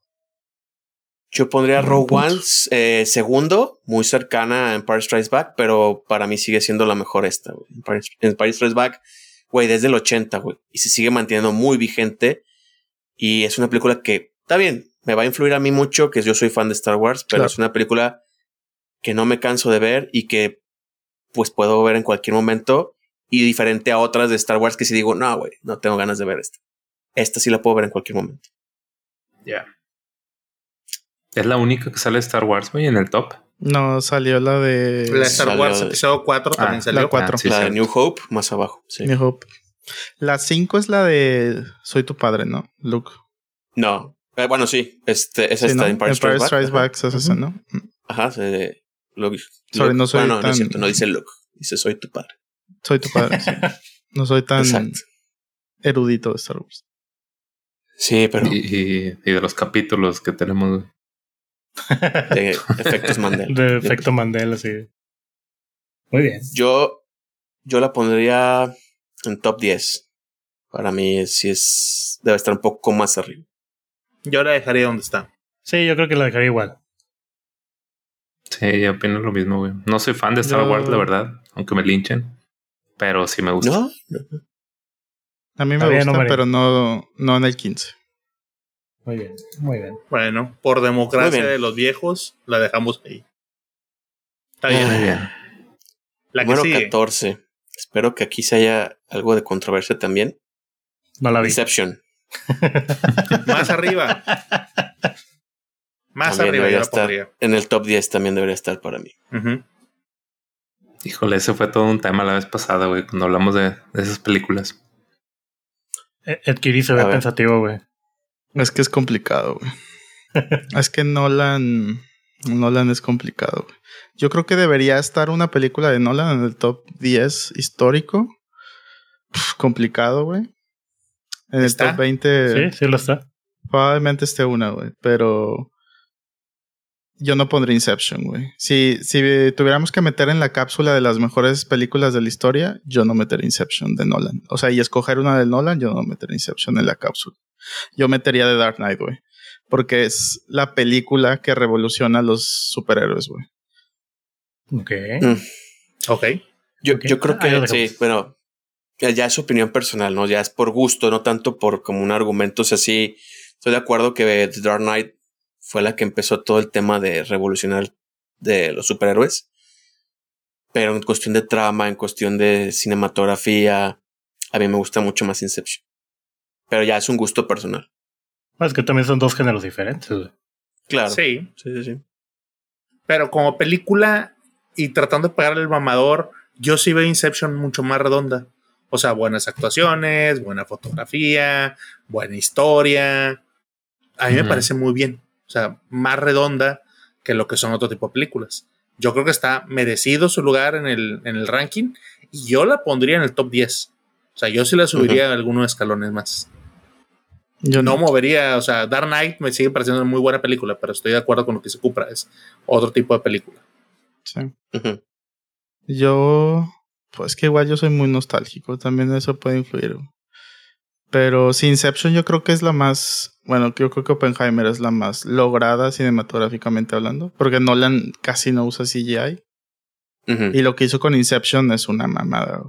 Yo pondría Rogue One eh, segundo, muy cercana a Empire Strikes Back, pero para mí sigue siendo la mejor esta, güey. Empire, Empire Strikes Back, güey, desde el 80, güey. Y se sigue manteniendo muy vigente. Y es una película que, está bien, me va a influir a mí mucho, que yo soy fan de Star Wars, pero Claro. es una película que no me canso de ver y que pues puedo ver en cualquier momento. Y diferente a otras de Star Wars que si digo, no, güey, no tengo ganas de ver esta. Esta sí la puedo ver en cualquier momento. Ya. Es la única que sale de Star Wars, güey, en el top. No, salió la de La Star Salió Wars de- episodio 4 también Ah, salió. la 4. Ah, sí, la de. New Hope, más abajo. Sí. New Hope. La 5 es la de Soy tu padre, ¿no? Luke. No. Eh, bueno, sí. Este, es Sí, esta ¿no? Empire, Strikes Back. Strikes Ajá. Back es esa, ¿no? Ajá, se de Luke. Sorry, Luke- no soy bueno, no, no tan- es cierto, no dice Luke. Dice soy tu padre. Soy tu padre. sí. No soy tan Exacto. erudito de Star Wars. Sí, pero Y, y- y de los capítulos que tenemos. de efectos Mandela. De efecto Mandela, sí. Muy bien. Yo, yo la pondría en top 10. Para mí sí es, debe estar un poco más arriba. Yo la dejaría donde está. Sí, yo creo que la dejaría igual. Sí, yo opino lo mismo, güey. No soy fan de Star Yo- Wars, la verdad, aunque me linchen. Pero sí me gusta. ¿No? A mí me gusta, hombre. pero no, no en el 15. Muy bien, muy bien. Bueno, por democracia de los viejos, la dejamos ahí. Está bien. Muy bien. La que Número sigue. 14. Espero que aquí se haya algo de controversia también. No la vi. Inception. Más arriba. Más También arriba debería yo estar. pondría. En el top 10 también debería estar para mí. Híjole, ese fue todo un tema la vez pasada, güey, cuando hablamos de, de esas películas. Eh, Ed Kiri se ve pensativo, güey. Es que es complicado, güey. es que Nolan. Nolan es complicado, güey. Yo creo que debería estar una película de Nolan en el top 10 histórico. Pff, complicado, güey. En el top 20 Sí, sí lo está. probablemente esté una, güey. Pero yo no pondría Inception, güey. Si, si tuviéramos que meter en la cápsula de las mejores películas de la historia, yo no metería Inception de Nolan. O sea, y escoger una de Nolan, yo no metería Inception en la cápsula. Yo metería The Dark Knight, güey. Porque es la película que revoluciona a los superhéroes, güey. Ok. Mm. Ok. Yo, yo creo lo que sí, pero ya, ya es opinión personal, ¿no? Ya es por gusto, no tanto por como un argumento. O sea, sí, estoy de acuerdo que The Dark Knight fue la que empezó todo el tema de revolucionar de los superhéroes. Pero en cuestión de trama, en cuestión de cinematografía, a mí me gusta mucho más Inception. Pero ya es un gusto personal. Es que también son dos géneros diferentes, güey. Claro. Sí. sí, sí. sí. Pero como película y tratando de pegarle el mamador, yo sí veo Inception mucho más redonda. O sea, buenas actuaciones, buena fotografía, buena historia. A mí me parece muy bien. O sea, más redonda que lo que son otro tipo de películas. Yo creo que está merecido su lugar en el, en el ranking y yo la pondría en el top 10. O sea, yo sí la subiría algunos escalones más. Yo No movería, o sea, Dark Knight me sigue pareciendo una muy buena película, pero estoy de acuerdo con lo que dice Cupra, es otro tipo de película. Sí. Yo, pues que igual yo soy muy nostálgico, también eso puede influir. Pero sí, Inception yo creo que es la más, bueno, yo creo que Oppenheimer es la más lograda cinematográficamente hablando, porque Nolan casi no usa CGI. Y lo que hizo con Inception es una mamada,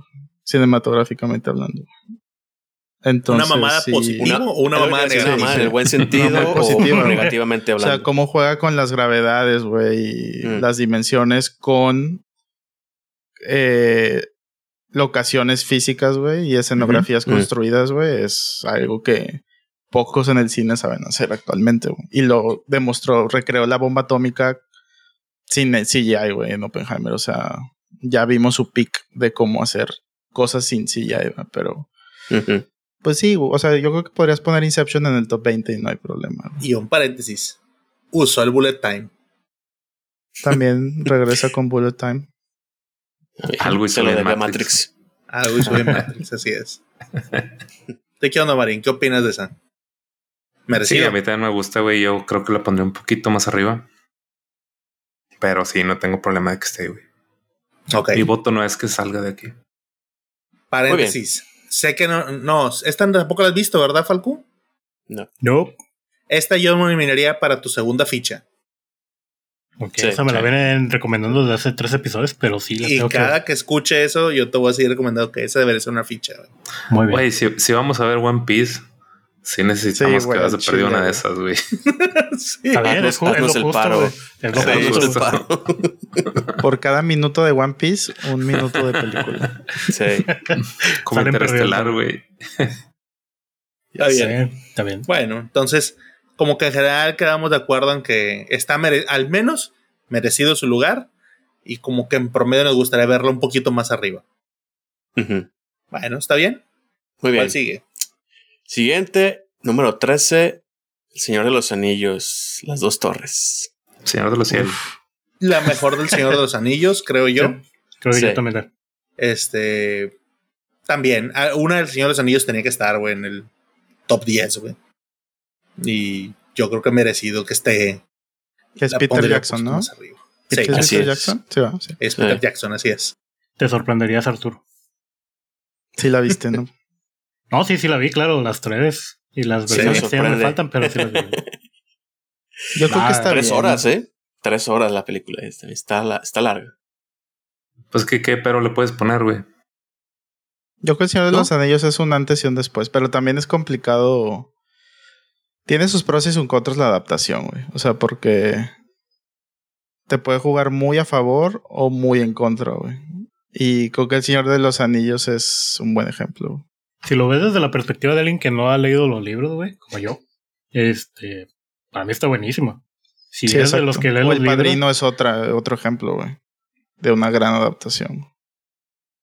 cinematográficamente hablando. Entonces, ¿Una mamada sí. positiva o una es lo mamada negativa? en el buen sentido Una o positiva, güey. negativamente O hablando. sea, cómo juega con las gravedades, güey, y Mm. las dimensiones con eh, locaciones físicas, güey, y escenografías. Mm. construidas, güey, es algo que pocos en el cine saben hacer actualmente, güey. Y lo demostró, recreó la bomba atómica sin el CGI, güey, en Oppenheimer. O sea, ya vimos su pick de cómo hacer cosas sin CGI, güey, pero. Pues sí, o sea, yo creo que podrías poner Inception en el top 20 y no hay problema. Y un paréntesis. Usó el bullet time. También regresa con Bullet Time. Algo Se hizo lo a Matrix. Matrix. Algo hizo bien Matrix, así es. ¿De qué onda, Marín? ¿Qué opinas de esa? Sí, Merecido. a mí también me gusta, güey. Yo creo que la pondré un poquito más arriba. Pero sí, no tengo problema de que esté, güey. ok. Mi voto no es que salga de aquí. Paréntesis. Sé que no, no, esta tampoco la has visto, ¿verdad, Falcu? No. No. Esta yo me eliminaría para tu segunda ficha. Ok, Sí, esa me la vienen recomendando desde hace tres episodios, pero sí la Y tengo cada que escuche eso, yo te voy a seguir recomendando que esa debería ser una ficha. que. Muy bien. Güey, si, si vamos a ver One Piece, sí necesitamos Sí, güey, que vas a perder una de esas, güey. sí. Está bien, es, ju- es lo el justo, paro. güey. Es lo Sí, justo. el paro. Por cada minuto de One Piece, un minuto de película. Sí. Como interestelar, güey. Está bien. Sí, está bien. Bueno, entonces, como que en general quedamos de acuerdo en que está al menos merecido su lugar y como que en promedio nos gustaría verlo un poquito más arriba. Bueno, ¿está bien? Muy bien. ¿Cuál sigue? Siguiente, número 13. El Señor de los Anillos. Las dos torres. Señor de los cielos. La mejor del Señor de los Anillos, creo yo. Sí. Creo que Sí. yo también. Este. También, ah, una del Señor de los Anillos tenía que estar, güey, en el top 10, güey. Y yo creo que merecido que esté. Que es Peter Jackson, ¿no? más arriba. ¿Es Sí, es así Peter es. Jackson? Sí, va, sí. es Peter Sí. Jackson, así es. Te sorprenderías, Arturo. Sí la viste, ¿no? No, sí, sí la vi, claro, las tres. Y las Sí, versiones me que ya me faltan, pero sí las vi. Yo creo Ah, que está Tres bien. horas, ¿eh? Tres horas la película. Está, está, la- está larga. Pues que qué pero le puedes poner, güey. Yo creo que el Señor de ¿No? los Anillos es un antes y un después, pero también es complicado. Tiene sus pros y sus contras la adaptación, güey. O sea, porque te puede jugar muy a favor o muy en contra, güey. Y creo que el Señor de los Anillos es un buen ejemplo. Si lo ves desde la perspectiva de alguien que no ha leído los libros, güey, como yo, este, para mí está buenísimo. Si Sí, eres de los que leen o los El libros, Padrino es otra, otro ejemplo, güey. De una gran adaptación.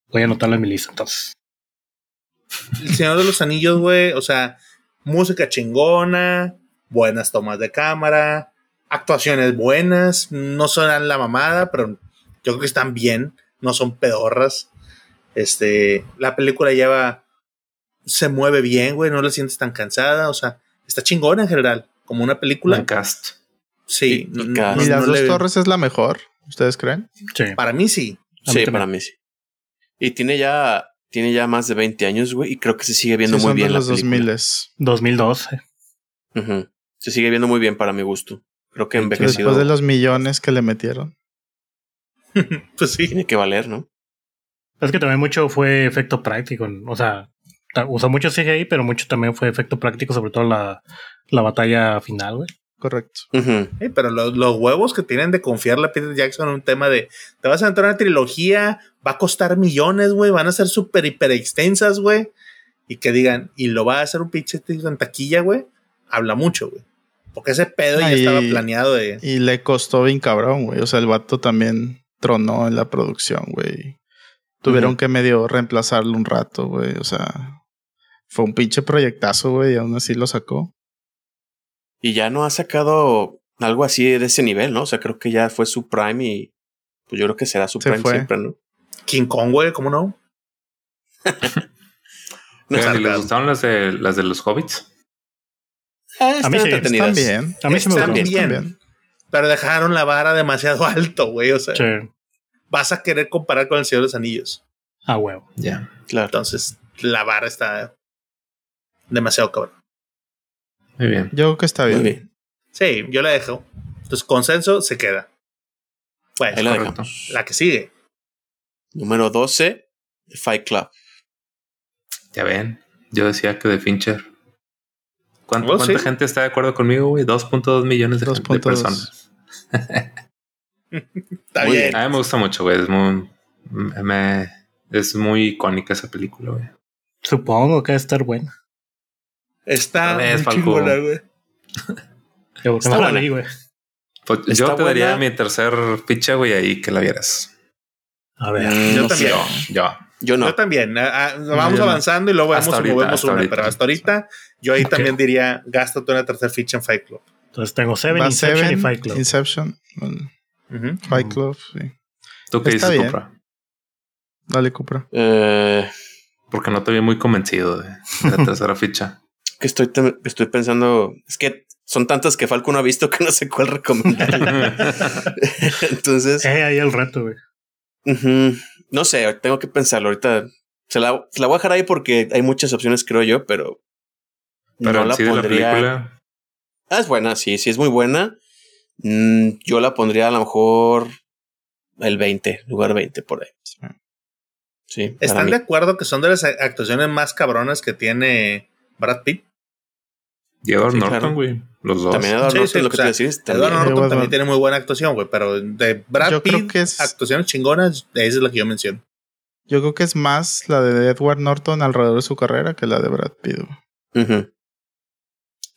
voy a anotarlo en mi lista, entonces. El Señor de los Anillos, güey, o sea, música chingona, buenas tomas de cámara, actuaciones buenas, no son la mamada, pero yo creo que están bien, no son pedorras. Este, la película lleva, se mueve bien, güey, no la sientes tan cansada, o sea, está chingona en general, como una película. Cast. Sí, Y- y no- cast. no- ¿Y las no dos le- torres es la mejor? ¿Ustedes creen? Sí. Para mí sí. A Sí, para mí sí. Y tiene ya, tiene ya más de 20 años, güey, y creo que se sigue viendo Sí, muy son bien de la los película. 2000 2012. Ujú. Se sigue viendo muy bien para mi gusto. Creo que envejecido Después de los millones que le metieron. Pues sí. tiene que valer, ¿no? Es que también mucho fue efecto práctico. O sea, usó mucho CGI, pero mucho también fue efecto práctico, sobre todo la, la batalla final, güey. Correcto. Sí, pero los, los huevos que tienen de confiarle a Peter Jackson en un tema de te vas a entrar a una trilogía, va a costar millones, güey, van a ser súper hiper extensas, güey. Y que digan, y lo va a hacer un pinche en taquilla, güey, habla mucho, güey. Porque ese pedo ya Ay. estaba planeado de. Y le costó bien cabrón, güey. O sea, el vato también tronó en la producción, güey. Tuvieron que medio reemplazarlo un rato, güey. O sea, fue un pinche proyectazo, güey. Y aún así lo sacó. Y ya no ha sacado algo así de ese nivel, ¿no? O sea, creo que ya fue su prime y pues yo creo que será su Se prime fue. siempre, ¿no? King Kong, güey, ¿cómo no? No Oigan, ¿y les gustaron las de las de los hobbits? Ah, A mí están sí, entretenidas. Están bien. A mí sí me Están gustó. bien. Están bien. Pero dejaron la vara demasiado alto, güey. O sea, Sí. vas a querer comparar con el Señor de los Anillos. A huevo. Ya. Claro. Entonces, la vara está demasiado cabrón. Muy bien. Yo creo que está bien. bien. Sí, yo la dejo. Entonces, consenso se queda. Bueno, Ahí la dejamos. la que sigue. Número 12, The Fight Club. Ya ven. Yo decía que de Fincher. ¿Cuánto- Oh, ¿Cuánta sí. gente está de acuerdo conmigo, güey? 2.2 millones de, gente- de 2.2. personas. Está Muy bien. A mí me gusta mucho, güey. Es muy, me- es muy icónica esa película, güey. Supongo que va a estar buena. Está muy chingona, güey. Está buena. vi, güey. Pues yo te daría mi tercer ficha, güey, ahí que la vieras. A ver. Mm, Yo no también. sé. Yo, yo. Yo no. Yo también. Ah, ah, vamos yo no. avanzando y luego vemos si movemos hasta una. ahorita. Pero hasta ahorita, yo ahí también diría, gástate una tercera ficha en Fight Club. Entonces tengo Seven, Va Inception Seven, y Fight Club. Inception, bueno. Fight. Club, sí. ¿Tú qué Está dices, bien. Cupra? Dale, Cupra. Eh, Porque no te vi muy convencido de de la tercera ficha. Que estoy, estoy pensando. Es que son tantas que Falco no ha visto que no sé cuál recomendar. Entonces, Eh, ahí el reto, güey. no sé, tengo que pensarlo. Ahorita se la, se la voy a dejar ahí porque hay muchas opciones, creo yo, pero. Pero no la sí de la pondría. película. Ah, es buena, sí, sí es muy buena. Mm, yo la pondría a lo mejor el 20, lugar 20 por ahí. Sí. ¿Están de acuerdo que son de las actuaciones más cabronas que tiene Brad Pitt? Y Edward Sí, Norton, claro. güey. Los dos. También Edward Sí, Norton, sí, lo que o sea, te decís. Edward También. Norton Edward también Norton. tiene muy buena actuación, güey, pero de Brad Yo Pitt, creo que es- actuaciones chingonas, esa es la que yo menciono. Yo creo que es más la de Edward Norton alrededor de su carrera que la de Brad Pitt. güey. Ujú.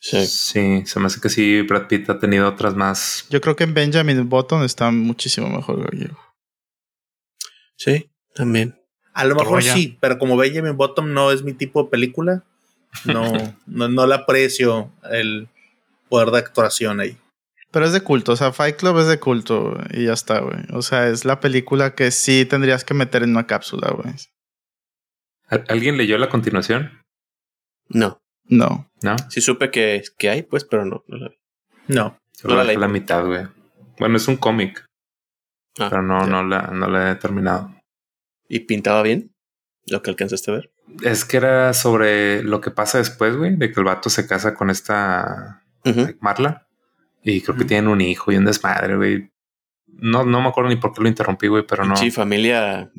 Sí. Sí, se me hace que sí, Brad Pitt ha tenido otras más. Yo creo que en Benjamin Button está muchísimo mejor. güey. Sí, también. A lo mejor Troya. sí, pero como Benjamin Bottom no es mi tipo de película, no, no, no le aprecio el poder de actuación ahí. Pero es de culto, o sea, Fight Club es de culto güey, y ya está, güey. O sea, es la película que sí tendrías que meter en una cápsula, güey. ¿Al- ¿Alguien leyó la continuación? No. No. No. Sí supe que, que hay, pues, pero no. no la vi. No. No la leí. mitad, güey. Bueno, es un cómic, Ah, pero no, no, la, no la he terminado. ¿Y pintaba bien? Lo que alcanzaste a ver. Es que era sobre lo que pasa después, güey, de que el vato se casa con esta. Marla y creo que tienen un hijo y un desmadre, güey. No, no me acuerdo ni por qué lo interrumpí, güey, pero no. Sí, familia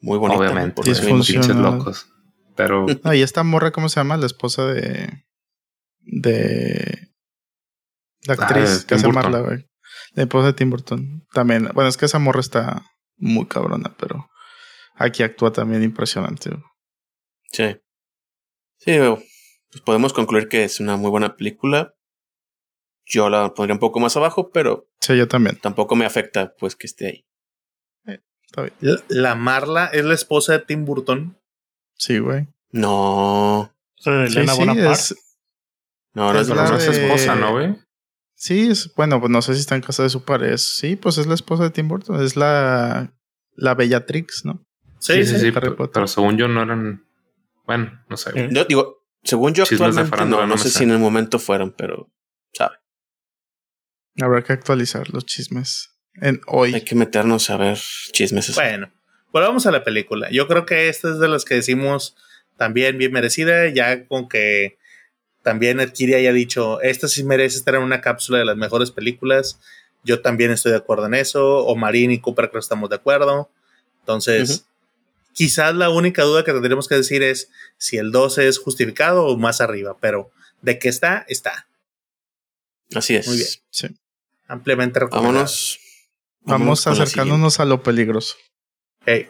muy bonita. obviamente, Por pinches locos. Pero No, y esta morra, ¿cómo se llama? La esposa de. de. La Ah, actriz que hace. Marla, güey. La esposa de Tim Burton. También. Bueno, es que esa morra está muy cabrona, pero aquí actúa también impresionante. güey. Sí. Sí, pues podemos concluir que es una muy buena película. Yo la pondría un poco más abajo, pero Sí, yo también. tampoco me afecta pues que esté ahí. Está bien. La- La Marla es la esposa de Tim Burton. Sí, güey. No, Sí, Elena sí, Bonaparte. es, no, no es la no es de- esposa, ¿no, güey? sí, es, bueno, pues no sé si está en casa de su padre. Es- sí, pues es la esposa de Tim Burton. Es la, la Bellatrix, ¿no? Sí, Sí, sí, sí, sí, pero según yo no eran. Bueno, no sé. güey. Yo digo, según yo Chismes actualmente no, sé. si en el momento fueron, pero sabe. Habrá que actualizar los chismes en hoy. Hay que meternos a ver chismes. Bueno, volvamos a la película. Yo creo que esta es de las que decimos también bien merecida, ya con que también Kiri haya dicho, esta sí merece estar en una cápsula de las mejores películas. Yo también estoy de acuerdo en eso. O Marín y Cooper creo que estamos de acuerdo. Entonces, quizás la única duda que tendremos que decir es si el 12 es justificado o más arriba, pero de que está, está. Así es. Muy bien. Sí. Ampliamente recomendado. Vámonos. Vamos acercándonos a lo peligroso. Hey.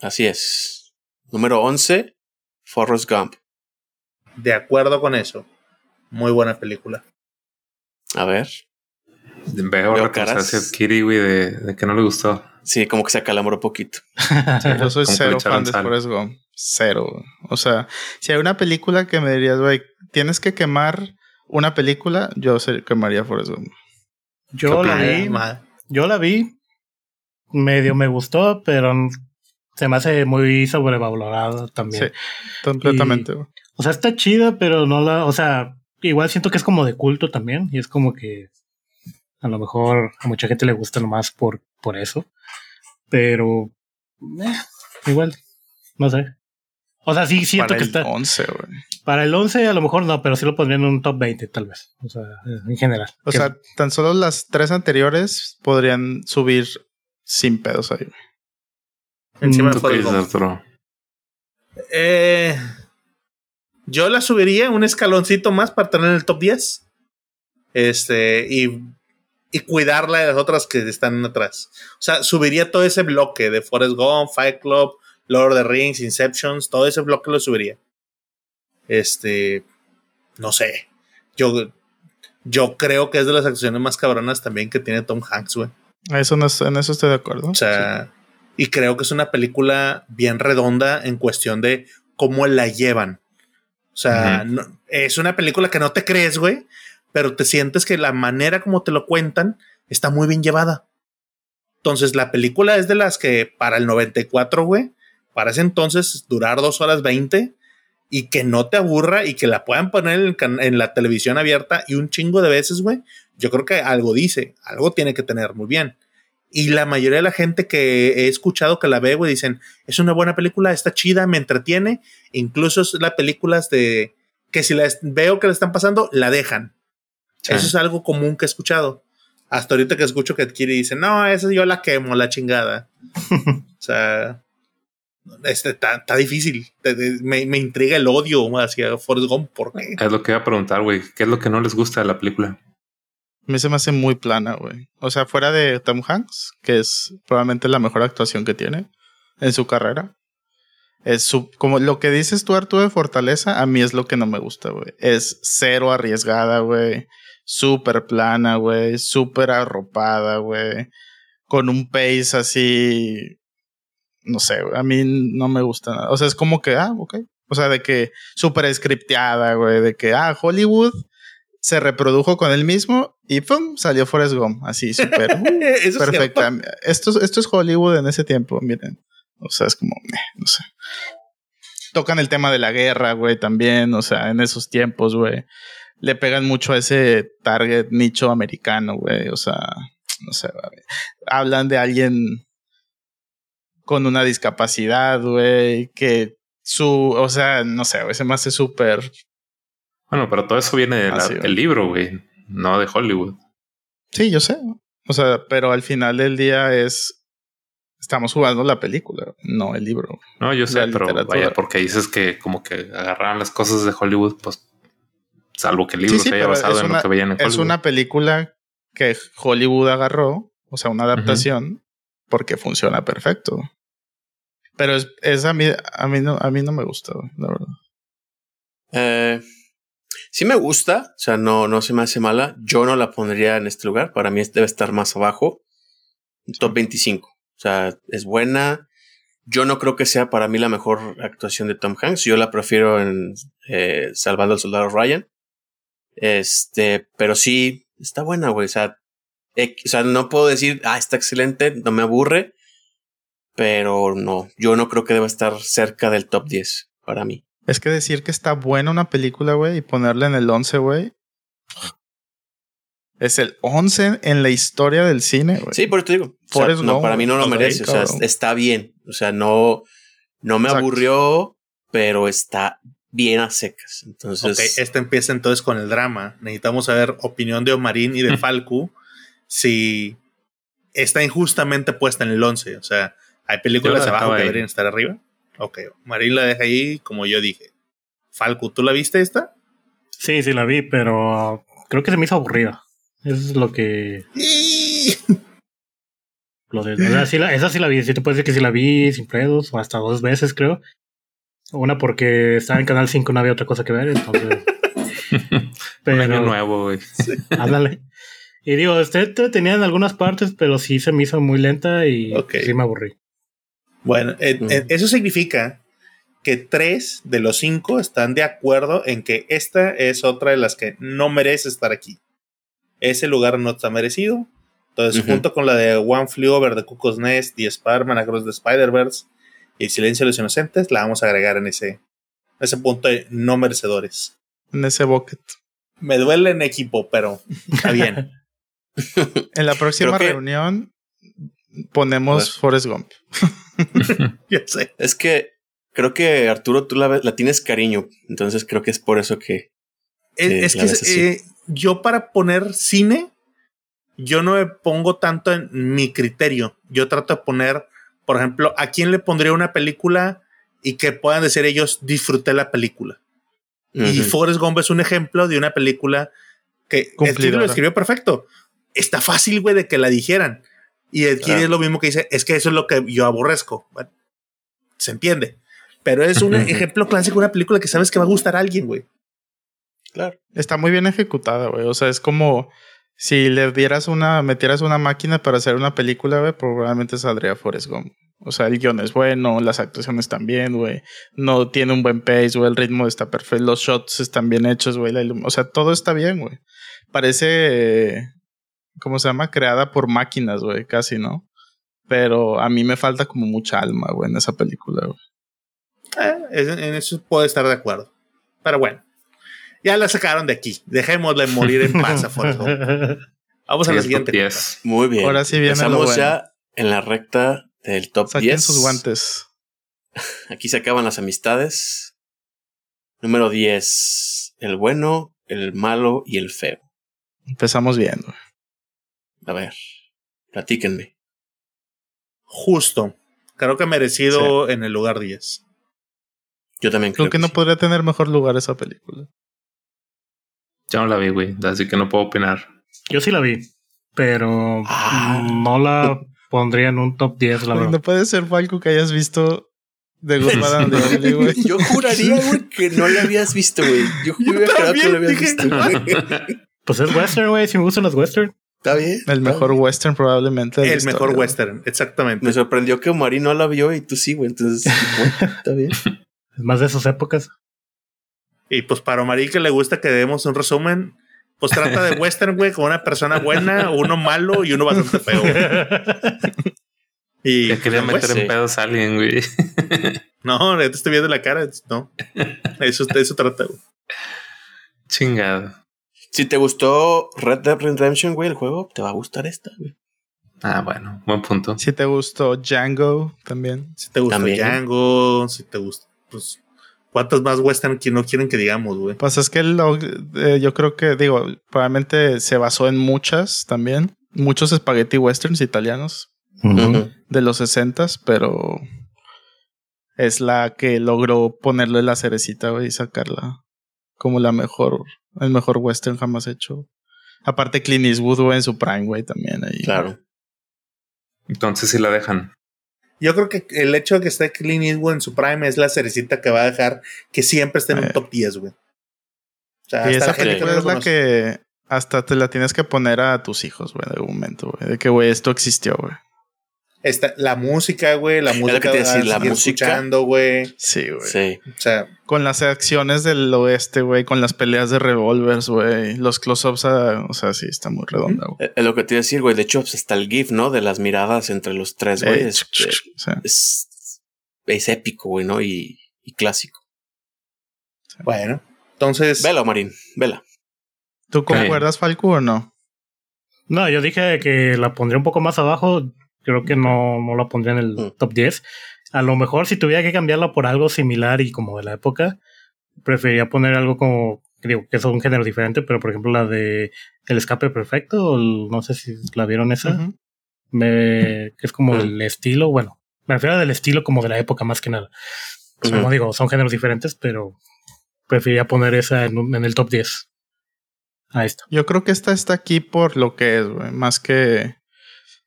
Así es. Número 11, Forrest Gump. de acuerdo con eso. Muy buena película. A ver. Veo Veo la caras. hacia Kiri, güey, de, de que no le gustó. Sí, como que se acalambró poquito. Yo soy cero fan de. Forrest Gump. Cero. O sea, si hay una película que me dirías, güey, tienes que quemar una película, yo sé- quemaría Forrest Gump. Yo la vi. Yo la vi. Medio me gustó, pero se me hace muy sobrevalorada también. Sí, completamente. O sea, está chida, pero no la. O sea, igual siento que es como de culto también. Y es como que a lo mejor a mucha gente le gusta nomás por, por eso. Pero. eh, igual. No sé. O sea, sí siento Para que el está. 11, güey. Para el 11 a lo mejor no, pero sí lo pondría en un top 20 tal vez. O sea, en general. O Que- sea, tan solo las tres anteriores podrían subir sin pedos ahí. Encima Mm, de ¿Tú qué Forrest dices, Gump. Arturo? Eh, yo la subiría un escaloncito más para tener en el top 10. Este, y, y cuidarla de las otras que están atrás. O sea, subiría todo ese bloque de Forrest Gump, Fight Club, Lord of the Rings, Inceptions, todo ese bloque lo subiría. Este, no sé. Yo, yo creo que es de las acciones más cabronas también que tiene Tom Hanks, güey. Eso no, es- en eso estoy de acuerdo. O sea, y creo que es una película bien redonda en cuestión de cómo la llevan. O sea, no- es una película que no te crees, güey, pero te sientes que la manera como te lo cuentan está muy bien llevada. Entonces, la película es de las que para el 94, güey, para ese entonces durar dos horas 20 y que no te aburra y que la puedan poner en, en la televisión abierta y un chingo de veces, güey. Yo creo que algo dice, algo tiene que tener muy bien. Y la mayoría de la gente que he escuchado que la ve, güey, dicen, es una buena película, está chida, me entretiene. Incluso es la películas de que si la es- veo que la están pasando, la dejan. Sí. Eso es algo común que he escuchado. Hasta ahorita que escucho que Kiri dice, no, esa yo la quemo, la chingada. o sea, este, está, difícil. Te- te- Me, me intriga el odio hacia Forrest Gump. ¿Por qué? Es lo que iba a preguntar, güey. ¿Qué es lo que no les gusta de la película? A mí se me hace muy plana, güey. O sea, fuera de Tom Hanks, que es probablemente la mejor actuación que tiene en su carrera. Es su, como lo que dices tú, Arturo, de Fortaleza, a mí es lo que no me gusta, güey. Es cero arriesgada, güey. Súper plana, güey. Súper arropada, güey. Con un pace así. No sé, güey. A mí no me gusta nada. O sea, es como que, ah, ok. O sea, de que súper scripteada, güey. De que, ah, Hollywood se reprodujo con él mismo y ¡pum! salió Forrest Gump. Así, súper. uh, perfecta. Esto, esto es Hollywood en ese tiempo, miren. O sea, es como, eh, no sé. Tocan el tema de la guerra, güey, también. O sea, en esos tiempos, güey. Le pegan mucho a ese target nicho americano, güey. O sea, no sé. güey. Hablan de alguien con una discapacidad, güey, que su, o sea, no sé, güey, se me hace súper Bueno, pero todo eso viene de del libro, güey. No de Hollywood. Sí, yo sé. O sea, pero al final del día es. Estamos jugando la película, no el libro. No, yo sé, pero vaya, porque dices que como que agarraron las cosas de Hollywood, pues salvo que el libro Sí, sí, se haya basado en una- lo que veían en Hollywood. Es una película que Hollywood agarró, o sea, una adaptación, porque funciona perfecto. Pero es, es a mí, a mí no, a mí no me gusta, güey, la verdad. Eh, sí me gusta, o sea, no, no se me hace mala. Yo no la pondría en este lugar. Para mí debe estar más abajo. Top 25. O sea, es buena. Yo no creo que sea para mí la mejor actuación de Tom Hanks. Yo la prefiero en eh, Salvando al Soldado Ryan. Este, pero sí, está buena, güey. O sea, eh, o sea, no puedo decir, ah, está excelente, no me aburre. Pero no, yo no creo que deba estar cerca del top 10 para mí. Es que decir que está buena una película, güey, y ponerla en el 11, güey. Es el 11 en la historia del cine, güey. Sí, por eso te digo. O sea, Forrest no, para mí no lo merece. O sea, está bien. O sea, no, no me Exacto. aburrió, pero está bien a secas. Entonces, Ok, este empieza entonces con el drama. Necesitamos saber opinión de Omarín y de Falcu si está injustamente puesta en el 11. O sea, hay películas abajo que deberían estar arriba. Ok, Marín la deja ahí como yo dije. Falcu, ¿tú la viste esta? Sí, sí la vi, pero creo que se me hizo aburrida. Eso es lo que. Lo de, o sea, sí la- esa sí la vi. Sí te puedo decir que sí la vi sin pedos, o hasta dos veces, creo. Una porque estaba en Canal 5, no había otra cosa que ver, entonces. Un año pero, nuevo, güey. ándale. Y digo, este te tenía en algunas partes, pero sí se me hizo muy lenta y sí me aburrí. Bueno, eh, Mm. eh, eso significa que tres de los cinco están de acuerdo en que esta es otra de las que no merece estar aquí. Ese lugar no está merecido. Entonces, Ujú. junto con la de One Flew Over the Cuckoo's Nest y Spider-Man Across the Spider-Verse y El Silencio de los Inocentes, la vamos a agregar en ese, ese punto de no merecedores. En ese bucket. Me duele en equipo, pero está bien. En la próxima que- reunión ponemos Pues- Forrest Gump. ya sé. es que Creo que Arturo, tú la, ves- la tienes cariño. Entonces creo que es por eso que. Es, que eh, yo para poner cine, yo no me pongo tanto en mi criterio. Yo trato de poner, por ejemplo, a quién le pondría una película y que puedan decir ellos disfruté la película. Y. Forrest Gump es un ejemplo de una película que el título Cumplidora. lo escribió perfecto. Está fácil, güey, de que la dijeran. Y Claro. es lo mismo que dice, es que eso es lo que yo aborrezco. Bueno, se entiende. Pero es un ejemplo clásico de una película que sabes que va a gustar a alguien, güey. Claro. Está muy bien ejecutada, güey. O sea, es como si le dieras una, metieras una máquina para hacer una película, güey, probablemente saldría Forrest Gump. O sea, el guion es bueno, las actuaciones bien, güey. No tiene un buen pace, güey. El ritmo está perfecto. Los shots están bien hechos, güey. O sea, todo está bien, güey. Parece, ¿cómo se llama? Creada por máquinas, güey, casi, ¿no? Pero a mí me falta como mucha alma, güey, en esa película, güey. Eh, en eso puedo estar de acuerdo. Pero bueno, ya la sacaron de aquí. Dejémosle morir en paz a. Vamos a la siguiente. top 10. Muy bien. Ahora sí viene Empezamos bueno. ya en la recta del top Saquen 10. sus guantes. Aquí se acaban las amistades. Número 10. El bueno, el malo y el feo. Empezamos bien. A ver, platíquenme. Justo. Creo que merecido en el lugar 10. Yo también creo, Creo que no sí. podría tener mejor lugar esa película. Ya no la vi, güey. Así que no puedo opinar. Yo sí la vi, pero Ah. no la pondría en un top 10, la verdad. no puede ser Falco que hayas visto and the Ugly, güey. Yo juraría, güey, que no la habías visto, güey. Yo Yo juraría que no la habías visto. güey. Pues es western, güey. Si me gustan los western. Está bien. El mejor western probablemente. de El mejor historia, western, exactamente. Me sorprendió que Omari no la vio y tú sí, güey. Entonces, bueno, está bien. Es más de sus épocas. Y pues para Omar que le gusta que demos un resumen, pues trata de western, güey, con una persona buena, uno malo y uno bastante feo. Y Ya quería pues, meter sí. en pedos a alguien, güey. no, ya te estoy viendo la cara, no. Eso, eso trata, güey. Chingado. Si te gustó Red Dead Redemption, güey, el juego, te va a gustar esta, güey. Ah, bueno, buen punto. Si te gustó Django también. Si te gusta También. Django, si te gusta, pues, ¿cuántas más western que no quieren que digamos, güey? Pues es que lo- eh, yo creo que, digo, probablemente se basó en muchas también. Muchos spaghetti westerns italianos de los 60 pero es la que logró ponerle la cerecita, güey, y sacarla como la mejor, el mejor western jamás hecho. Aparte Clint Eastwood, güey, en su prime, güey, también ahí. Claro. Entonces sí la dejan. Yo creo que el hecho de que esté Clint Eastwood en su prime es la cerecita que va a dejar que siempre esté en un Eh. top 10, güey. O sea, Y hasta esa la película es que hasta te la tienes que poner a tus hijos, güey, en algún momento, güey. De que, güey, esto existió, güey. Esta- la música, güey, la lo que música te decir, la música. escuchando, güey. Sí, güey. Sí. O sea, Con las acciones del oeste, güey, con las peleas de revolvers, güey. Los close-ups, a- o sea, sí, está muy redonda, güey. Eh, Es lo que te iba a decir, güey. De hecho, pues, está el GIF, ¿no? De las miradas entre los tres, güey. Eh, Este, es, es épico, güey, ¿no? Y, y clásico. bueno. Entonces, Vela, Marín, vela. ¿Tú concuerdas, Falco, o no? No, yo dije que la pondría un poco más abajo. Creo que no, no la pondría en el top 10. A lo mejor si tuviera que cambiarla por algo similar y como de la época, preferiría poner algo como, digo, que es un género diferente, pero por ejemplo la de El escape perfecto, el- no sé si la vieron esa, Ujú. me, que es como Mm. el estilo, bueno, me refiero del estilo como de la época más que nada. Como digo, son géneros diferentes, pero preferiría poner esa en, un- en el top 10. Ahí está. Yo creo que esta está aquí por lo que es, güey. Más que.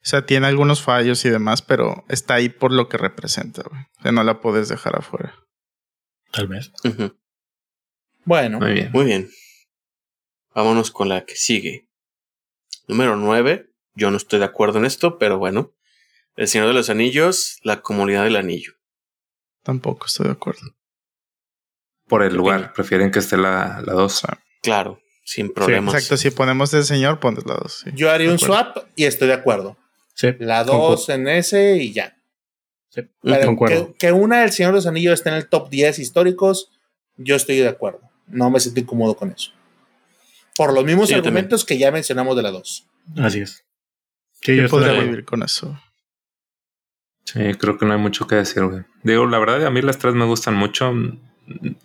O sea, tiene algunos fallos y demás, pero está ahí por lo que representa, güey. O sea, no la puedes dejar afuera. Tal vez. Bueno, Muy bien. Muy bien. Vámonos con la que sigue. Número 9. Yo no estoy de acuerdo en esto, pero bueno. El Señor de los Anillos, la comunidad del anillo. Tampoco estoy de acuerdo. Por el lugar. Prefieren que esté la 2. Claro, sin problemas. Exacto, si ponemos el señor, pones la dos. sí. yo haría un acuerdo. swap y estoy de acuerdo. Sí. La Concuerdo. 2 en ese y ya. Sí, Pero concuerdo. que, que una del Señor de los Anillos esté en el top 10 históricos, yo estoy de acuerdo. No me siento incómodo con eso. Por los mismos Sí, argumentos que ya mencionamos de la 2. Así es. Sí, Yo yo podría vivir con eso. Sí, creo que no hay mucho que decir, güey. Digo, la verdad, a mí las tres me gustan mucho.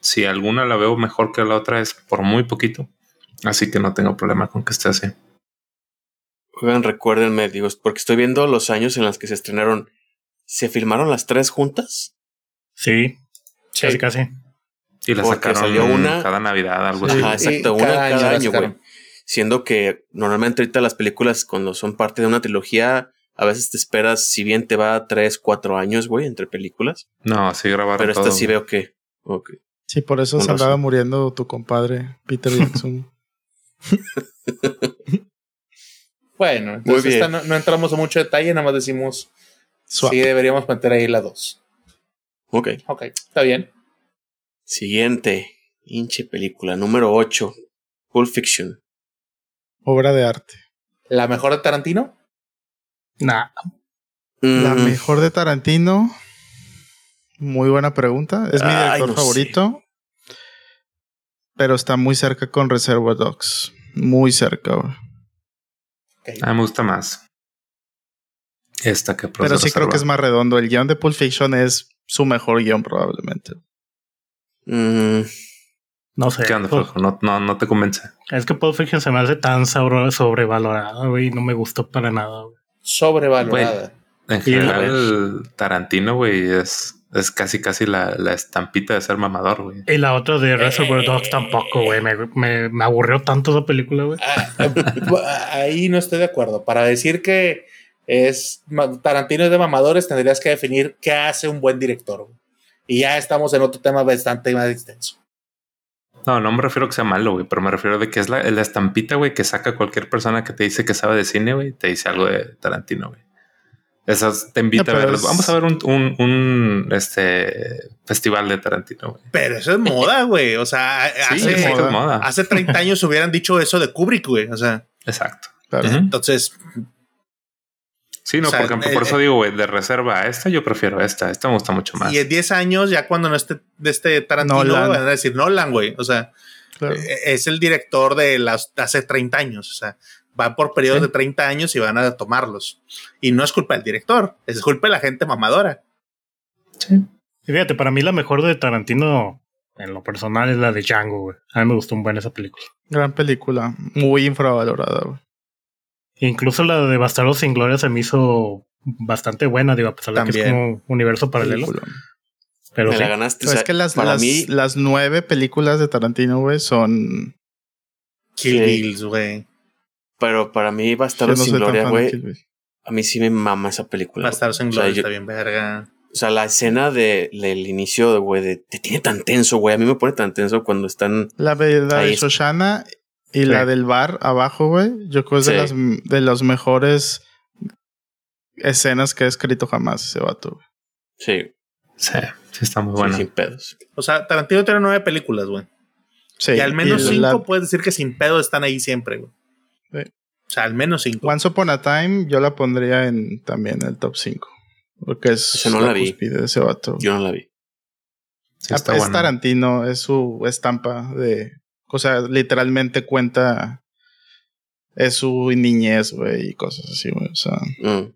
Si alguna la veo mejor que la otra es por muy poquito. Así que no tengo problema con que esté así. Oigan, recuérdenme, digo, porque estoy viendo los años en los que se estrenaron. ¿Se filmaron las tres juntas? Sí, casi casi. Y la Porque sacaron salió una- cada Navidad, algo Sí. así. Ajá, exacto, Y una cada año cada la año, güey. Siendo que normalmente ahorita las películas, cuando son parte de una trilogía, a veces te esperas, si bien te va tres, cuatro años, güey, entre películas. No, sí grabaron Pero todo. esta sí veo que. Sí, por eso Con se andaba muriendo tu compadre, Peter Jackson. Bueno, entonces bien. esta no, no entramos a mucho detalle, nada más decimos Swap. sí deberíamos meter ahí la 2. Ok. Ok, está bien. Siguiente. Hinche película. Número 8. Pulp Fiction. Obra de arte. ¿La mejor de Tarantino? Nah, La Mm, mejor de Tarantino. Muy buena pregunta. Es mi Ay, director sé. favorito. Pero está muy cerca con Reservoir Dogs. Muy cerca, güey. A mí me gusta más. Esta que Pero sí creo que es más redondo. El guion de Pulp Fiction es su mejor guion, probablemente. mm, no sé. ¿Qué onda, Pulp- Flojo? No, no, no te convence. Es que Pulp Fiction se me hace tan sobre- sobrevalorada, güey, y no me gustó para nada, güey. Sobrevalorada. En general, Tarantino, güey, es, es casi casi la, la estampita de ser mamador, güey. Y la otra de Reservoir Dogs Eh. tampoco, güey. Me, me, me aburrió tanto esa película, güey. Ah, ah, Ahí no estoy de acuerdo. Para decir que es Tarantino es de mamadores, tendrías que definir qué hace un buen director. güey. Y ya estamos en otro tema bastante más extenso. No, no me refiero a que sea malo, güey, pero me refiero de que es la, la estampita, güey, que saca cualquier persona que te dice que sabe de cine, güey, te dice algo de Tarantino, güey. Esas te invita No, a pero ver. es- Vamos a ver un, un, un, este festival de Tarantino, güey. Pero eso es moda, güey. O sea, Sí, hace, es moda. moda. hace 30 años hubieran dicho eso de Kubrick, güey. O sea, Exacto. Claro. Ujú. entonces, Sí, no, O sea, por ejemplo, por eso digo, güey, de reserva a esta, yo prefiero esta. Esta me gusta mucho más. y en 10 años, ya cuando no esté de este Tarantino, Nolan. van a decir Nolan, güey. O sea, Claro. eh, es el director de las de hace 30 años. O sea, va por periodos Sí. de 30 años y van a tomarlos. Y no es culpa del director, es culpa de la gente mamadora. Sí. Y fíjate, para mí la mejor de Tarantino, en lo personal, es la de Django, güey. A mí me gustó un buen esa película. Gran película. Muy infravalorada, güey. Incluso la de Bastardo sin Gloria se me hizo bastante buena, digo, a pesar de que es como universo paralelo. Película. Pero me sí. la ganaste. Pero o sea, es que las, para las, mí, las nueve películas de Tarantino, güey, son. Kill Sí. Bills, güey. Pero para mí, Bastardo no sin Gloria, güey. A mí sí me mama esa película. güey. Bastardos en O sea, Gloria yo- está bien verga. O sea, la escena de, del inicio, de, güey, de, te tiene tan tenso, güey. A mí me pone tan tenso cuando están. La la Ahí de es- Shoshana y la del bar abajo, güey. Yo creo que es de, las, de las mejores escenas que he escrito jamás ese vato. güey. Sí, Sí, sí está muy sí, bueno. sin pedos. O sea, Tarantino tiene nueve películas, güey. Sí, y al menos y cinco la- puedes decir que sin pedo están ahí siempre, güey. Sí. O sea, al menos cinco. Once Upon a Time yo la pondría en también en el top 5. Porque es Esa no la vi. cúspide de ese vato. Yo no la vi. Sí Ah, está es bueno. Tarantino, es su estampa de. O sea, literalmente cuenta. Es su niñez, güey, y cosas así, güey. O sea, Mm.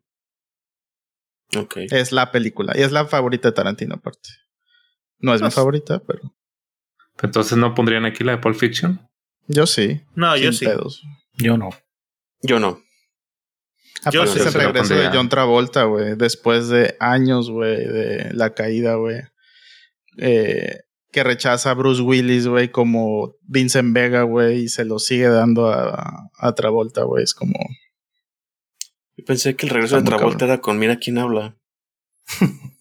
Ok. es la película. Y es la favorita de Tarantino, aparte. No es mi Pues- favorita, pero. Entonces no pondrían aquí la de Pulp Fiction. Yo sí. No, yo sí. pedos. Yo no. Yo no. Yo Aparte sí es el regreso de. John Travolta, güey. Después de años, güey, de la caída, güey. Eh, que rechaza a Bruce Willis, güey, como Vincent Vega, güey, y se lo sigue dando a, a Travolta, güey. Es como. Yo pensé que el regreso de Travolta cabrón. era con Mira quién habla.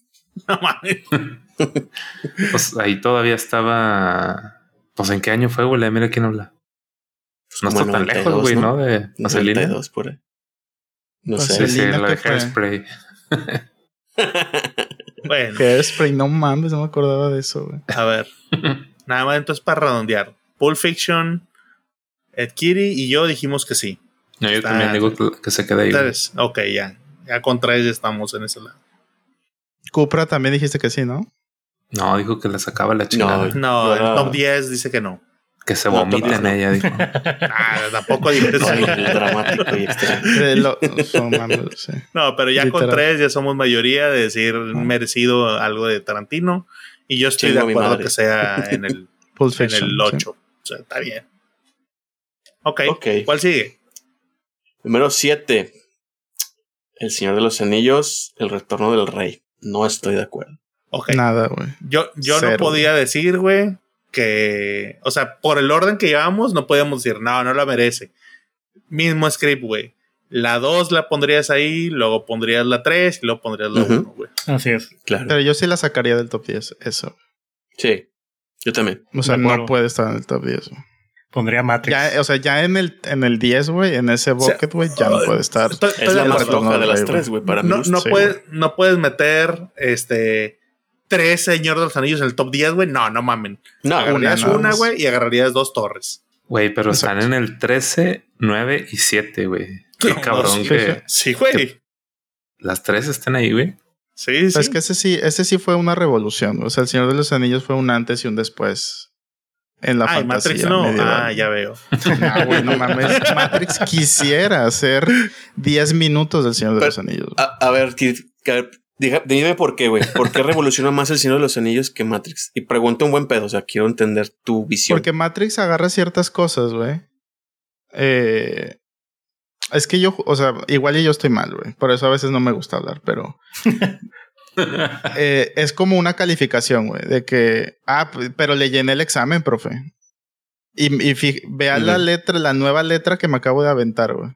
No mames. Pues ahí todavía estaba. Pues en qué año fue, güey. La de Mira quién habla. Pues No está tan 92, lejos, güey, ¿no? De Vaselina. 92 por ahí. No Pues sé. Sí, la de. Hairspray. Bueno, Hairspray, no mames, no me acordaba de eso, güey. a ver. Nada más entonces para redondear. Pulp Fiction, Ed Kitty y yo dijimos que sí. No, yo Está- también digo que, se quede ahí. Entonces, ok, ya. Ya con tres ya estamos en ese lado. Cupra también dijiste que sí, ¿no? No, dijo que le sacaba la chingada. No. No, Ahora- el top 10 dice que no. Que se Top en 10 ella, dijo. Ah, tampoco digo eso. Ay, dramático y lo- no pero ya con tres ya somos mayoría de decir merecido algo de Tarantino. Y yo estoy Chingo de acuerdo que sea en el, en el sí. 8. O sea, está bien. Ok. Ok. ¿Cuál sigue? Número 7. El Señor de los Anillos, El Retorno del Rey. No estoy de acuerdo. Ok. Nada, güey. Yo, yo no podía decir, güey, que. O sea, por el orden que llevamos, no podíamos decir, no, no la merece. Mismo script, güey. La 2 la pondrías ahí, luego pondrías la 3 y luego pondrías la Ujú. 1, güey. Así es. Claro. Pero yo sí la sacaría del top 10, eso. Sí. Yo también. O sea, no puede estar en el top 10. güey. Pondría Matrix. Ya, o sea, ya en el, en el 10, güey, en ese bucket, güey, ya no puede estar. Es la más floja de las güey. tres, güey, para mí. No, no, Sí, puedes, no puedes meter este tres Señor de los Anillos en el top 10, güey. No, no mamen. No, Agarrarías nada una, güey, y agarrarías dos torres. Güey, pero Exacto. están en el 13, 9 y 7, güey. Qué No, cabrón sí, que Sí, güey. las tres estén ahí, güey. Sí, sí. Es que ese sí, ese sí fue una revolución. O sea, el Señor de los Anillos fue un antes y un después en la Ay, fantasía Matrix no. medieval. Ah, ya veo. No, güey, no mames. Matrix quisiera hacer 10 minutos del Señor de Pero- los Anillos. A, a ver, a ver, diga- dime por qué, güey. ¿Por qué revoluciona más el Señor de los Anillos que Matrix? Y pregunta un buen pedo, o sea, quiero entender tu visión. Porque Matrix agarra ciertas cosas, güey. Eh, es que yo, o sea, igual yo estoy mal, güey. Por eso a veces no me gusta hablar, pero eh, es como una calificación, güey, de que, ah, pero le llené el examen, profe. Y, vea la letra, la nueva letra que me acabo de aventar, güey.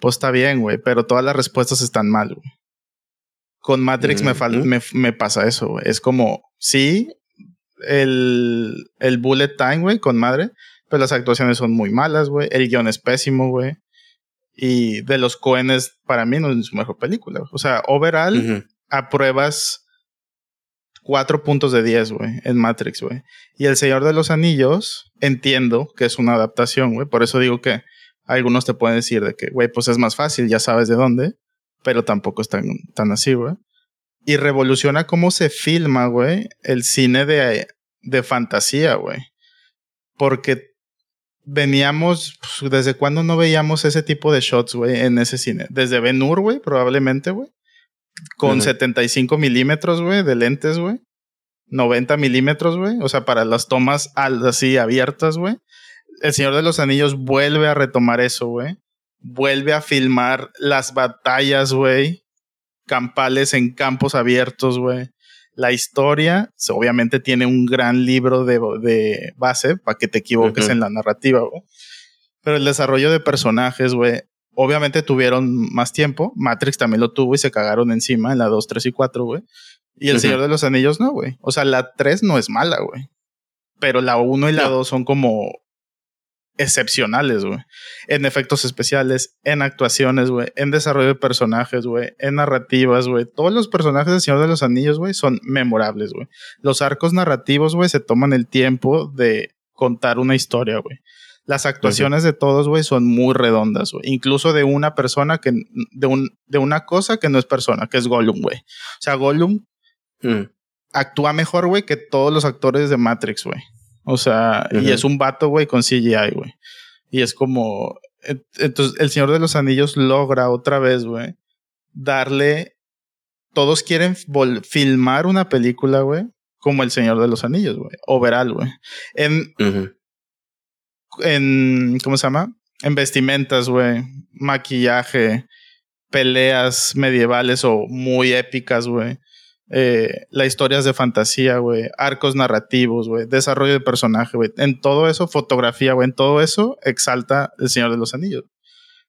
Pues está bien, güey, pero todas las respuestas están mal, güey. Con Matrix me, me, me pasa eso, güey. Es como, sí, el, el bullet time, güey, con madre, pero las actuaciones son muy malas, güey. El guion es pésimo, güey. Y de los Coenes, para mí no es su mejor película. güey. O sea, overall, apruebas cuatro puntos de 10, güey, en Matrix, güey. Y El Señor de los Anillos, entiendo que es una adaptación, güey. Por eso digo que algunos te pueden decir de que, güey, pues es más fácil, ya sabes de dónde, pero tampoco es tan, tan así, güey. Y revoluciona cómo se filma, güey, el cine de, de fantasía, güey. Porque veníamos, pues, ¿desde cuándo no veíamos ese tipo de shots, güey, en ese cine? Desde Ben Hur, güey, probablemente, güey. Con Ujú. 75 milímetros, güey, de lentes, güey. 90 milímetros, güey. O sea, para las tomas así abiertas, güey. El Señor de los Anillos vuelve a retomar eso, güey. Vuelve a filmar las batallas, güey. Campales en campos abiertos, güey. La historia, obviamente, tiene un gran libro de, de base para que te equivoques en la narrativa, güey. Pero el desarrollo de personajes, güey, obviamente tuvieron más tiempo. Matrix también lo tuvo y se cagaron encima en la 2, 3 y 4, güey. Y el. Señor de los Anillos no, güey. O sea, la 3 no es mala, güey. Pero la 1 y la No. 2 son como excepcionales, güey. En efectos especiales, en actuaciones, güey, en desarrollo de personajes, güey, en narrativas, güey. Todos los personajes del Señor de los Anillos, güey, son memorables, güey. Los arcos narrativos, güey, se toman el tiempo de contar una historia, güey. Las actuaciones de todos, güey, son muy redondas, güey. Incluso de una persona que, de, un, de una cosa que no es persona, que es Gollum, güey. O sea, Gollum Mm. actúa mejor, güey, que todos los actores de Matrix, güey. O sea, y es un vato, güey, con CGI, güey. Y es como. ent- Entonces, El Señor de los Anillos logra otra vez, güey, darle. Todos quieren filmar una película, güey, como El Señor de los Anillos, güey. Overall, güey. En, en. ¿Cómo se llama? En vestimentas, güey. Maquillaje. Peleas medievales o muy épicas, güey. Eh, las historias de fantasía, güey. Arcos narrativos, güey. Desarrollo de personaje, güey. En todo eso, fotografía, güey. En todo eso, exalta El Señor de los Anillos.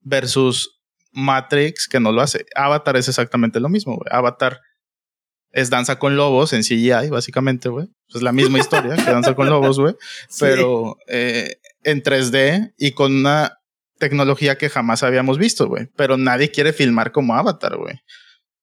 Versus Matrix, que no lo hace. Avatar es exactamente lo mismo, güey. Avatar es danza con lobos en CGI, básicamente, güey. Es la misma historia que danza con lobos, güey pero eh, en 3D y con una tecnología que jamás habíamos visto, güey. Pero nadie quiere filmar como Avatar, güey.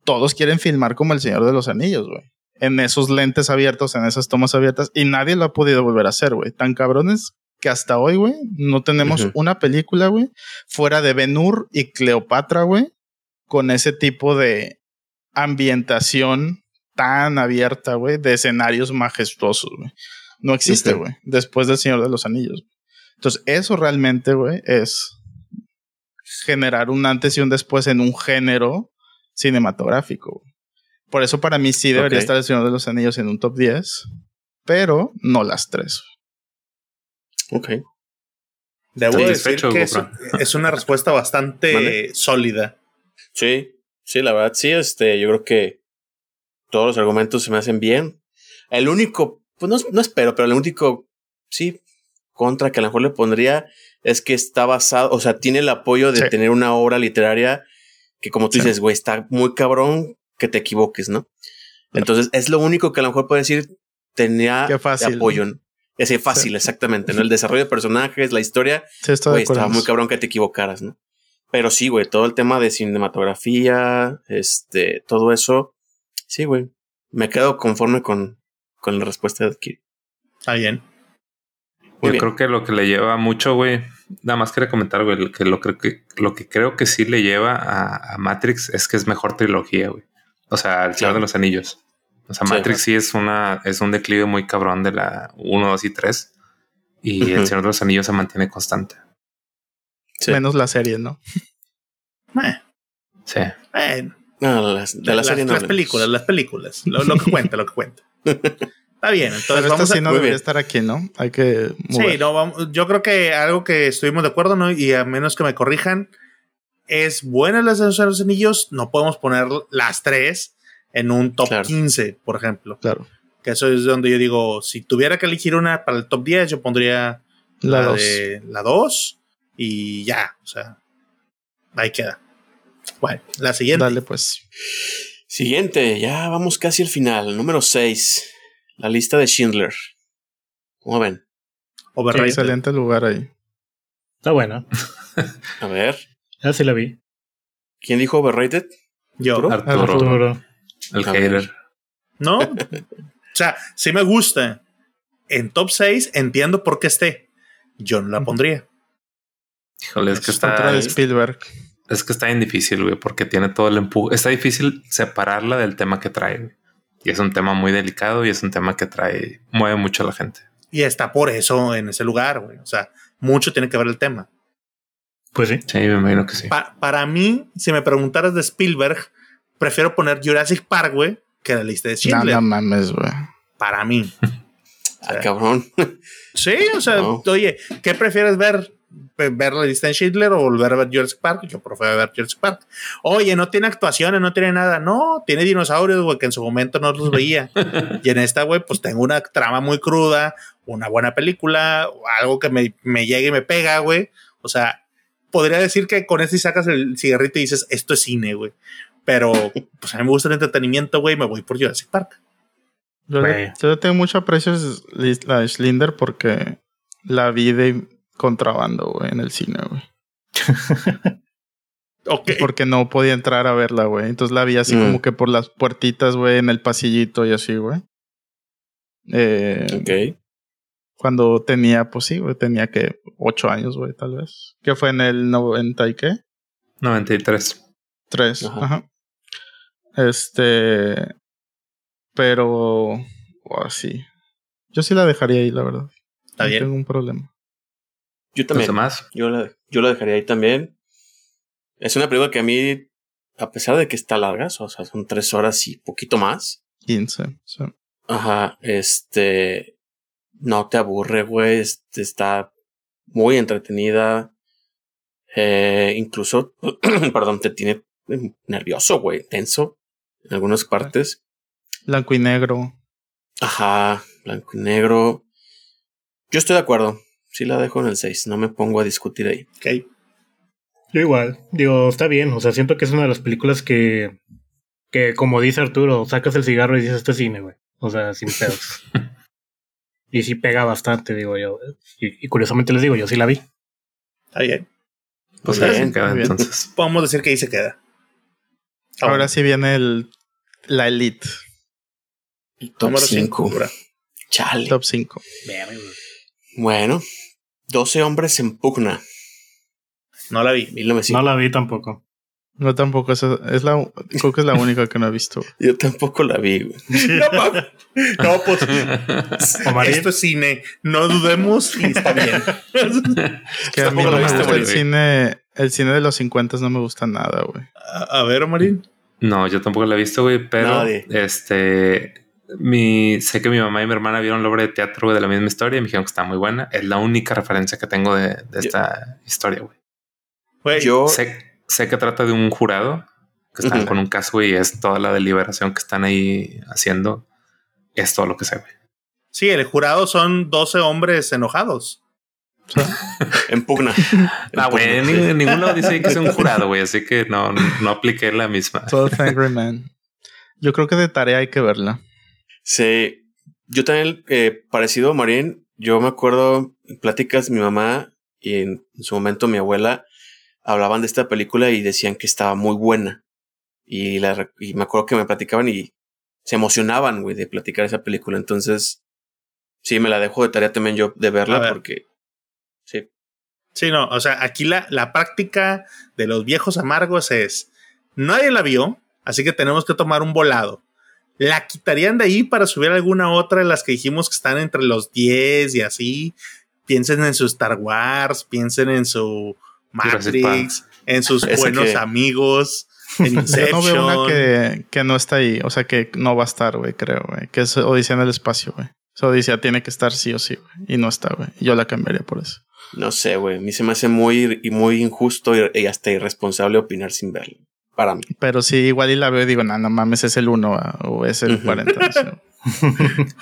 Todos quieren filmar como El Señor de los Anillos, güey. En esos lentes abiertos, en esas tomas abiertas, y nadie lo ha podido volver a hacer, güey. Tan cabrones que hasta hoy, güey, no tenemos una película, güey, fuera de Ben Hur y Cleopatra, güey, con ese tipo de ambientación tan abierta, güey, de escenarios majestuosos, güey. No existe, güey. Después del Señor de los Anillos. Entonces, eso realmente, güey, es generar un antes y un después en un género cinematográfico. Por eso para mí sí debería estar el Señor de los Anillos en un top 10, pero no las tres. Ok. Debo decir que es, una respuesta bastante sólida. Sí, sí, la verdad, sí, este, yo creo que todos los argumentos se me hacen bien. El único, pues no, no espero, pero el único, sí, contra que a lo mejor le pondría es que está basado, o sea, tiene el apoyo de Sí. tener una obra literaria que como tú Sí. dices, güey, está muy cabrón que te equivoques, ¿no? Entonces, es lo único que a lo mejor puede decir tenía Qué fácil, de apoyo. ¿no? Ese fácil, Sí. exactamente, ¿no? El desarrollo de personajes, la historia, Sí, Güey, estaba muy cabrón que te equivocaras, ¿no? Pero sí, güey, todo el tema de cinematografía, este, todo eso, sí, güey. Me quedo conforme con, con la respuesta de Kiri. Está bien. Muy Yo bien. creo que lo que le lleva mucho, güey, nada más quería comentar, güey, que lo, creo que lo que creo que sí le lleva a, a Matrix es que es mejor trilogía, güey. O sea, el Señor de los Anillos. O sea, Sí. Matrix sí es una, es un declive muy cabrón de la 1, 2 y 3. Y el. Señor de los Anillos se mantiene constante. Sí. Menos la serie, ¿no? Eh, Sí. eh, No, las- de la las, serie no las hablemos. películas, las películas. Lo, lo que cuenta, lo que cuenta. Está bien, entonces Pero esta vamos a. sí no debería estar aquí, ¿no? Hay que Sí, no, vamos, yo creo que algo que estuvimos de acuerdo, ¿no? Y a menos que me corrijan, es buena las de los anillos, no podemos poner las tres en un top Claro. 15, por ejemplo. Claro. Que eso es donde yo digo, si tuviera que elegir una para el top 10, yo pondría La la, dos. de la 2 y ya, o sea, ahí queda. Bueno, la siguiente. Dale, pues. Siguiente, ya vamos casi al final. Número 6. La lista de Schindler. ¿Cómo ven? Overrated. Excelente lugar ahí. Está buena. A ver. Ya sí la vi. ¿Quién dijo overrated? Yo. Arturo. Arturo, Arturo. el A ver. hater. ¿No? o sea, sí me gusta. En top 6 entiendo por qué esté. Yo no la pondría. Híjole, es que Otra está, de Spielberg. es que está bien difícil, güey, porque tiene todo el empuje. Está difícil separarla del tema que trae. Y es un tema muy delicado y es un tema que trae, mueve mucho a la gente. Y está por eso en ese lugar, güey. O sea, mucho tiene que ver el tema. Pues sí. Sí, me imagino que sí. Pa- para mí, si me preguntaras de Spielberg, prefiero poner Jurassic Park, güey, que la lista de No, Schindler. no mames, güey. Para mí. Ah, cabrón. Sí, o sea, No. oye, ¿qué prefieres ver? Ve- ¿Ver la lista de Schindler o volver a ver Jurassic Park? Yo prefiero ver Jurassic Park. Oye, no tiene actuaciones, no tiene nada. No, tiene dinosaurios, güey, que en su momento no los veía. y en esta, güey, pues tengo una trama muy cruda, una buena película, algo que me, me llegue y me pega, güey. O sea, podría decir que con esto y sacas el cigarrito y dices, esto es cine, güey. Pero, pues a mí me gusta el entretenimiento, güey, me voy por Jurassic Park. Yo, le, tengo mucho aprecio a Schlinder porque la vi de contrabando, güey, en el cine, güey. Ok. Porque no podía entrar a verla, güey. Entonces la vi así Mm. como que por las puertitas, güey, en el pasillito y así, güey. Eh, Ok. Cuando tenía, pues sí, güey, tenía que ocho años, güey, tal vez. Que fue en el 90 y qué? 93. Tres. Ajá. Ajá. Este. Pero. oh, sí. Yo sí la dejaría ahí, la verdad. Está no bien. tengo un problema. Yo también. Yo la, yo la dejaría ahí también. Es una película que a mí, a pesar de que está larga, o sea, son tres horas y poquito más. 15. sí. Ajá, este. No te aburre, güey. este, está muy entretenida. Eh, incluso, perdón, te tiene nervioso, güey, tenso en algunas partes. Blanco y negro. Ajá, blanco y negro. Yo estoy de acuerdo. Sí la dejo en el 6, no me pongo a discutir ahí. Ok. Yo igual. Digo, está bien. O sea, siento que es una de las películas que. Que como dice Arturo, sacas el cigarro y dices este es cine, güey. O sea, sin pedos. y sí pega bastante, digo yo. Y, y curiosamente les digo, yo sí la vi. Está bien. pues ahí bien, queda entonces. Podemos decir que ahí se queda. Ah, Ahora sí viene el. La Elite. Top Número 5. cinco, bro. Chale. Top 5. Bueno, 12 hombres en pugna. No la vi. 1900. No la vi tampoco. No, tampoco. Esa es la, creo que es la única que no he visto. Yo tampoco la vi, güey. No. No, pues Omarín. esto es cine. No dudemos y está bien. Es que a mí Tampoco no la me viste, gusta el güey. cine. El cine de los 50 no me gusta nada, güey. A, a ver, Marín. No, yo tampoco la he visto, güey, pero Nadie. este mi sé que mi mamá y mi hermana vieron la obra de teatro de la misma historia y me dijeron que está muy buena. Es la única referencia que tengo de, de esta historia, güey. Yo, Sé, sé que trata de un jurado que están Ujú. con un caso y es toda la deliberación que están ahí haciendo. Es todo lo que sé, güey. Sí, el jurado son 12 hombres enojados. en pugna. Ah, En güey, ni- ninguno dice que es un jurado, güey, así que no, no apliqué la misma. 12 Angry Men. Yo creo que de tarea hay que verla. Sí, yo también, eh, parecido a Marín, yo me acuerdo en pláticas, mi mamá y en, en su momento mi abuela hablaban de esta película y decían que estaba muy buena. Y, la, y me acuerdo que me platicaban y se emocionaban, güey, de platicar esa película. Entonces, sí, me la dejo de tarea también yo de verla ver. porque, sí, Sí, no, o sea, aquí la, la práctica de los viejos amargos es, nadie la vio, así que tenemos que tomar un volado. La quitarían de ahí para subir alguna otra de las que dijimos que están entre los 10 y así. Piensen en su Star Wars, piensen en su Matrix, en sus Ese buenos que- amigos, en Yo no veo una que, que no está ahí. O sea, que no va a estar, güey, creo, güey. Que es Odisea en el espacio, güey. Esa Odisea tiene que estar sí o sí, güey. Y no está, güey. Yo la cambiaría por eso. no sé, güey, a mí se me hace muy, y muy injusto y, hasta irresponsable opinar sin verla. Para mí. Pero sí, igual y la veo y digo, no, no mames, es el 1 o es el Ujú. 40. no sé.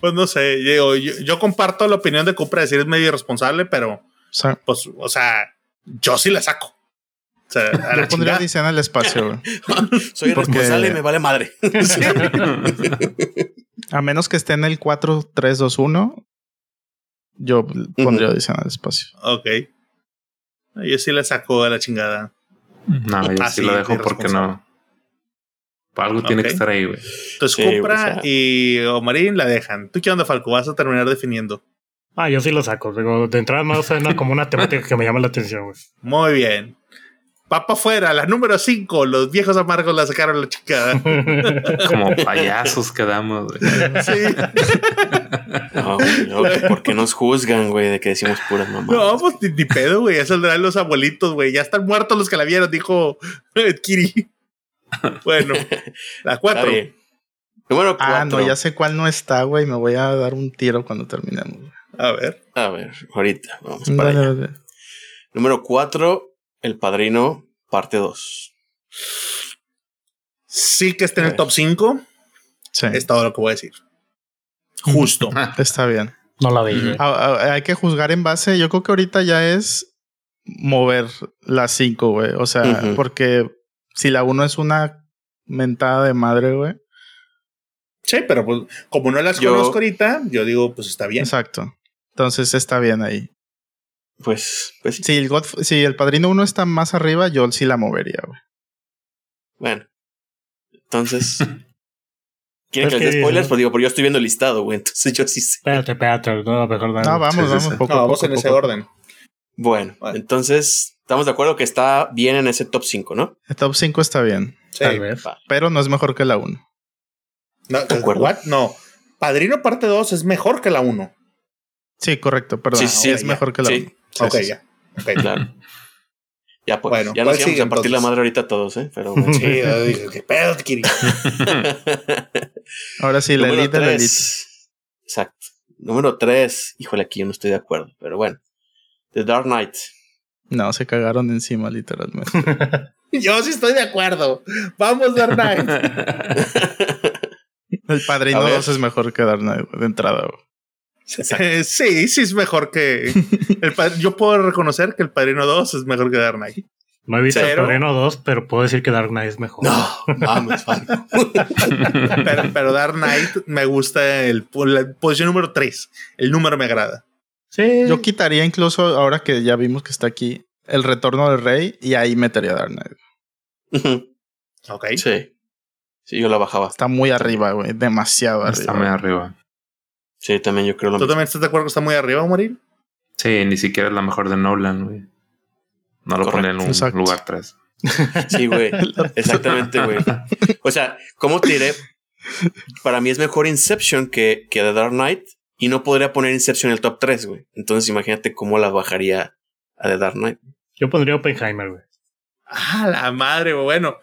Pues no sé, digo, yo, yo comparto la opinión de Cupra de decir es medio irresponsable, pero sea, pues, o sea, yo sí la saco. O sea, a la yo pondría chingada. Odisea en el espacio. Soy Porque- irresponsable y me vale madre. A menos que esté en el 4, 3, 2, 1. Yo pondría. Odisea en el espacio. Ok. Yo sí la saco a la chingada. No, yo Ah, sí lo dejo porque no. Algo tiene que estar ahí, güey. Entonces, Sí, Cupra o sea. y Omarín la dejan. ¿Tú qué onda, Falco? Vas a terminar definiendo. Ah, yo sí lo saco. Digo, de entrada no suena como una temática que me llama la atención, güey. Muy bien. Papa afuera, la número 5. Los viejos amargos la sacaron a la chingada. Como payasos quedamos, güey. Sí. No, no, ¿Por qué nos juzgan, güey, de que decimos puras mamás? No, pues ni, ni pedo, güey. Ya saldrán los abuelitos, güey. Ya están muertos los que la vieron, dijo Kiri. Bueno, la Está 4. bien. Número cuatro. Ah, no, ya sé cuál no está, güey. Me voy a dar un tiro cuando terminemos. A ver. A ver, ahorita vamos para Dale, allá. dale. Número 4, El Padrino, parte 2. Sí que está en el top 5. Sí, Es todo lo que voy a decir. Justo. está bien. No la vi. Ah, ah, hay que juzgar en base. Yo creo que ahorita ya es mover las 5, güey. O sea, porque si la 1 es una mentada de madre, güey. Sí, pero pues como no las Yo- conozco ahorita, yo digo, pues está bien. Exacto. Entonces está bien ahí. Pues, pues sí. Si el, Godf- si el Padrino 1 está más arriba, yo sí la movería, güey. Bueno. Entonces. ¿Quieren que Es les dé que- spoilers? Pues digo, pero yo estoy viendo el listado, güey. Entonces yo sí sé. Espérate, espérate. No, mejor dale. No, vamos, vamos. Poco, No, a vamos poco, en ese poco. orden. Bueno, Bueno. entonces estamos de acuerdo que está bien en ese top 5, ¿no? El top 5 está bien, Sí. Tal vez. pero no es mejor que la 1. No, ¿De acuerdo? what? No. Padrino parte 2 es mejor que la 1. Sí, correcto, perdón. Sí, sí, es ya. mejor que la 1. Sí. Ok, ya. Claro. Ya pues, Bueno, ya ¿cuál nos íbamos sigue, a partir la madre ahorita todos, ¿eh? Pero bueno. Sí, yo dije, ¿qué pedo, Kiri? Ahora sí, la de la elite. tres. Exacto. Número 3. Híjole, aquí yo no estoy de acuerdo. Pero bueno. The Dark Knight. No, se cagaron encima, literalmente. Yo sí estoy de acuerdo. Vamos, Dark Knight. El Padrino A ver. 2 es mejor que Dark Knight, de entrada, güey. Eh, sí, sí es mejor que. El yo puedo reconocer que el Padrino 2 es mejor que Dark Knight. No he visto Pero- el Padrino 2, pero puedo decir que Dark Knight es mejor. No, mames, Falco. Pero, pero Dark Knight me gusta el, la posición número 3. El número me agrada. Sí. Yo quitaría incluso, ahora que ya vimos que está aquí, el retorno del rey y ahí metería a Dark Knight. Ok. sí. Sí, yo la bajaba. Está muy arriba, güey. Demasiado Está arriba. muy arriba. Sí, también yo creo lo ¿Tú mismo. también estás de acuerdo que está muy arriba, Morir? Sí, ni siquiera es la mejor de Nolan, güey. No lo Correcto. pone en un Exacto. lugar 3. Sí, güey. Exactamente, güey. O sea, ¿cómo te diré? Para mí es mejor Inception que, que The Dark Knight. Y no podría poner Inception en el top 3, güey. Entonces imagínate cómo la bajaría a The Dark Knight. Yo pondría Oppenheimer, güey. Ah, la madre, güey. Bueno,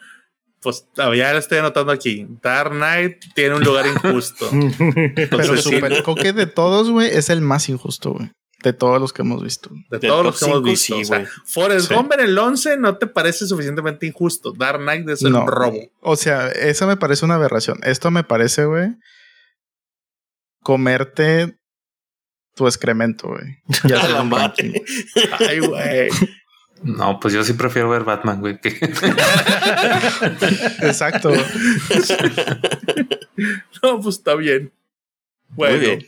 pues ya lo estoy anotando aquí. Dark Knight tiene un lugar injusto. Pero sí, super, creo que de todos, güey, es el más injusto, güey. De todos los que hemos visto. de todos los que hemos visto. sí, o sea. Forrest Sí. Gump en el 11 no te parece suficientemente injusto. Dark Knight es el No. robo. O sea, esa me parece una aberración. Esto me parece, güey, comerte tu excremento, güey. Ya ranking. Ay, güey. No, pues yo sí prefiero ver Batman, güey. que- Exacto. No, pues está bien. Bueno, Muy bien.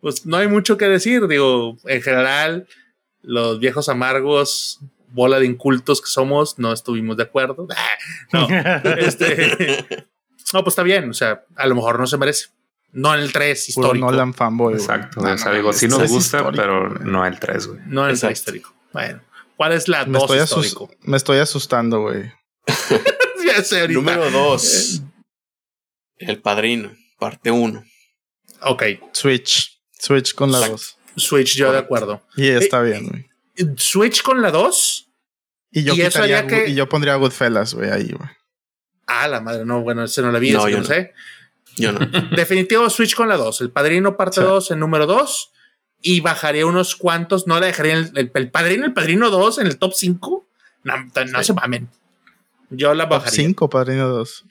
pues no hay mucho que decir. Digo, en general, los viejos amargos, bola de incultos que somos, no estuvimos de acuerdo. Ah, No, este, no, pues está bien. O sea, a lo mejor no se merece. No en el 3 Puro histórico. Nolan fanboy. güey. Exacto. No, o sea, no, digo, sí nos gusta, histórico, pero no el 3, güey. No en el 3 Exacto. histórico. Bueno, ¿cuál es la Me 2 estoy, histórico? me estoy asustando, güey. ya sé ahorita. Número 2. El Padrino, parte 1. Ok, Switch. Switch con la Exacto. 2. Switch, yo de acuerdo. Y está bien, güey. Switch con la 2. Y yo, Y eso quitaría que- y yo pondría Goodfellas, güey, ahí, güey. Ah, la madre, no, bueno, ese no la vi, No, yo no sé. Yo no. Definitivo Switch con la 2. El Padrino parte Sí. 2 en número 2. Y bajaría unos cuantos. No la dejaría en el, el, el Padrino, el Padrino 2 en el top 5. No, no Sí. se mamen. Yo la Top bajaría. 5, Padrino 2.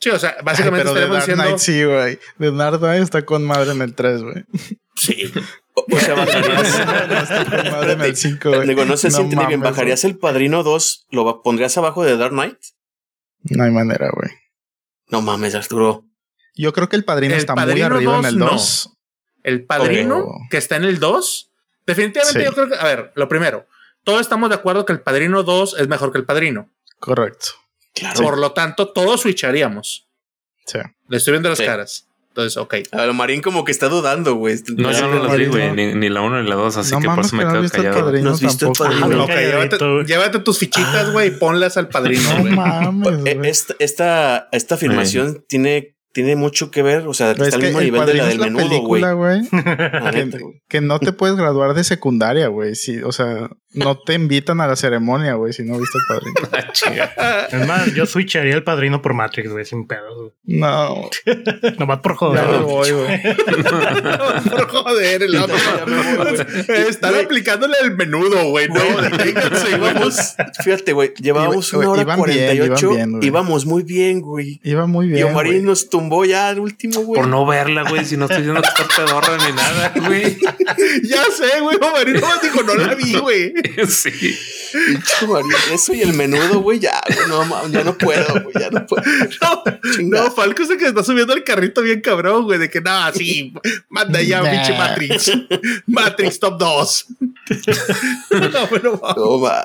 Sí, o sea, básicamente Ay, pero de estaremos Dark diciendo. Knight sí, güey. De Dark Knight está con madre en el 3, güey. Sí. O, sea, bajarías. está con madre en el 5, güey. Digo, no se No siente ni bien. ¿Bajarías el Padrino 2? ¿Lo pondrías abajo de Dark Knight? No hay manera, güey. No mames, Arturo. Yo creo que el padrino El está muy Padrino arriba en 2 el no. 2. El Padrino, Oh. que está en el 2. Definitivamente Sí. yo creo que. A ver, lo primero. Todos estamos de acuerdo que el Padrino 2 es mejor que el Padrino. Correcto. Claro. Por lo tanto, todos switcharíamos. Sí. Le estoy viendo las Sí. caras. Entonces, ok. A ver, Marín como que está dudando, güey. No, yo no el las vi, güey. Ni, ni la 1 ni la 2, así no que por mames, eso que me no quedo visto el callado. padrino ¿No has visto el tampoco. Padrino? güey. Ok, llévate, llévate tus fichitas, güey, y ponlas al padrino, No güey. mames, Eh, güey. Esta, esta, esta afirmación tiene, tiene mucho que ver. O sea, Pero está es al mismo el nivel de la del la menudo, güey. que, güey. que no te puedes graduar de secundaria, güey. Sí, o sea, no te invitan a la ceremonia, güey, si no viste el padrino. Ah. Es más, yo switcharía el padrino por Matrix, güey, sin pedos. güey. No, Nomás por ya joder. me voy, güey. Por joder, el otro. Ya. Están aplicándole el menudo, güey. No. Íbamos, fíjate, güey, llevábamos una hora iban bien, 48. iban bien, güey. íbamos muy bien, güey. Iba muy y bien. Omarín güey. nos tumbó ya al último, güey. Por no verla, güey. Si no estoy diciendo que está pedorra ni nada, güey. Ya sé, güey. Marino nomás dijo, no la vi, güey. Sí. Eso y el menudo, güey, ya, güey, no, ya no puedo, güey, ya no puedo. No, no, Falco es el que está subiendo el carrito bien cabrón, güey. De que nada, sí, manda ya, Nah. pinche Matrix. Matrix top 2. no, pero No, ma.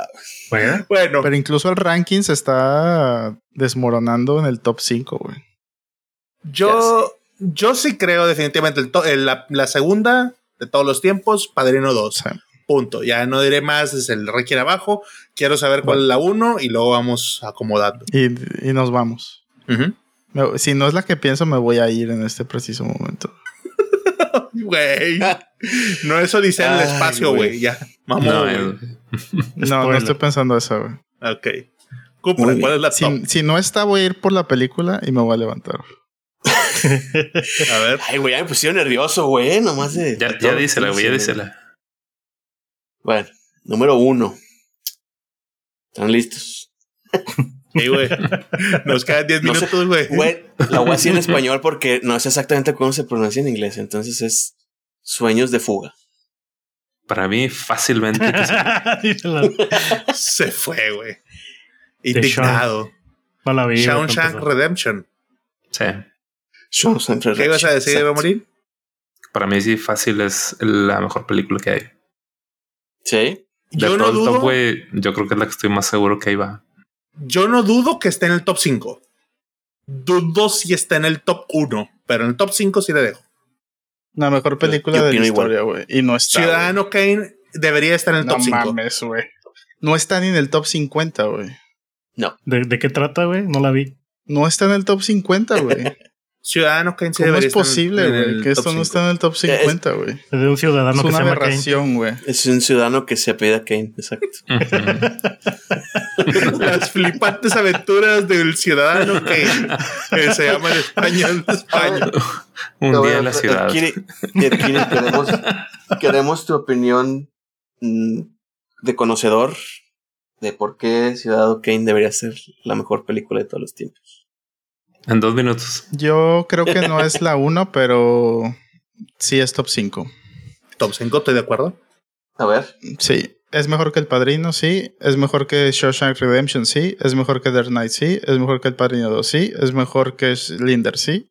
Bueno, bueno, Pero incluso el ranking se está desmoronando en el top 5, güey. yo, yo sí creo definitivamente el to- el- la, la segunda de todos los tiempos, Padrino 2. O sea, Punto. Ya no diré más desde el requiere abajo. Quiero saber cuál es la 1 y luego vamos acomodando. y, y nos vamos. Me- si no es la que pienso, me voy a ir en este preciso momento. Güey. No eso dice en el espacio, güey. Ya. Vamos, No, No, estoy pensando eso, güey. Ok. Cupra. ¿cuál es la top? Si, si no está, voy a ir por la película y me voy a levantar. A ver. Ay, güey, ya me pusieron nervioso, güey, nomás de. ya, ya dísela, güey. Ya dísela. Bueno, número uno. ¿Están listos? Sí, güey. Nos quedan 10 No sé, minutos, güey. Güey, la voy a decir en español porque no sé exactamente cómo se pronuncia en inglés. Entonces es sueños de fuga. Para mí, fácilmente. que. Se fue, güey. Indignado. no la vi. Shawshank. Redemption. Sí. ¿Qué ibas a decir, Exacto. Morín? Para mí, sí, fácil es la mejor película que hay. Sí. De Yo no dudo. top, güey, yo creo que es la que estoy más seguro que ahí va. Yo no dudo que esté en el top 5. Dudo si está en el top 1, pero en el top 5 sí le dejo. La mejor película yo de la historia, güey. Y no está. Ciudadano Kane debería estar en el top No 5. mames, güey. No está ni en el top 50, güey. No. ¿De, de qué trata, güey? No la vi. No está en el top 50, güey. Ciudadano Kane sí ¿Cómo debería es estar en- posible, en güey? el Que esto top no 5. está en el top 50, güey. Es de un ciudadano Es que se una llama Kane. aberración, güey. Es un ciudadano que se apellida Kane, exacto. Las flipantes aventuras del ciudadano Kane. Que se llama en español. español. Un día en la ciudad. Adquiere, adquiere, queremos, queremos tu opinión mm, de conocedor de por qué Ciudadano Kane debería ser la mejor película de todos los tiempos. En dos minutos. Yo creo que no es la 1, pero sí es top 5. Top 5, estoy de acuerdo. A ver. Sí. Es mejor que El Padrino, sí. Es mejor que Shawshank Redemption, sí. Es mejor que Dark Knight, sí. Es mejor que El Padrino 2, sí. Es mejor que Linder, sí.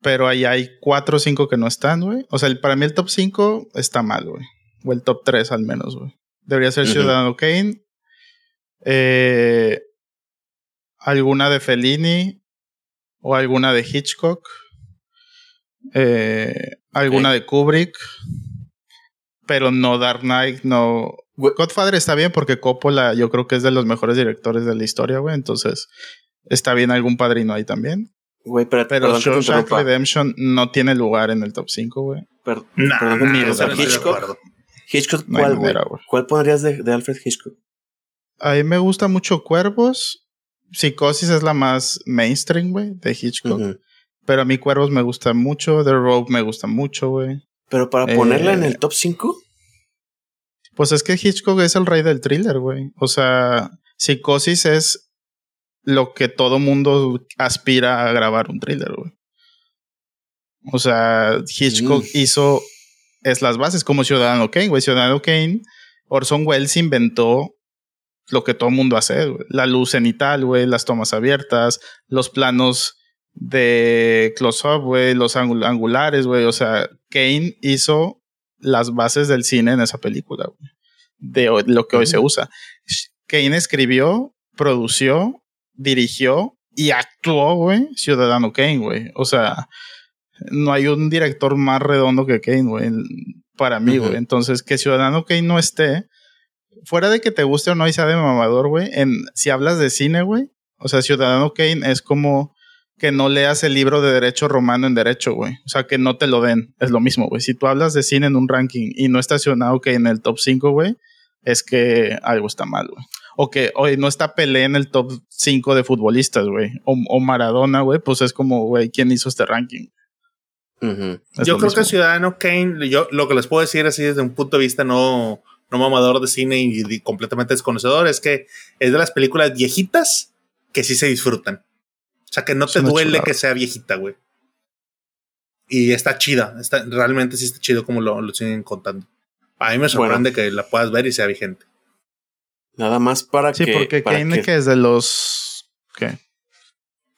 Pero ahí hay 4 o 5 que no están, güey. O sea, el- para mí el top 5 está mal, güey. O el top 3 al menos, güey. Debería ser Ujú. Ciudadano Kane. Eh, alguna de Fellini. O alguna de Hitchcock. Eh, alguna de Kubrick. Pero no Dark Knight, no. Godfather está bien porque Coppola yo creo que es de los mejores directores de la historia, güey. Entonces está bien algún padrino ahí también. Güey, pero, Pero Shawshank. Redemption no tiene lugar en el top 5, güey. Per- Nah, perdón nah, no Hitchcock. Hitchcock, No ¿cuál, manera, güey. ¿Cuál pondrías de, de Alfred Hitchcock? A mí me gusta mucho Cuervos. Psicosis es la más mainstream, güey, de Hitchcock. Pero a mí Cuervos me gusta mucho. The Rope me gusta mucho, güey. Pero para Eh, ponerla en el top 5, Pues es que Hitchcock es el rey del thriller, güey. O sea, Psicosis es lo que todo mundo aspira a grabar un thriller, güey. O sea, Hitchcock Mm. hizo es las bases como Ciudadano Kane, güey. Ciudadano Kane, Orson Welles inventó lo que todo mundo hace, güey. La luz cenital, güey, las tomas abiertas, los planos de close-up, güey, los angul- angulares, güey. O sea, Kane hizo las bases del cine en esa película, güey. De hoy- lo que hoy se usa. Kane escribió, produció, dirigió y actuó, güey, Ciudadano Kane, güey. O sea, no hay un director más redondo que Kane, güey, para mí, güey. Entonces, que Ciudadano Kane no esté, fuera de que te guste o no y sea de mamador, güey, en, si hablas de cine, güey, o sea, Ciudadano Kane es como que no leas el libro de derecho romano en derecho, güey. O sea, que no te lo den. Es lo mismo, güey. Si tú hablas de cine en un ranking y no está Ciudadano Kane en el top 5, güey, es que algo está mal, güey. O que hoy no está Pelé en el top 5 de futbolistas, güey. O, o Maradona, güey, pues es como, güey, ¿quién hizo este ranking? Es Yo creo mismo. que Ciudadano Kane, yo lo que les puedo decir así desde un punto de vista no, no mamador de cine y, y completamente desconocedor es que es de las películas viejitas que sí se disfrutan. O sea, que no Es te duele chulada. que sea viejita, güey. Y está chida, está, realmente sí está chido como lo, lo siguen contando. A mí me sorprende que la puedas ver y sea vigente. Nada más para Sí, que. porque para Kane que- que es de los... ¿Qué?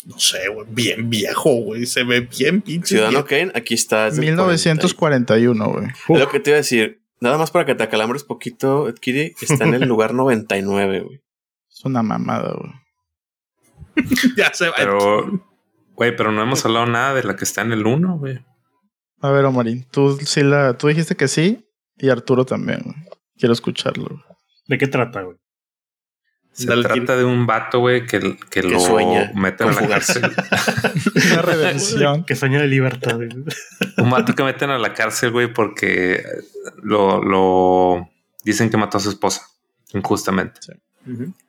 No sé, güey, bien viejo, güey. Se ve bien pinche. Ciudadano viejo. Kane, aquí está. es del 1941, güey. 40. Es lo que te iba a decir. Nada más para que te acalambres poquito, Kiri, está en el lugar 99, güey. Es una mamada, güey. ya se va. Pero, güey, pero no hemos hablado nada de la que está en el 1, güey. A ver, Omarín, tú sí la... Tú dijiste que sí y Arturo también, güey. Quiero escucharlo. güey. ¿De qué trata, güey? Se Dale, trata de un vato, güey, que, que, lo sueña meten a la cárcel. Una redención. Que sueña de libertad. güey. un vato que meten a la cárcel, güey, porque lo, lo dicen que mató a su esposa injustamente.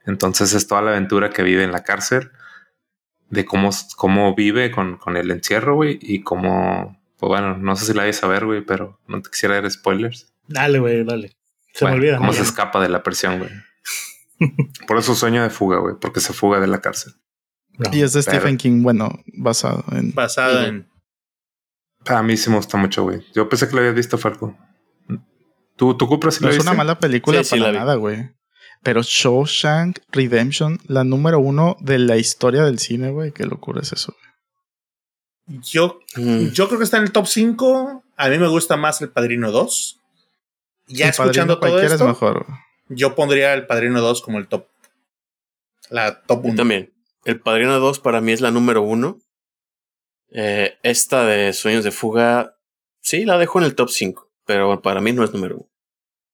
Entonces es toda la aventura que vive en la cárcel, de cómo, cómo vive con, con el encierro, güey, y cómo, pues bueno, no sé si la vais a ver, güey, pero no te quisiera dar spoilers. Dale, güey, dale. Se Bueno, me olvida. Cómo se escapa de la prisión, güey. Por eso sueño de fuga, güey, porque se fuga de la cárcel. No. Y es de Pero- Stephen King, bueno, basado en... Basada Ujú. en. A mí sí me gusta mucho, güey. Yo pensé que lo habías visto, Falco. ¿Tú, tú No lo es viste? una mala película Sí, para nada, güey. Pero Shawshank Redemption, la número uno de la historia del cine, güey. Qué locura es eso. güey. Yo, Mm. yo creo que está en el top 5. A mí me gusta más El Padrino 2. Ya El escuchando Padrino todo cualquiera esto, es mejor. güey. Yo pondría El Padrino 2 como el top. La top Yo 1. también. El Padrino 2 para mí es la número uno. Eh, esta de Sueños de Fuga, sí, la dejo en el top 5, pero para mí no es número uno.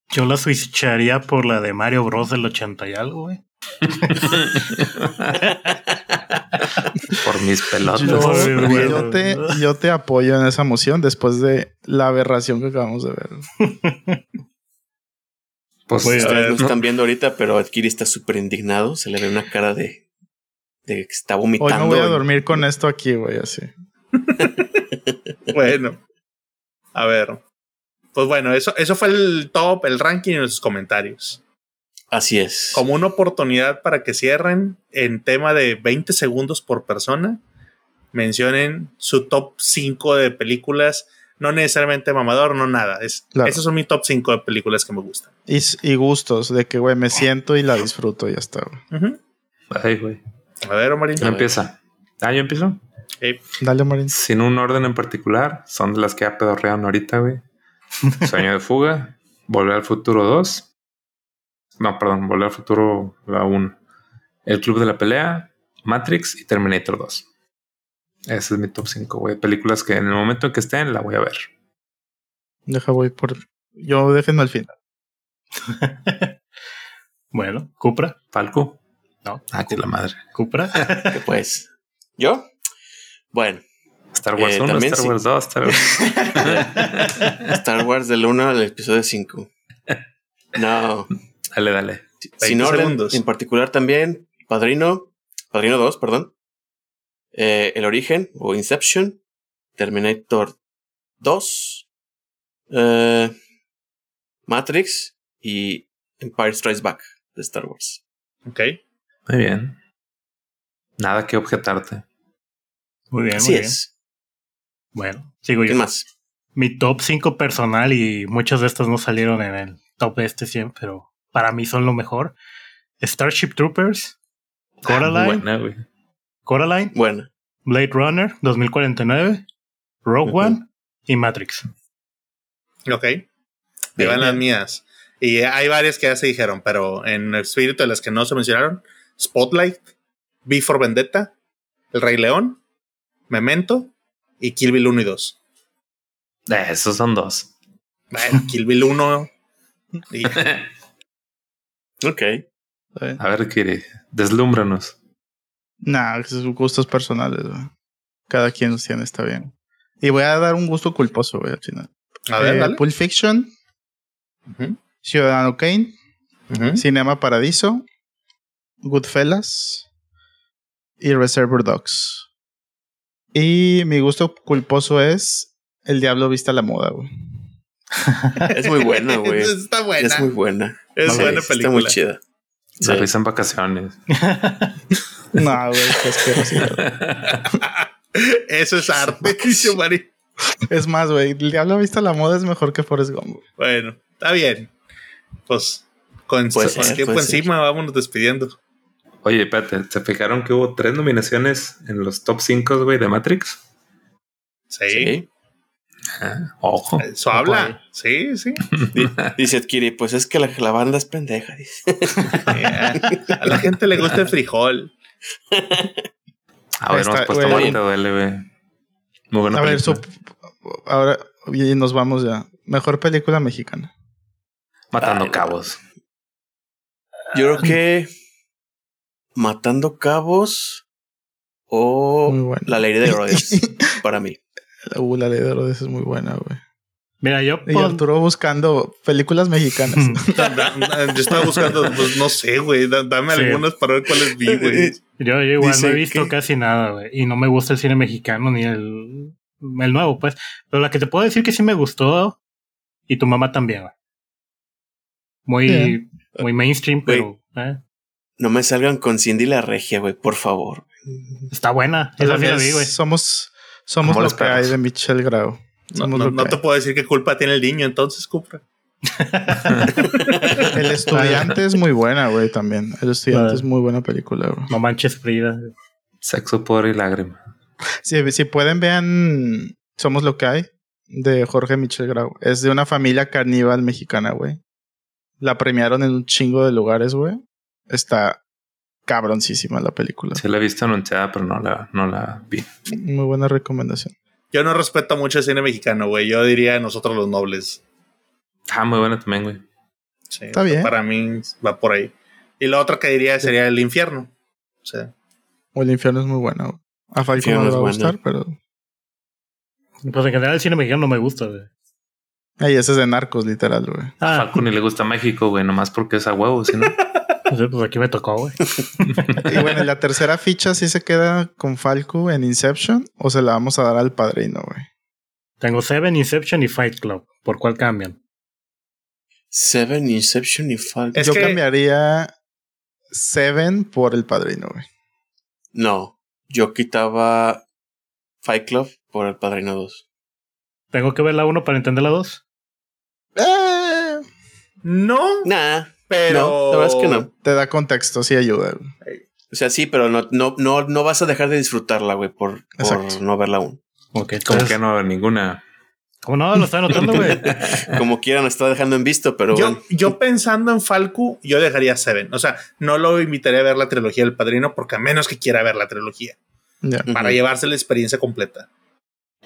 Yo la switcharía por la de Mario Bros del 80 y algo, güey. Por mis pelotas. Yo, yo te, yo te apoyo en esa moción después de la aberración que acabamos de ver. Pues, Voy a Ustedes ver, no no- están viendo ahorita, pero Adkiri está súper indignado. Se le ve una cara de, de que está Hoy vomitando. no voy a dormir con esto aquí, güey, así. Bueno. A ver. Pues bueno, eso, eso fue el top, el ranking en los comentarios. Así es. Como una oportunidad para que cierren en tema de 20 segundos por persona. Mencionen su top 5 de películas. No necesariamente mamador, no nada. Es, Claro. Esos son mi top 5 de películas que me gustan. Y, gustos de que, güey, me siento y la disfruto y ya está, güey. Ujú. Ay, güey. A ver, Omarín. ¿Quién empieza? Ah, yo empiezo. Dale, Marín. Sin un orden en particular. Son de las que ya pedorrearon ahorita, güey. Sueño de fuga. Volver al futuro 2. No, perdón. Volver al futuro la 1. El Club de la Pelea. Matrix y Terminator 2. Ese es mi top 5, güey. Películas que en el momento en que estén la voy a ver. Deja, voy por. Yo déjenme al final. Bueno, Cupra. Falco. No. Ah, que la madre. Cupra. Que, Pues, ¿yo? Bueno, Star Wars Eh, 1, también Star sí. Wars 2, Star Wars. Star Wars del 1 al episodio 5. No, Dale, dale. sin 20 orden segundos. en particular también, Padrino, Padrino 2, perdón. Eh, El Origen o Inception, Terminator 2, eh, Matrix y Empire Strikes Back de Star Wars. ok. Muy bien. Nada que objetarte. Muy bien, Así muy bien. es. Bueno, sigo ¿Qué yo. más? Mi top 5 personal y muchas de estas no salieron en el top de este 100, pero para mí son lo mejor. Starship Troopers, Ah, muy Coraline, buena, güey. Coraline, Bueno, Blade Runner 2049, Rogue. One y Matrix. Ok. Bien, van las mías. Y hay varias que ya se dijeron, pero en el espíritu de las que no se mencionaron: Spotlight, B for Vendetta, El Rey León, Memento y Kill Bill 1 y 2. Eh, esos son dos. Bueno, Kill Bill 1. Y ok. A ver, Kiri, deslúmbranos. Nah, sus gustos personales, güey. Cada quien los tiene, está bien. Y voy a dar un gusto culposo, güey, al final. a ver, Eh, dale. Pulp Fiction, Ciudadano Kane. Cinema Paradiso, Goodfellas y Reservoir Dogs. Y mi gusto culposo es El Diablo Vista a la Moda, güey. Es muy buena, güey. Está buena. Es muy buena. Es Sí, buena Está película. muy chida. La Sí. risa en vacaciones. No, güey, qué. Eso es arte, dice Mari. Es más, güey, El Diablo Vista a la Moda es mejor que Forrest Gump. Bueno, está bien. Pues con, ser, tiempo ser. encima, vámonos despidiendo. Oye, espérate, ¿se fijaron que hubo tres nominaciones en los top 5, güey, de Matrix? Sí, Sí. Ah, ojo. eso habla. Sí, sí. Dice Kiri, pues es que la, la banda es pendeja. Dice. A la gente le gusta el frijol. A ver, Está- hemos puesto güey. Duele, güey. Muy buena A ver, su- ahora y nos vamos ya. Mejor película mexicana. Matando Ay, cabos. Yo creo que Matando Cabos o. La Ley de Herodes para mí. Uh, la ley de Herodes es muy buena, güey. Mira, yo Y Arturo buscando películas mexicanas. Da- Yo estaba buscando, pues no sé, güey. da- Dame Sí. algunas para ver cuáles vi, güey. Yo, yo igual Dice no he visto que- casi nada, güey. Y no me gusta el cine mexicano ni el, el nuevo, pues. Pero la que te puedo decir que sí me gustó. Y tu mamá también, güey. Muy, muy mainstream, pero eh, No me salgan con Cindy la Regia, güey, por favor. está buena. Esa sí la vi, güey. Somos, somos los que hay de Michelle Grau. No, no- no te puedo decir qué culpa tiene el niño, entonces, Cupra. El estudiante es muy buena, güey, también. El estudiante es muy buena película, güey. No manches Frida. Sexo, poder y lágrima. Si, si pueden, vean Somos lo que hay de Jorge Michel Grau. Es de una familia caníbal mexicana, güey. La premiaron en un chingo de lugares, güey. Está cabroncísima la película. Sí la he visto anunciada, pero no la, no la vi. Muy buena recomendación. Yo no respeto mucho el cine mexicano, güey. Yo diría nosotros los nobles. Ah, muy buena también, güey. Sí, Está bien. Para mí va por ahí. Y la otra que diría sería el infierno. O sea, O el infierno es muy bueno. A Falco no le va a bueno. gustar, pero. Pues en general el cine mexicano no me gusta, güey. Ay, ese es de narcos, literal, güey. A Ah, Falco ni le gusta México, güey, nomás porque es a huevo, ¿sí, no? pues, pues aquí me tocó, güey. Y bueno, ¿y la tercera ficha sí se queda con Falco en Inception o se la vamos a dar al padrino, güey. Tengo Seven, Inception y Fight Club. ¿Por cuál cambian? Seven, Inception y Falcon. Es Yo que- cambiaría Seven por el padrino, güey. No, yo quitaba Fight Club por el Padrino 2. ¿Tengo que ver la 1 para entender la 2? Eh, no, Nah, pero. no, la verdad es que no. te da contexto, sí ayuda. O sea, sí, pero no, no, no, no vas a dejar de disfrutarla, güey, por, no verla aún. Ok, Como que no ninguna. ¿Cómo no? Lo está anotando, güey. Como quieran, está dejando en visto, pero Yo, bueno. yo pensando en Falco, yo dejaría Seven. O sea, no lo invitaría a ver la trilogía del padrino porque a menos que quiera ver la trilogía para llevarse la experiencia completa.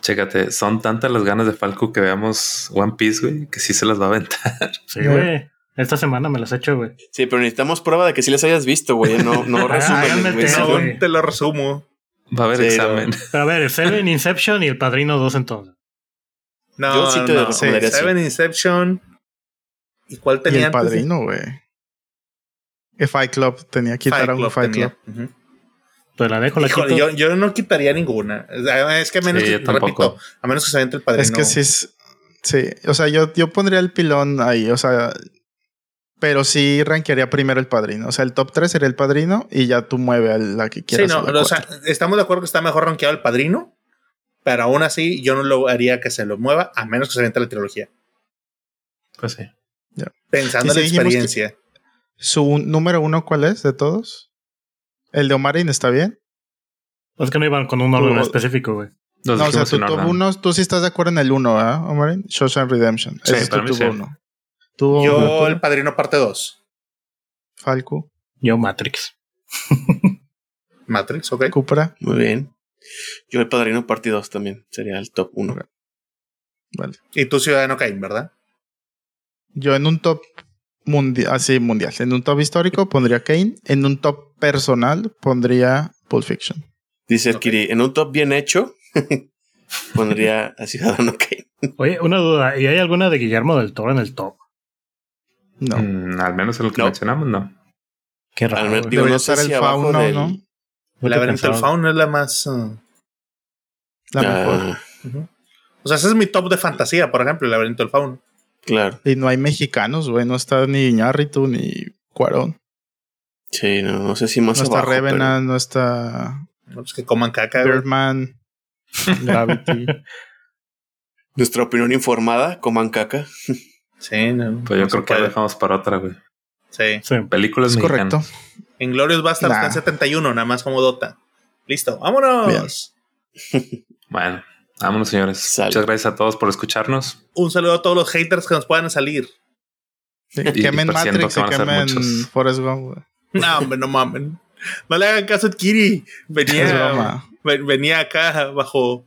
Chécate, son tantas las ganas de Falco que veamos One Piece, güey, que sí se las va a aventar. Sí, güey. Esta semana me las he hecho, güey. Sí, pero necesitamos prueba de que sí les hayas visto, güey. No, no güey. test, No, Sí, te lo resumo. Va a haber Sí, examen. Pero a ver, Seven, Inception y El Padrino 2 entonces. No, Yo sí te no. así. Seven Inception. ¿Y cuál Y tenía el antes padrino, güey. Fight Club tenía que quitar Fight a un Club Fight tenía. Club. Ujú. Pues la dejo, la Híjole, quito. yo, yo no quitaría ninguna. Es que a menos Sí, que, repito, a menos que se aviente el padrino. Es que sí es. Sí, o sea, yo, yo pondría el pilón ahí, o sea. Pero sí rankearía primero el padrino. O sea, el top 3 sería el padrino y ya tú mueve a la que Sí, quieras. no, a la o sea, estamos de acuerdo que está mejor rankeado el padrino, pero aún así yo no lo haría que se lo mueva a menos que se aviente la trilogía. Pues sí. Pensando en la experiencia. ¿Su número uno cuál es de todos? ¿El de Omarin está bien? Es que no iban con un orden Tú- específico, güey. No, o sea, tu top orden. 1, tú sí estás de acuerdo en el 1, ¿ah, Omarin? Shawshank Redemption. Sí, Ese es para tu mí top sí. 1. Tú, Yo, el padrino parte 2. Falco, Yo Matrix. Matrix, ok. Cupra. Muy bien. Yo el Padrino Parte 2 también sería el top 1. Ok. Vale. Y tú, Ciudadano Kane, ¿verdad? Yo en un top mundial, así mundial, en un top histórico pondría Kane. En un top personal pondría Pulp Fiction. Dice Ok. Kiri, en un top bien hecho, pondría a Ciudadano Kane. Oye, una duda. ¿Y hay alguna de Guillermo del Toro en el top? No. Mm, al menos en lo que No. mencionamos, no. Qué Al raro. menos- güey. digo, Debería no sé si el fauno, del- ¿no? Laberinto del. Fauno es la más. uh, La mejor. Ujú. O sea, ese es mi top de fantasía, por ejemplo, el laberinto del Fauno. claro. Y no hay mexicanos, güey. No está ni Iñárritu ni Cuarón. Sí, no, no sé si más No está abajo, Revenant, no está ¿no? Pues que coman caca. Birdman, Gravity. pero Nuestra opinión informada, coman caca. Sí, no. Pues yo no creo que la puede. dejamos para otra, güey. Sí. Sí. Películas es mexicanas. correcto. En Glorious Bastards Nah. está en 71, nada más como Dota. Listo, vámonos. Bueno, vámonos, señores. Muchas gracias a todos por escucharnos. Un saludo a todos los haters que nos puedan salir. Sí, Y- quemen Matrix que ser quemen. Forrest Gump, güey. No, hombre, no mamen. No le hagan caso a Kiri. Venía, venía acá bajo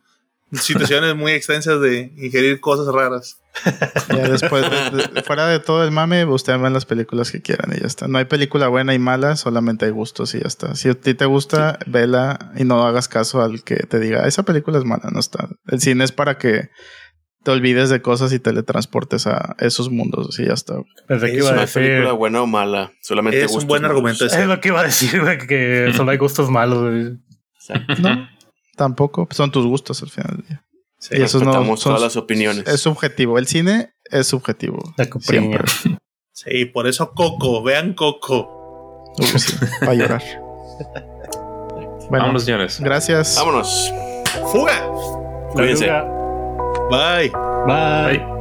situaciones muy extensas de ingerir cosas raras. Ya después, de- de- fuera de todo el mame, ustedes ven las películas que quieran y ya está. No hay película buena y mala, solamente hay gustos y ya está. Si a ti te gusta, vela y no hagas caso al que te diga, esa película es mala, no está. El cine es para que te olvides de cosas y teletransportes a esos mundos y ya está. Pensé que Es iba a una película buena o mala. Solamente Es un gustos buen malos. argumento. Es lo que iba a decir, que solo hay gustos malos, güey. Exacto. No, tampoco. Son tus gustos al final del día. Sí. Y esos no son- todas las opiniones. Es subjetivo. El cine es subjetivo. La. Siempre. Sí, por eso Coco. Vean Coco. Sí, va a llorar. Bueno, Vámonos, señores. gracias. Vámonos. ¡Fuga! Cuídense. Bye. Bye. Bye.